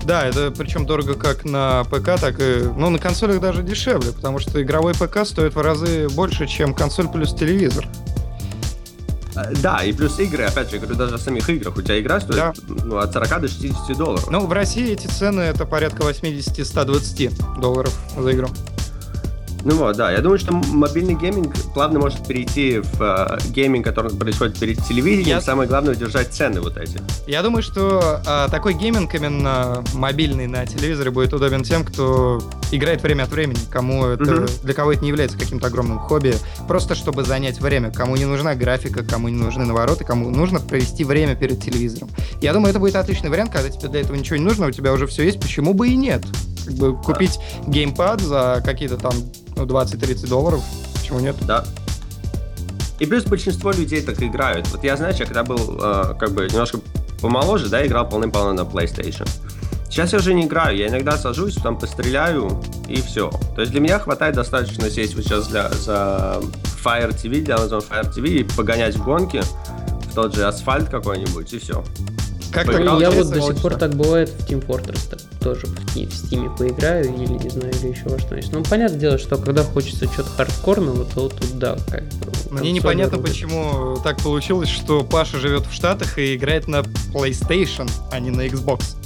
Да, это причем дорого как на ПК, так и... Ну, на консолях даже дешевле, потому что игровой ПК стоит в разы больше, чем консоль плюс телевизор. А, Да, и плюс игры, опять же, я говорю, даже в самих играх. У тебя игра стоит Да. ну, от 40 до 60 долларов. Ну, в России эти цены это порядка 80-120 долларов за игру. Ну вот, да, я думаю, что мобильный гейминг плавно может перейти в э, гейминг, который происходит перед телевидением. Я- Самое главное удержать цены вот эти. Я думаю, что а, такой гейминг именно мобильный на телевизоре будет удобен тем, кто играет время от времени, кому это, Мгм. для кого это не является каким-то огромным хобби, просто чтобы занять время, кому не нужна графика, кому не нужны навороты, кому нужно провести время перед телевизором. Я думаю, это будет отличный вариант, когда тебе для этого ничего не нужно, у тебя уже все есть, почему бы и нет? Как бы купить геймпад за какие-то там ну, 20-30 долларов, почему нет? Да. И плюс большинство людей так играют. Вот я, знаешь, я когда был э, как бы немножко помоложе, да, играл полным-полно на PlayStation. Сейчас я уже не играю, я иногда сажусь, там постреляю и все. То есть для меня хватает достаточно сесть вот сейчас для, за Fire TV, для Amazon Fire TV и погонять в гонки в тот же асфальт какой-нибудь и все. Как я вот получается, до сих пор так бывает в Team Fortress так, тоже в, в Steam поиграю или не знаю, или еще во что-нибудь. Ну, понятное дело, что когда хочется что-то хардкорного, то тут да, как бы. Мне непонятно, рулят. почему так получилось, что Паша живет в Штатах и играет на PlayStation, а не на Xbox.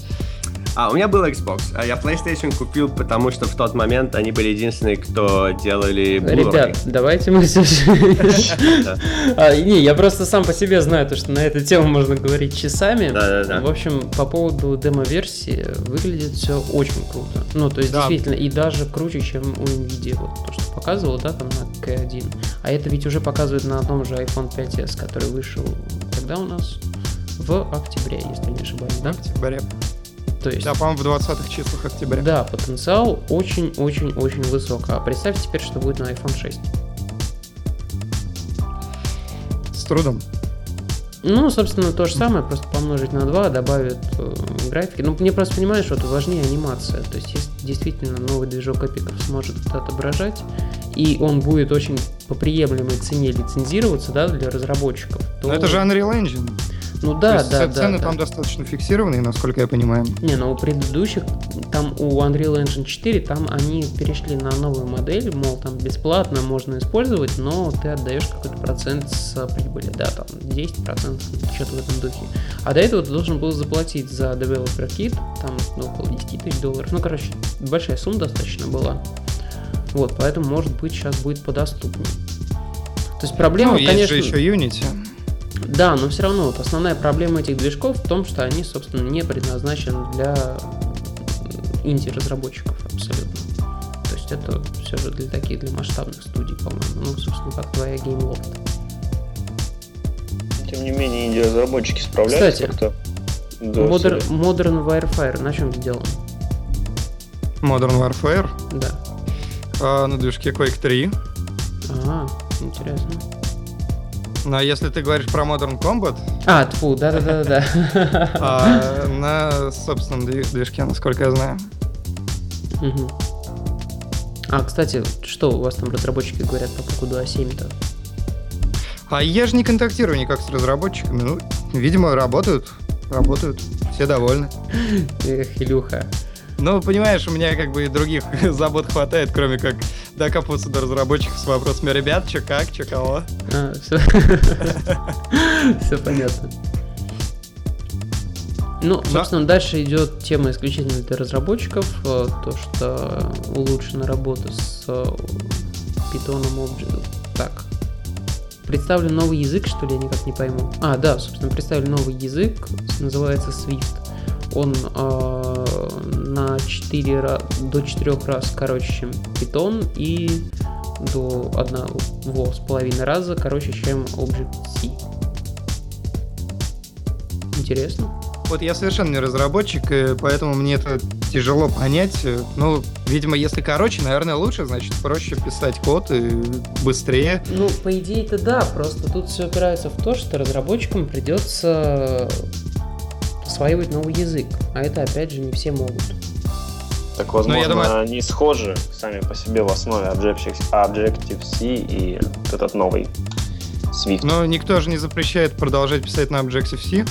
А, у меня был Xbox, а я PlayStation купил, потому что в тот момент они были единственные, кто делали Blu-ray. Ребят, давайте мы все. Да. А, Не, я просто сам по себе знаю, то, что на эту тему можно говорить часами. Да-да-да. В общем, по поводу демо-версии выглядит все очень круто. Ну, то есть, Да. действительно, и даже круче, чем у NVIDIA, вот то, что показывал, да, там на K1. А это ведь уже показывает на том же iPhone 5s, который вышел, когда у нас? В октябре, если не ошибаюсь, В да? октябре. То есть, Да, по-моему, в 20-х числах октября. да, потенциал очень-очень-очень высок. А представь теперь, что будет на iPhone 6. С трудом. Ну, собственно, то же самое, просто помножить на 2, добавят э, графики. Ну, мне просто, понимаешь, вот важнее анимация. То есть, если действительно новый движок эпиков сможет это отображать, и он будет очень по приемлемой цене лицензироваться, да, для разработчиков, то... Но это же Unreal Engine. Ну То да, есть да, да. цены да. там достаточно фиксированные, насколько я понимаю. Не, ну у предыдущих, там у Unreal Engine 4, там они перешли на новую модель, мол, там бесплатно можно использовать, но ты отдаешь какой-то процент с прибыли, да, там 10%, что-то в этом духе. А до этого ты должен был заплатить за Developer Kit, там ну, около 10 тысяч долларов. Ну, короче, большая сумма достаточно была. Вот, поэтому, может быть, сейчас будет подоступнее. То есть проблема, ну, есть конечно... же еще Unity. Да, но все равно вот основная проблема этих движков в том, что они, собственно, не предназначены для инди-разработчиков абсолютно. То есть это все же для таких, для масштабных студий, по-моему. Ну, собственно, как твоя GameLoft. Тем не менее, инди-разработчики справляются Кстати, как-то. Да, Modern. Modern Warfare на чем сделан? Modern Warfare. Да. а, на движке Quake 3. Ага, интересно. Но если ты говоришь про Modern Combat, А, тьфу, да-да-да-да. а, на собственном дви- движке, насколько я знаю. А, кстати, что у вас там разработчики говорят по поводу А7-то? А я же не контактирую никак с разработчиками. Ну, видимо, работают. Работают. Все довольны. Эх, Илюха. Ну, понимаешь, у меня как бы и других забот хватает, кроме как докапываться до разработчиков с вопросами «Ребят, чё как, чё кого?» А, все. Все понятно. Ну, Да. собственно, дальше идет тема исключительно для разработчиков. э, То, что улучшена работа с э, Python Object. Так. Представлен новый язык, что ли, я никак не пойму. А, да, собственно, представлен новый язык, называется Swift. Он э, на 4, ра- до 4 раз короче, чем Python и до одного с половиной раза короче, чем Object-C. Интересно. Вот я совершенно не разработчик, и поэтому мне это тяжело понять. Ну, видимо, если короче, наверное, лучше, значит, проще писать код и быстрее. Ну, по идее это да, просто тут все опирается в то, что разработчикам придется осваивать новый язык, а это опять же не все могут. Так, возможно, Ну, я думаю- они схожи сами по себе в основе Objective- Objective-C и вот этот новый Swift. Но никто же не запрещает продолжать писать на Objective-C.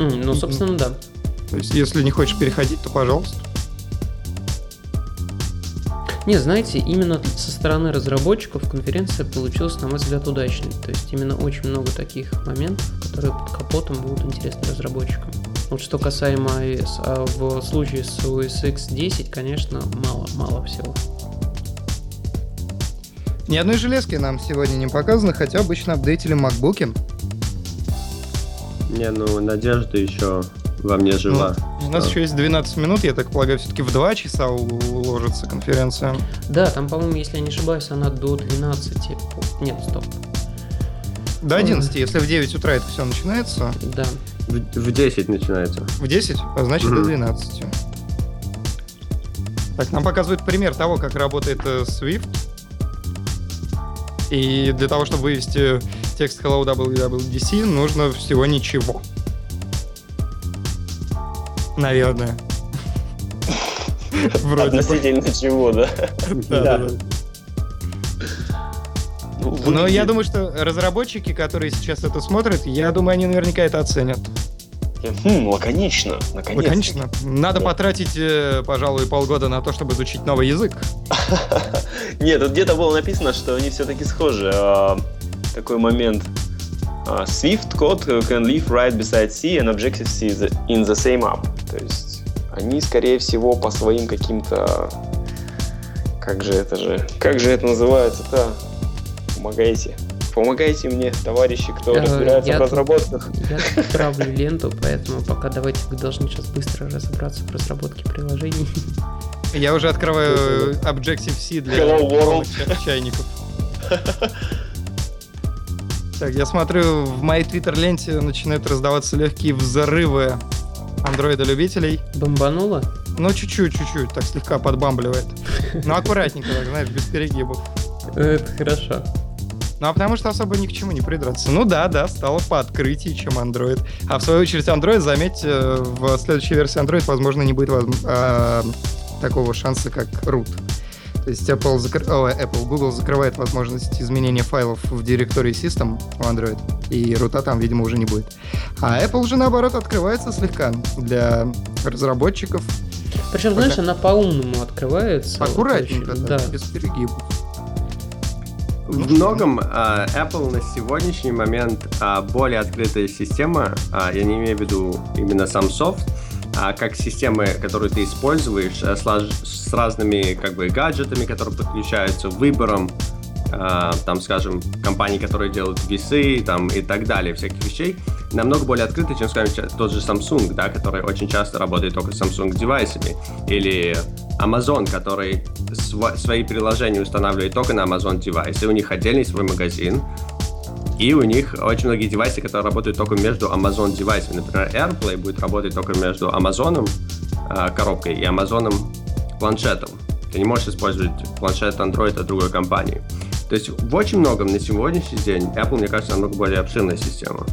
М, ну, собственно, да. То есть, если не хочешь переходить, то пожалуйста. Не, знаете, именно со стороны разработчиков конференция получилась, на мой взгляд, удачной. То есть именно очень много таких моментов, которые под капотом будут интересны разработчикам. Вот что касаемо iOS. А в случае с OS X 10, конечно, мало, мало всего. Ни одной железки нам сегодня не показано, хотя обычно апдейтили макбуки. Не, ну, надежда еще во мне жива. У нас еще есть 12 минут, я так полагаю, все-таки в 2 часа уложится конференция. Да, там, по-моему, если я не ошибаюсь, она до 12. по- Нет, стоп. До 11, если в 9 утра это все начинается, Да. В, в 10 начинается. в 10, а значит до Мгм. 12. Так, нам показывают пример того, как работает э, Swift. И для того, чтобы вывести текст Hello WWDC, нужно всего ничего. Наверное. Вроде бы. Относительно чего, да? Да, да. Ну, Но я думаю, что разработчики, которые сейчас это смотрят, я думаю, они наверняка это оценят. Хм, лаконично, наконец. Лаконично. Надо Да. потратить, э, пожалуй, полгода на то, чтобы изучить новый язык. Нет, тут где-то было написано, что они все-таки схожи. А, Такой момент. А, Swift code can live right beside C and Objective-C in the same app. То есть они, скорее всего, по своим каким-то... Как же это же... Как же это называется-то? Помогайте. Помогайте мне, товарищи, кто Э, разбирается в тут- разработках. Я тут правлю ленту, поэтому пока давайте вы должны сейчас быстро разобраться в разработке приложений. Я уже открываю Objective-C для чайников. Так, я смотрю, в моей твиттер-ленте начинают раздаваться легкие взрывы андроида-любителей. Бомбануло? Ну, чуть-чуть, чуть-чуть, так слегка подбамбливает. Ну, аккуратненько, так, знаешь, без перегибов. Это хорошо. Ну, а потому что особо ни к чему не придраться. Ну да, да, стало по открытии, чем Android. А в свою очередь Android, заметьте, в следующей версии Android, возможно, не будет возм- а, такого шанса, как root. То есть Apple, закр- ой, Apple, Google закрывает возможность изменения файлов в директории System в Android, и рута там, видимо, уже не будет. А Apple же, наоборот, открывается слегка для разработчиков. Причем, Пока. знаешь, она по-умному открывается. Вот Аккуратненько, очень- да, Да. без перегибов. В многом а, Apple на сегодняшний момент а, более открытая система, а, я не имею в виду именно сам софт, как системы, которые ты используешь, а, с, разными как бы гаджетами, которые подключаются, выбором, а, там, скажем, компаний, которые делают весы, там и так далее, всяких вещей, намного более открыты, чем, скажем, тот же Samsung, да, который очень часто работает только с Samsung девайсами, или Amazon, который св- свои приложения устанавливает только на Amazon девайсы, у них отдельный свой магазин, и у них очень многие девайсы, которые работают только между Amazon девайсами. Например, AirPlay будет работать только между Amazon э, коробкой и Amazon планшетом. Ты не можешь использовать планшет Android от другой компании. То есть в очень многом на сегодняшний день Apple, мне кажется, намного более обширная система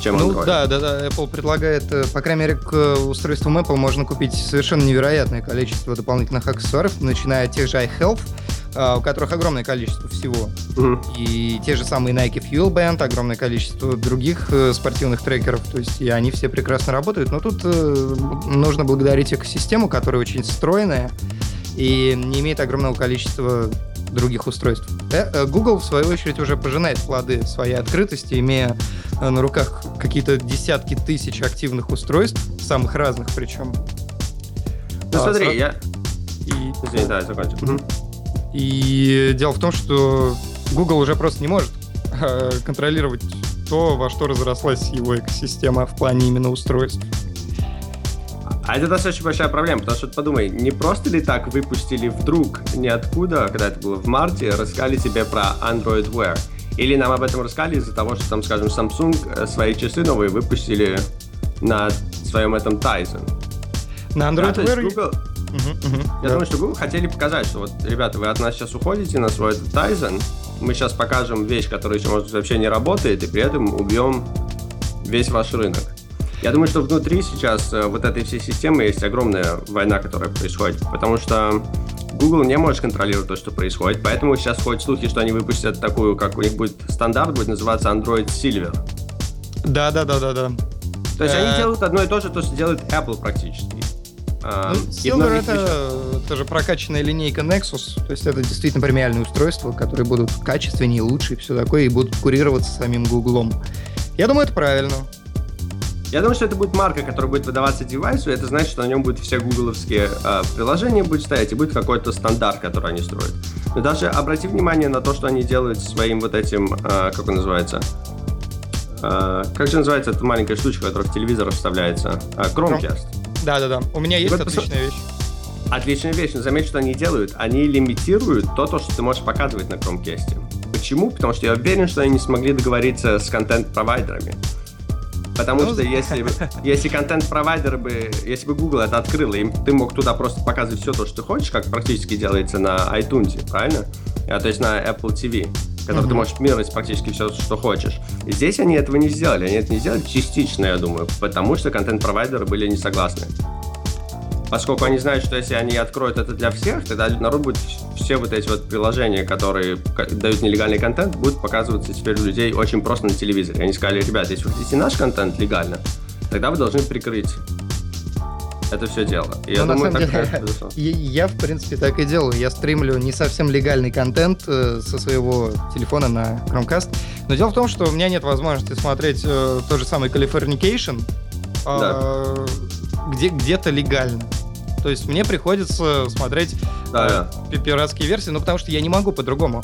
чем Android. Ну да, да, да, Apple предлагает, э, по крайней мере, к устройствам Apple можно купить совершенно невероятное количество дополнительных аксессуаров, начиная от тех же iHealth, у которых огромное количество всего. Мгм. И те же самые Nike Fuel Band, огромное количество других э, спортивных трекеров, то есть и они все прекрасно работают. Но тут э, нужно благодарить экосистему, которая очень стройная и не имеет огромного количества других устройств. Э, э, Google, в свою очередь, уже пожинает плоды своей открытости, имея э, на руках какие-то десятки тысяч активных устройств, самых разных причем. Ну А, смотри, сра- я... И Извини, да, я закончу. Мгм. И дело в том, что Google уже просто не может э, контролировать то, во что разрослась его экосистема в плане именно устройств. А это достаточно большая проблема, потому что подумай, не просто ли так выпустили вдруг ниоткуда, когда это было в марте, рассказали тебе про Android Wear? Или нам об этом рассказали из-за того, что там, скажем, Samsung э, свои часы новые выпустили на своем этом Tizen? На Да, Android есть Wear... Google, Я да. думаю, что Google хотели показать, что вот, ребята, вы от нас сейчас уходите на свой Tizen, мы сейчас покажем вещь, которая еще, может, быть, вообще не работает, и при этом убьем весь ваш рынок. Я думаю, что внутри сейчас э, вот этой всей системы есть огромная война, которая происходит, потому что Google не может контролировать то, что происходит, поэтому сейчас ходят слухи, что они выпустят такую, как у них будет стандарт, будет называться Android Silver. Да, да, да, да, да. То есть Э. они делают одно и то же, то, что делает Apple практически. А, Ну, Silver это, это же прокачанная линейка Nexus, то есть это действительно премиальные устройства, которые будут качественнее, лучше и все такое, и будут курироваться самим Гуглом. Я думаю, это правильно. Я думаю, что это будет марка, которая будет выдаваться девайсу, и это значит, что на нем будут все гугловские э, приложения будет стоять, и будет какой-то стандарт, который они строят. Но даже обрати внимание на то, что они делают своим вот этим, э, как он называется, Э, как же называется эта маленькая штучка, которая в телевизор вставляется? Э, Chromecast. Да, да, да. У меня есть вот посо- отличная вещь. Отличная вещь, но заметь, что они делают. Они лимитируют то, то, что ты можешь показывать на Chromecast. Почему? Потому что я уверен, что они не смогли договориться с контент-провайдерами. Потому Ну, что если, если контент-провайдер бы, если бы Google это открыл, и ты мог туда просто показывать все то, что ты хочешь, как практически делается на iTunes, правильно? А, то есть на Apple TV, который ты Мгм. можешь мирить практически все, что хочешь. И здесь они этого не сделали. Они это не сделали частично, я думаю, потому что контент-провайдеры были не согласны. Поскольку они знают, что если они откроют это для всех, тогда народ будет вс- все вот эти вот приложения, которые дают нелегальный контент, будут показываться теперь у людей очень просто на телевизоре. Они сказали, ребят, если вы хотите наш контент легально, тогда вы должны прикрыть это все дело. И я Ну, на думаю, самом так деле. Я, я, в принципе, так и делаю. Я стримлю не совсем легальный контент э, со своего телефона на Chromecast. Но дело в том, что у меня нет возможности смотреть э, тот же самый Californication э, где, где-то легально. То есть мне приходится смотреть Да, э, да. пи- пиратские версии, ну потому что я не могу по-другому.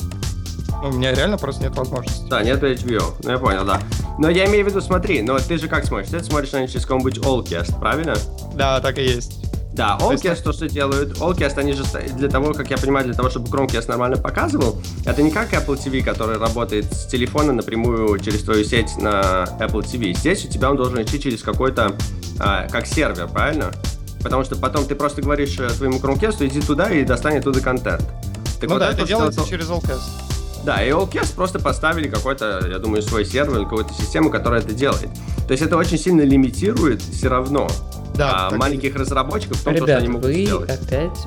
Ну, у меня реально просто нет возможности. Да, нет HBO. Ну, я понял, да. Но я имею в виду, смотри, но ты же как смотришь? Ты смотришь на через какой-нибудь Allcast, правильно? Да, так и есть. Да, Allcast то, что делают, Allcast, они же для того, как я понимаю, для того, чтобы Chromecast нормально показывал, это не как Apple TV, который работает с телефона напрямую через твою сеть на Apple TV. Здесь у тебя он должен идти через какой-то, а, как сервер, правильно? Потому что потом ты просто говоришь э, твоему Chromecast, иди туда и достань оттуда контент. Так ну вот да, это что- делается то- через Allcast. Да, и Allcast просто поставили какой-то, я думаю, свой сервер или какую-то систему, которая это делает. То есть это очень сильно лимитирует все равно Да, а, так и маленьких разработчиков в том, то, что Ребят, они могут вы сделать. опять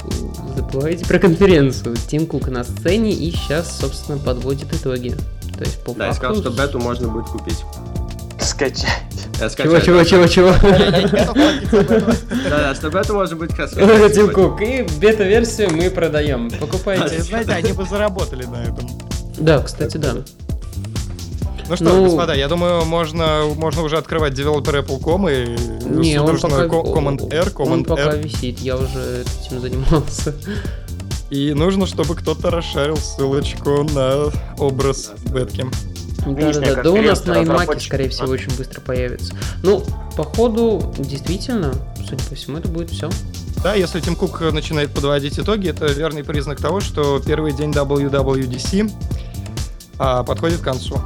забываете про конференцию. Тим Кук на сцене и сейчас, собственно, подводит итоги. То есть по Да, я факту... сказал, что бету можно будет купить. Скачать. Э, Чего, скачать, чего, да. чего, чего? Я. Да, да, что бету можно будет как Тим. Кук. И бета-версию мы продаем. Покупайте. Знаете, они бы заработали на этом. Да, кстати, да. Ну что, Ну- господа, я думаю, можно, можно уже открывать девелопер Apple.com и Не, он пока, ко- Command-R, он пока Command-R. висит, я уже этим занимался. И нужно, чтобы кто-то расшарил ссылочку на образ Бэтким. Да-да-да, да у нас на iMac, скорее всего, очень быстро появится. Ну, походу, действительно, судя по всему, это будет все. Да, если Тим Кук начинает подводить итоги, это верный признак того, что первый день WWDC подходит к концу.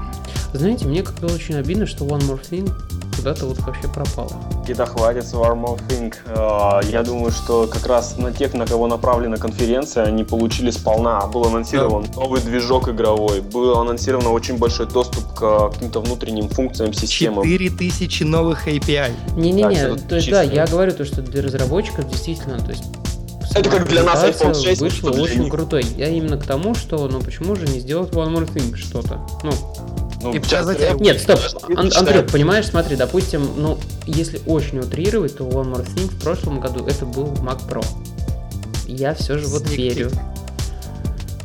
Знаете, мне как-то очень обидно, что One More Thing куда-то вот вообще пропала. Где-то хватит с War More Thing. А, Я думаю, что как раз на тех, на кого направлена конференция, они получили сполна. Был анонсирован новый движок игровой, был анонсирован очень большой доступ к каким-то внутренним функциям системы. 4000 новых API. Не-не-не, то есть, да, чисто. я говорю то, что для разработчиков действительно, то есть Это как для нас iPhone 6, вышла что для очень крутой. Я именно к тому, что, ну почему же не сделать One More Thing что-то? Ну, Ну, И сейчас показать Нет, стоп, Ан-. Андрюх, понимаешь, смотри, допустим, ну, если очень утрировать, то One More Thing в прошлом году это был Mac Pro. Я все же вот Sneak верю.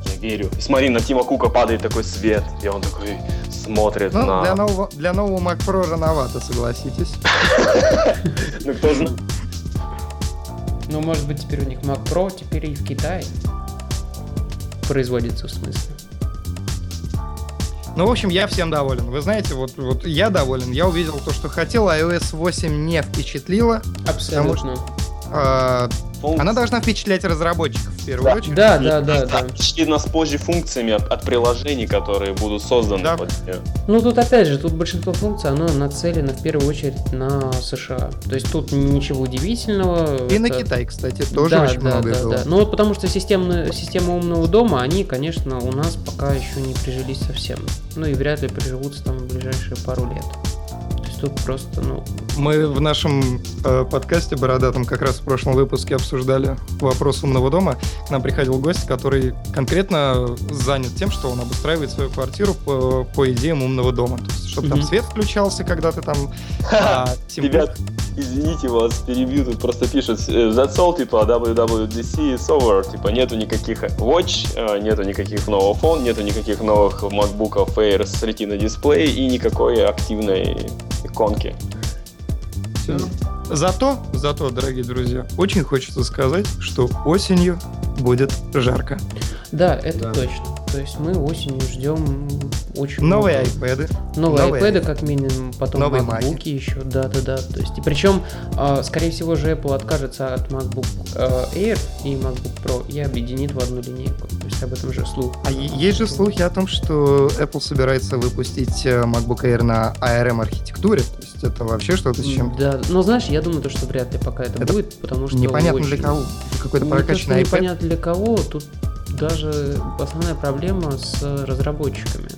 Я верю. И смотри, на Тима Кука падает такой свет, и он такой смотрит Ну, на... для нового, для нового Mac Pro рановато, согласитесь. Ну, кто знает. Ну, может быть, теперь у них Mac Pro, теперь и в Китае производится, в смысле. Ну, в общем, я всем доволен. Вы знаете, вот, вот я доволен. Я увидел то, что хотел. iOS 8 не впечатлила. Абсолютно. А, Функции. Она должна впечатлять разработчиков в первую Да. очередь. Да, да, да, да. Почти нас позже функциями от, от приложений, которые будут созданы Да. под. Ну, тут опять же, тут большинство функций, оно нацелено в первую очередь на США. То есть тут ничего удивительного. И на Это- Китай, кстати, тоже да, очень да, много да, было. да. Ну вот потому что системная, система умного дома, они, конечно, у нас пока еще не прижились совсем. Ну и вряд ли приживутся там в ближайшие пару лет. Тут просто, ну, Мы в нашем э, подкасте Бородатом как раз в прошлом выпуске обсуждали вопрос умного дома. К нам приходил гость, который конкретно занят тем, что он обустраивает свою квартиру по, по идеям умного дома. То есть, чтобы там Мгм. свет включался, когда ты там... а, Ребят, извините, вас перебью, тут просто пишут, э, that's all, типа, WWDC is over, типа, нету никаких Watch, э, нету никаких нового фон, нету никаких новых MacBook Air с Retina дисплей и никакой активной иконки. все. Зато, зато, дорогие друзья, очень хочется сказать, что осенью будет жарко. Да, это Да. точно. То есть мы осенью ждем очень Новые много. iPad. Новые Новые iPad, как минимум, потом Новые MacBook Mac'и. еще, да, да, да. То есть, и причем, а, скорее всего, же Apple откажется от MacBook э, Air и MacBook Pro и объединит в одну линейку. То есть об этом же слух. А есть же слухи о том, что Apple собирается выпустить э, MacBook Air на ARM архитектуре. То есть это вообще что-то с чем Да, но знаешь, я думаю, то, что вряд ли пока это, Это будет, потому что непонятно очень- для кого. Какой-то что прокачанный iPad. непонятно для кого, тут даже основная проблема с разработчиками.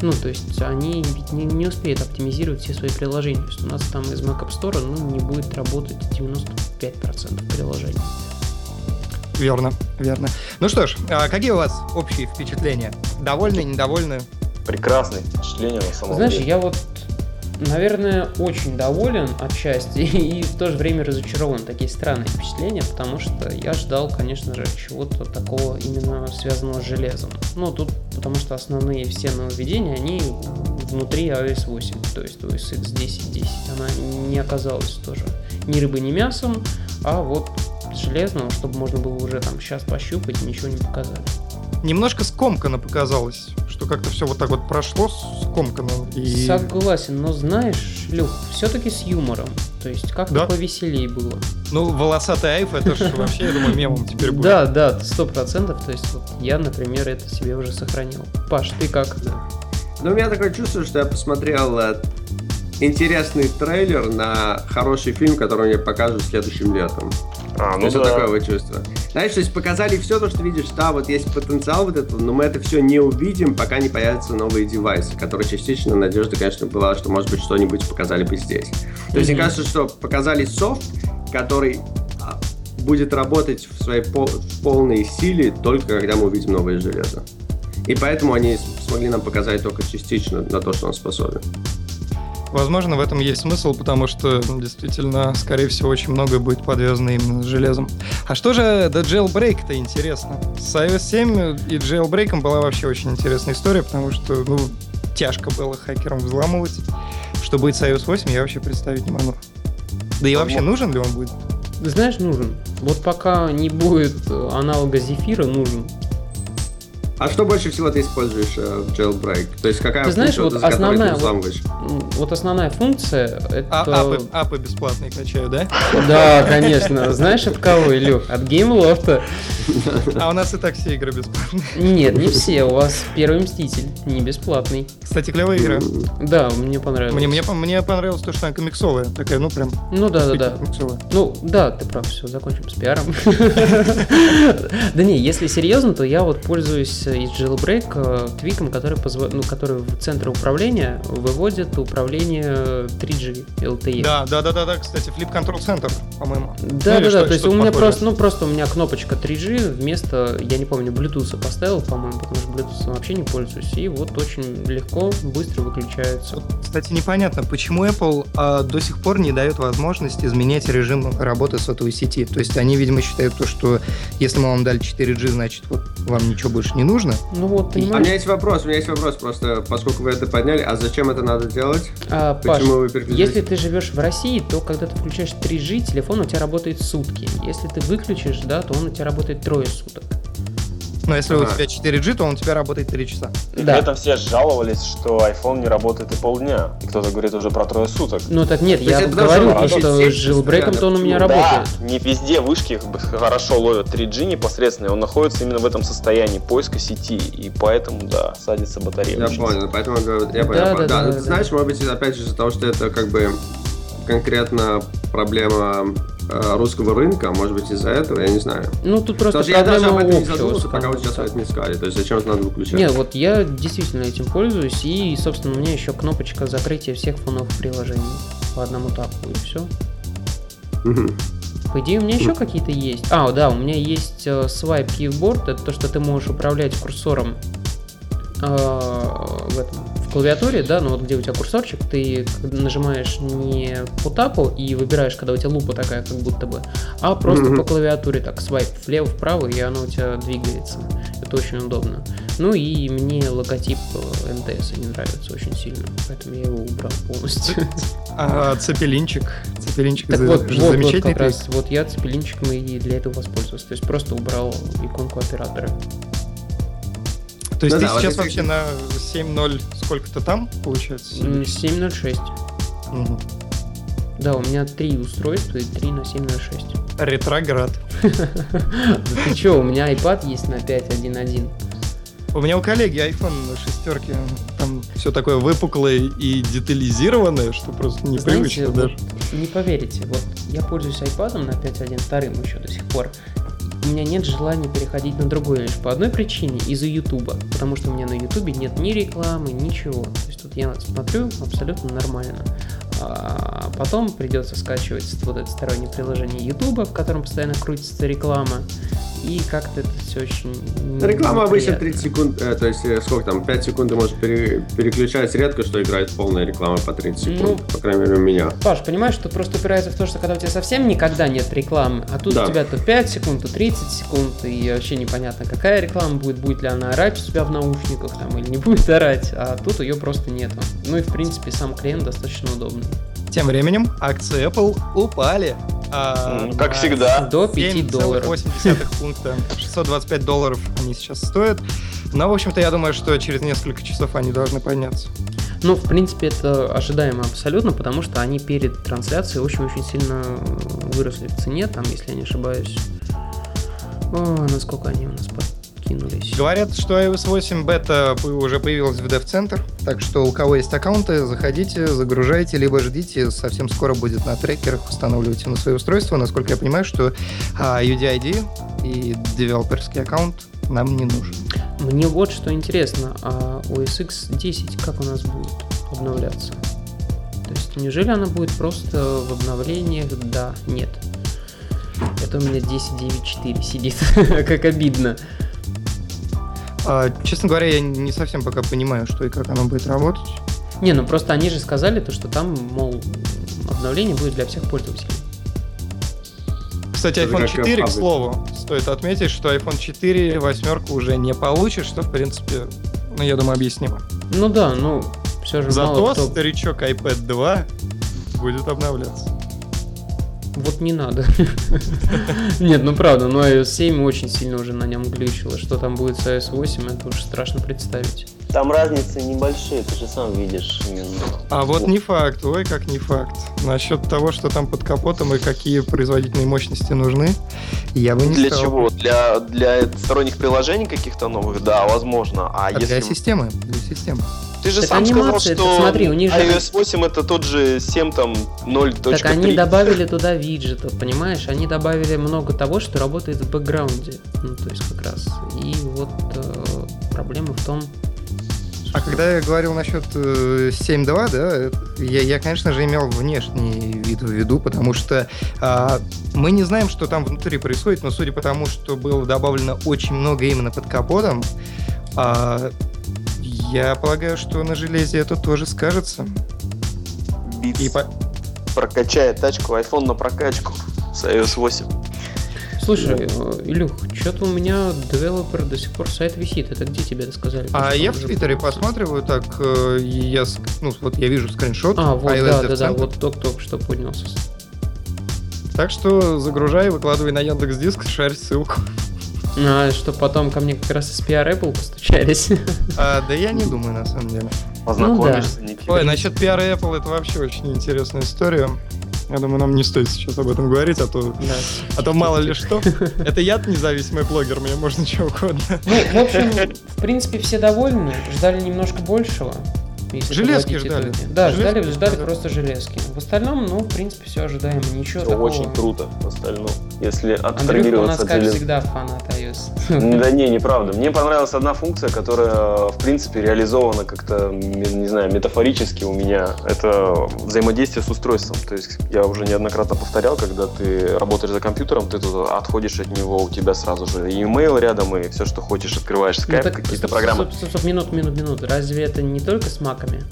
Ну, то есть они ведь не, не успеют оптимизировать все свои приложения. То есть у нас там из Mac App Store ну, не будет работать 95% приложений. Верно, верно. Ну что ж, а какие у вас общие впечатления? Довольны, недовольны? Прекрасное впечатление на самом Знаешь, деле. я вот, наверное, очень доволен отчасти и в то же время разочарован. Такие странные впечатления, потому что я ждал, конечно же, чего-то такого именно связанного с железом. Ну, тут потому что основные все нововведения, они внутри iOS 8, то есть OS X 10.10. Она не оказалась тоже ни рыбой, ни мясом, а вот железного, чтобы можно было уже там сейчас пощупать, ничего не показали. Немножко скомканно показалось, что как-то все вот так вот прошло скомканно. И... Согласен, но знаешь, Люк, все-таки с юмором. То есть как-то Да. повеселей было. Ну, волосатый айф, это же вообще, я думаю, мемом теперь будет. Да, да, сто процентов. То есть вот я, например, это себе уже сохранил. Паш, ты как? Ну, у меня такое чувство, что я посмотрел э, интересный трейлер на хороший фильм, который мне покажут следующим летом. А, То ну вот да. такое вот чувство. Знаешь, то есть показали все то, что видишь, да, вот есть потенциал вот этого, но мы это все не увидим, пока не появятся новые девайсы, которые частично надежда, конечно, была, что, может быть, что-нибудь показали бы здесь. То есть, мне Мгм. кажется, что показали софт, который а, будет работать в своей пол- в полной силе только когда мы увидим новое железо. И поэтому они смогли нам показать только частично на то, что он способен. Возможно, в этом есть смысл, потому что ну, действительно, скорее всего, очень многое будет подвязано именно с железом. А что же до jailbreak-то интересно? С iOS 7 и jailbreak была вообще очень интересная история, потому что, ну, тяжко было хакерам взламывать. Что будет с iOS 8, я вообще представить не могу. Да и вообще нужен ли он будет? Знаешь, нужен. Вот пока не будет аналога зефира, нужен. А что больше всего ты используешь э, в jailbreak? То есть какая Ты знаешь, функция, вот основная ты вот- Вот основная функция это... А, апы, апы бесплатные качаю, да? Да, конечно. Знаешь, от кого, Илюх? От GameLoft. А у нас и так все игры бесплатные. Нет, не все. У вас первый Мститель, не бесплатный. Кстати, клевая игра. Да, мне понравилось. Мне, мне, мне понравилось то, что она комиксовая. Такая, ну прям Ну да, да, да. комиксовая. Ну, да, ты прав, все, закончим с пиаром. Да не, если серьезно, то я вот пользуюсь э, из Jailbreak э, твиком, который, позва- ну, который в центр управления выводит управление э, 3G LTE. Да, да, да, да, да, кстати, Flip Control Center, по-моему. Да, Ну, да, да, то есть у меня просто, ну просто у меня кнопочка 3G вместо, я не помню, Bluetooth поставил, по-моему, потому что Bluetooth вообще не пользуюсь, и вот очень легко, быстро выключается. Вот, Кстати, непонятно, почему Apple а, до сих пор не дает возможность изменять режим работы сотовой сети. То есть они, видимо, считают то, что если мы вам дали 4G, значит, вот вам ничего больше не нужно. Ну вот, А у понимаешь, меня есть вопрос, у меня есть вопрос, просто поскольку вы это подняли, а зачем это надо делать? А, Паш, Почему вы переключились? если ты живешь в России, то когда ты включаешь 3G, телефон у тебя работает сутки. Если ты выключишь, да, то он у тебя работает трое суток. Но если у Ага. тебя 4G, то он у тебя работает 3 часа. И Да. при этом все жаловались, что iPhone не работает и полдня. И кто-то говорит уже про трое суток. Ну так нет, То я это потому, говорю, что то, что работает с сеть jailbreak то он у меня постоянно. работает. Да, не везде вышки хорошо ловят 3G непосредственно, и он находится именно в этом состоянии поиска сети, и поэтому, да, садится батарея. Я понял, поэтому я говорю, я понял. Да, да, Да, да, ты да. знаешь, может быть, опять же из-за того, что это как бы конкретно проблема русского рынка, может быть, из-за этого, я не знаю. Ну тут просто Потому что я даже об этом не задумался, пока вы сейчас это не сказали. То есть зачем это надо выключать? Нет, вот я действительно этим пользуюсь, и, собственно, у меня еще кнопочка закрытия всех фоновых приложений по одному таку, и все. По идее, у меня еще какие-то есть. А, да, у меня есть э, Swipe Keyboard, это то, что ты можешь управлять курсором э, в, этом, клавиатуре, да, ну вот где у тебя курсорчик, ты нажимаешь не по тапу и выбираешь, когда у тебя лупа такая, как будто бы, а просто Мгм. по клавиатуре так, свайп влево-вправо, и оно у тебя двигается. Это очень удобно. Ну и мне логотип э, МТС не нравится очень сильно, поэтому я его убрал полностью. А цепелинчик. Цепелинчик Так за- вот, вот, вот как раз, вот я цепелинчиком и для этого воспользовался. То есть просто убрал иконку оператора. То есть Ну ты да, вот сейчас если- вообще на 7.0 сколько-то там, получается? М, 7.06. Мгм. Да, у меня три устройства и три на 7.06. Ретроград. Да ты чё, у меня iPad есть на 5.1.1. У меня у коллеги iPhone шестерки, там все такое выпуклое и детализированное, что просто непривычно Знаете, даже. вот не поверите, вот я пользуюсь iPad на 5.1.2 еще до сих пор. У меня нет желания переходить на другой лишь по одной причине, из-за Ютуба. Потому что у меня на Ютубе нет ни рекламы, ничего. То есть тут я смотрю абсолютно нормально. А потом придется скачивать вот это стороннее приложение Ютуба, в котором постоянно крутится реклама. И как-то это все очень... Реклама обычно неприятно. 30 секунд, э, то есть э, сколько там, 5 секунд ты можешь пере- переключать, редко что играет полная реклама по 30 секунд, Ну, по крайней мере у меня. Паш, понимаешь, что просто упирается в то, что когда у тебя совсем никогда нет рекламы, а тут Да. у тебя то 5 секунд, то 30 секунд, и вообще непонятно, какая реклама будет, будет ли она орать у тебя в наушниках там или не будет орать, а тут ее просто нету. Ну и в принципе сам клиент достаточно удобный. Тем временем акции Apple упали. а, М, Как всегда. До 5 долларов. 7,8 пункта. 625 долларов они сейчас стоят. Но, в общем-то, я думаю, что через несколько часов они должны подняться. Ну, в принципе, это ожидаемо абсолютно, потому что они перед трансляцией очень-очень сильно выросли в цене, там, если я не ошибаюсь. О, насколько они у нас подкинулись. Говорят, что iOS 8 бета уже появилась в Dev-центр, так что у кого есть аккаунты, заходите, загружайте, либо ждите, совсем скоро будет на трекерах, устанавливайте на свои устройства. Насколько я понимаю, что а, UDID и девелоперский аккаунт нам не нужен. Мне вот что интересно, а OS X 10 как у нас будет обновляться? То есть неужели она будет просто в обновлениях? Да, нет. Это у меня 10.9.4 сидит, как обидно. А, честно говоря, я не совсем пока понимаю, что и как оно будет работать. Не, ну просто они же сказали то, что там, мол, обновление будет для всех пользователей. Кстати, iPhone как 4, к слову, стоит отметить, что iPhone 4 восьмерку уже не получит, что, в принципе, ну, я думаю, объяснимо. Ну да, ну, все же мало Зато кто... старичок iPad 2 будет обновляться. Вот не надо. Нет, ну правда, но iOS 7 очень сильно уже на нем глючило. Что там будет с iOS 8, это уже страшно представить. Там разницы небольшие, ты же сам видишь. именно. А вот не факт, ой, как не факт. Насчет того, что там под капотом и какие производительные мощности нужны, я бы не Для стал. чего? Для, для сторонних приложений каких-то новых? Да, возможно. А, А если... для системы, для системы. Ты же Так сам сказал, что это смотри, у них же- iOS 8 это тот же 7 там 0.3. Так они добавили туда виджетов, понимаешь? Они добавили много того, что работает в бэкграунде. Ну, то есть как раз. И вот э, проблема в том... А когда я говорил насчет э, 7.2, да, я, я, конечно же, имел внешний вид в виду, потому что а, мы не знаем, что там внутри происходит, но судя по тому, что было добавлено очень много именно под капотом, а, я полагаю, что на железе это тоже скажется. Beats И по- прокачает тачку, iPhone на прокачку с iOS 8. Слушай, э, Илюх, что-то у меня девелопер до сих пор сайт висит. Это где тебе это сказали? А я в Твиттере посматриваю, так э, я, ну, вот я вижу скриншот. А, вот, да, да, да, вот только-только что поднялся. Так что загружай, выкладывай на Яндекс Диск, шарь ссылку. А, что потом ко мне как раз из PR Apple постучались. А, да я не думаю, на самом деле. Познакомишься, Никита. Ой, насчет пиара Apple это вообще очень интересная история. Я думаю, нам не стоит сейчас об этом говорить, а то, Да. а то мало ли что. Это я независимый блогер, мне можно чего угодно. Ну, в общем, в принципе, все довольны. Ждали немножко большего. Если Железки ждали. итоги. Да, Железки ждали, ждали ждали. просто железки. В остальном, ну, в принципе, все ожидаемо. Ничего Всё такого. очень круто в остальном. Если Андрюха у абстрагироваться нас, от как желез- всегда, фанат iOS. Да не, неправда. Мне понравилась одна функция, которая, в принципе, реализована как-то, не знаю, метафорически у меня. Это взаимодействие с устройством. То есть я уже неоднократно повторял, когда ты работаешь за компьютером, ты тут отходишь от него, у тебя сразу же и email рядом, и все, что хочешь, открываешь Ну, скайп, так, какие-то стоп, программы. Стоп, стоп, стоп, минут, минут, минут. Разве это не только с маками?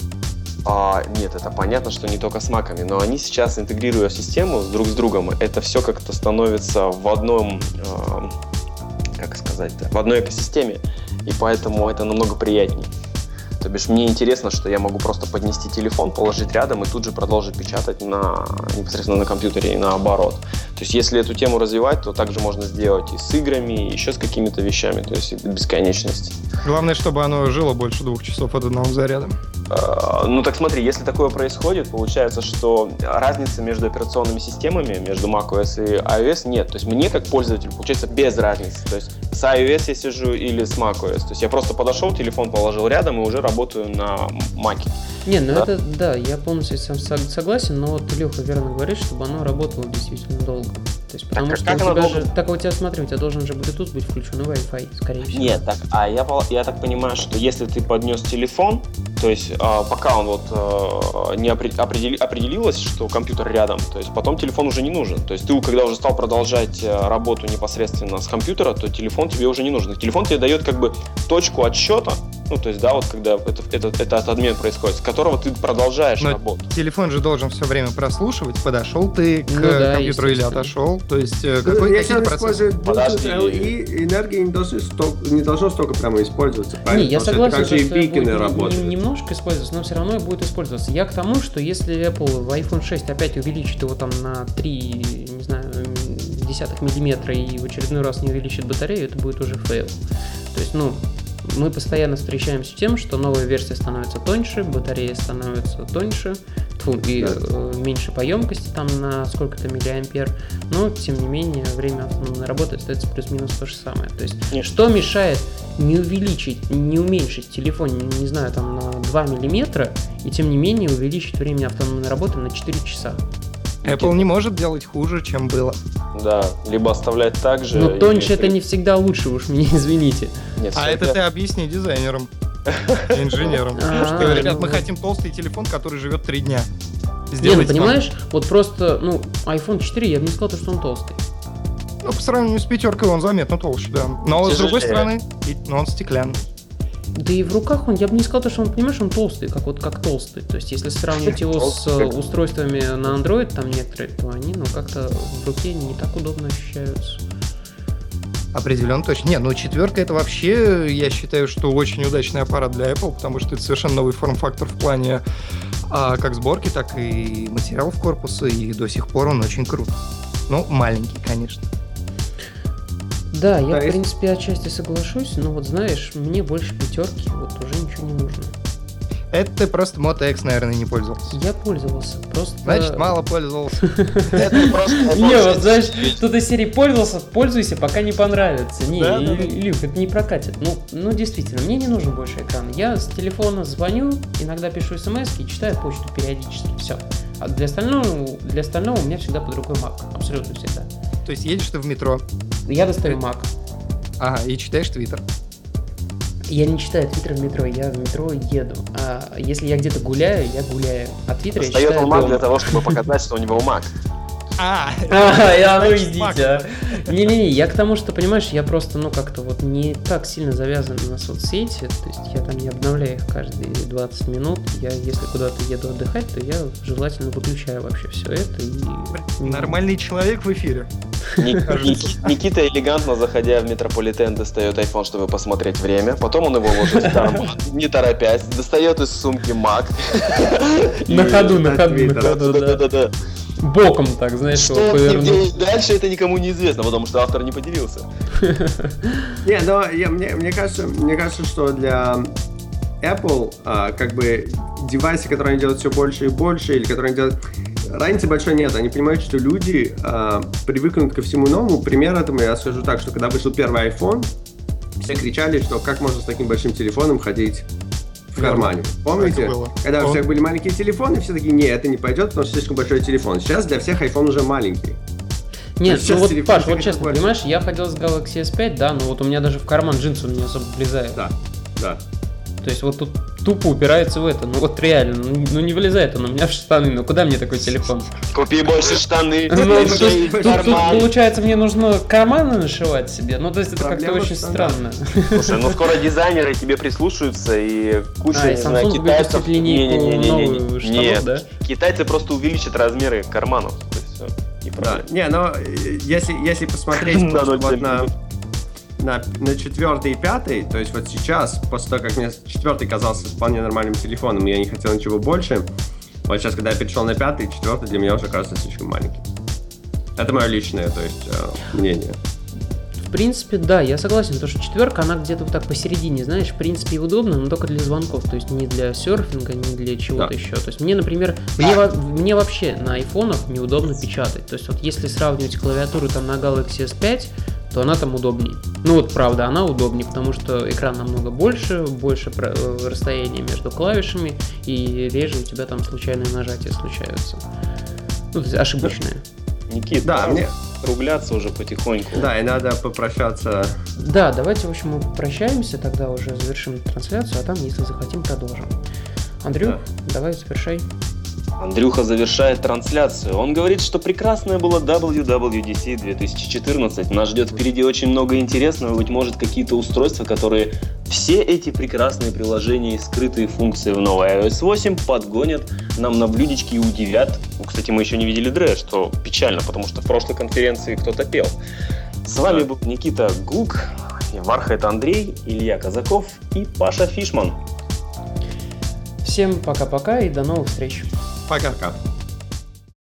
А, нет, это понятно, что не только с маками, но они сейчас, интегрируя систему с друг с другом, это все как-то становится в одном, эм, как сказать-то, в одной экосистеме, и поэтому это намного приятнее. То бишь мне интересно, что я могу просто поднести телефон, положить рядом и тут же продолжить печатать на, непосредственно на компьютере и наоборот. То есть если эту тему развивать, то также можно сделать и с играми, и еще с какими-то вещами, то есть до бесконечности. Главное, чтобы оно жило больше двух часов от одного заряда. Э, Ну так смотри, если такое происходит, получается, что разницы между операционными системами, между macOS и iOS нет. То есть мне как пользователю получается без разницы. То есть с iOS я сижу или с macOS. То есть я просто подошел, телефон положил рядом и уже работаю на Маке. Не, ну Да. это, да, я полностью сам сог- согласен, но вот Илюха верно говорит, чтобы оно работало действительно долго. То есть, потому а что как у тебя же, так у тебя, смотри, у тебя должен же Bluetooth быть включен и Wi-Fi, скорее всего. Нет, так, а я, я так понимаю, что если ты поднес телефон, то есть а, пока он вот а, не опре- определи- определилось, что компьютер рядом, то есть потом телефон уже не нужен. То есть ты, когда уже стал продолжать э, работу непосредственно с компьютера, то телефон тебе уже не нужен. Телефон тебе дает как бы точку отсчета, ну то есть да, вот когда это, это, этот обмен происходит, с которого ты продолжаешь Но работу. Телефон же должен все время прослушивать, подошел ты к Ну да, компьютеру или отошел. То есть э, Ну, какой, Если какие он процессы? использует Bluetooth. LE, энергия не, должна столько, не должно столько прямо использоваться, правильно? Не, я Потому что согласен, это как же и что это бикины работают. не- немножко использоваться, но все равно будет использоваться. Я к тому, что если Apple в iPhone 6 опять увеличит его там на 3, не знаю, десятых миллиметра и в очередной раз не увеличит батарею, это будет уже фейл. То есть, ну, мы постоянно встречаемся с тем, что новая версия становится тоньше, батарея становится тоньше, тьфу, и э, меньше по емкости там на сколько-то миллиампер, но тем не менее время автономной работы остается плюс-минус то же самое. То есть Конечно. что мешает не увеличить, не уменьшить телефон, не, не знаю, там на 2 миллиметра, и тем не менее увеличить время автономной работы на 4 часа? Apple не может делать хуже, чем было. Да, либо оставлять так же. Но тоньше это не всегда лучше, уж меня извините. Нет, А это ты объясни дизайнерам, инженерам. А, Что, ребят, ну мы вот. хотим толстый телефон, который живет три дня. Не, ну понимаешь, вот просто, ну, iPhone 4, я бы не сказал, что он толстый. Ну, по сравнению с пятеркой он заметно толще, да. Но с другой стороны, но он стеклянный. Да и в руках он, я бы не сказал, что он, понимаешь, он толстый, как вот как толстый. То есть, если сравнивать его с э, устройствами на Android, там некоторые, то они, ну, как-то в руке не так удобно ощущаются. Определенно точно. Не, ну четверка это вообще, я считаю, что очень удачный аппарат для Apple, потому что это совершенно новый форм-фактор в плане а, как сборки, так и материалов корпуса, и до сих пор он очень крут. Ну, маленький, конечно. Да, я, в принципе, отчасти соглашусь, но вот знаешь, мне больше пятерки, вот уже ничего не нужно. Это ты просто Moto X, наверное, не пользовался. Я пользовался, просто... Значит, мало пользовался. Не, вот знаешь, тут из серии пользовался, пользуйся, пока не понравится. Не. Илюх, это не прокатит. Ну, ну, действительно, мне не нужен больше экран. Я с телефона звоню, иногда пишу смс и читаю почту периодически. Все. А для остального, для остального у меня всегда под рукой Mac. Абсолютно всегда. То есть едешь ты в метро, Я достаю Mac. ага, и читаешь Твиттер. Я не читаю Твиттер в метро, я в метро еду. А если я где-то гуляю, я гуляю. А Твиттер я читаю он Mac дома. для того, чтобы показать, что у него Mac. А, А, я ну идите, а. Не-не-не, я к тому, что, понимаешь, я просто, ну, как-то вот не так сильно завязан на соцсети, то есть я там не обновляю их каждые 20 минут, я, если куда-то еду отдыхать, то я желательно выключаю вообще все это и... нормальный человек в эфире. Ник- Ник- Никита элегантно, заходя в метрополитен, достает iPhone, чтобы посмотреть время. Потом он его ложит в карман, не торопясь, достает из сумки Mac. На ходу, на ходу, на ходу, да. Боком так, знаешь, Что его делать дальше, это никому не известно, потому что автор не поделился. Не, но я, мне, мне, кажется, мне кажется, что для Apple, а, как бы, девайсы, которые они делают все больше и больше, или которые они делают... Разницы большой нет. Они понимают, что люди а, привыкнут ко всему новому. Пример этому я скажу так, что когда вышел первый iPhone, все кричали, что как можно с таким большим телефоном ходить в кармане. Помните? Когда у всех были маленькие телефоны, все такие, не, это не пойдет, потому что слишком большой телефон. Сейчас для всех iPhone уже маленький. Нет, Сейчас ну вот, телефон Паш, вот честно, больше. понимаешь, я ходил с Galaxy S5, да, но вот у меня даже в карман джинсы он не особо влезает. Да, да. То есть вот тут тупо упирается в это. Ну вот реально, ну, ну не влезает он у меня в штаны. Ну куда мне такой телефон? Купи больше штаны, Ну, тут, получается, мне нужно карманы нашивать себе. Ну, то есть это как-то очень странно. Слушай, ну скоро дизайнеры тебе прислушаются и куча, А, не знаю, китайцев... да? китайцы просто увеличат размеры карманов. Да, не, но э, если, если посмотреть просто 0,7 вот на, на, на четвертый и пятый, то есть вот сейчас, после того, как мне четвертый казался вполне нормальным телефоном, и я не хотел ничего больше, вот сейчас, когда я перешел на пятый, четвертый для меня уже кажется слишком маленьким. Это мое личное, то есть, э, мнение. В принципе, да, я согласен, потому что четверка, она где-то вот так посередине, знаешь, в принципе, и удобно, но только для звонков, то есть не для серфинга, не для чего-то Да. еще. То есть мне, например, мне, мне вообще на айфонах неудобно печатать. То есть вот если сравнивать клавиатуру там на Galaxy S5, то она там удобнее. Ну вот правда, она удобнее, потому что экран намного больше, больше э, расстояние между клавишами, и реже у тебя там случайные нажатия случаются. Ну, то есть ошибочные. Никит, Да, мне- округляться уже потихоньку. Да, и надо попрощаться. Да, давайте, в общем, мы прощаемся, тогда уже завершим трансляцию, а там, если захотим, продолжим. Андрюх, давай завершай. Андрюха завершает трансляцию. Он говорит, что прекрасное было WWDC 2014. Нас ждет впереди очень много интересного, быть может, какие-то устройства, которые все эти прекрасные приложения и скрытые функции в новой iOS 8 подгонят нам на блюдечки и удивят. Ну, кстати, мы еще не видели Дре, что печально, потому что в прошлой конференции кто-то пел. С вами был Никита Гук, Вархайт Андрей, Илья Казаков и Паша Фишман. Всем пока-пока и до новых встреч. Пока. Пока.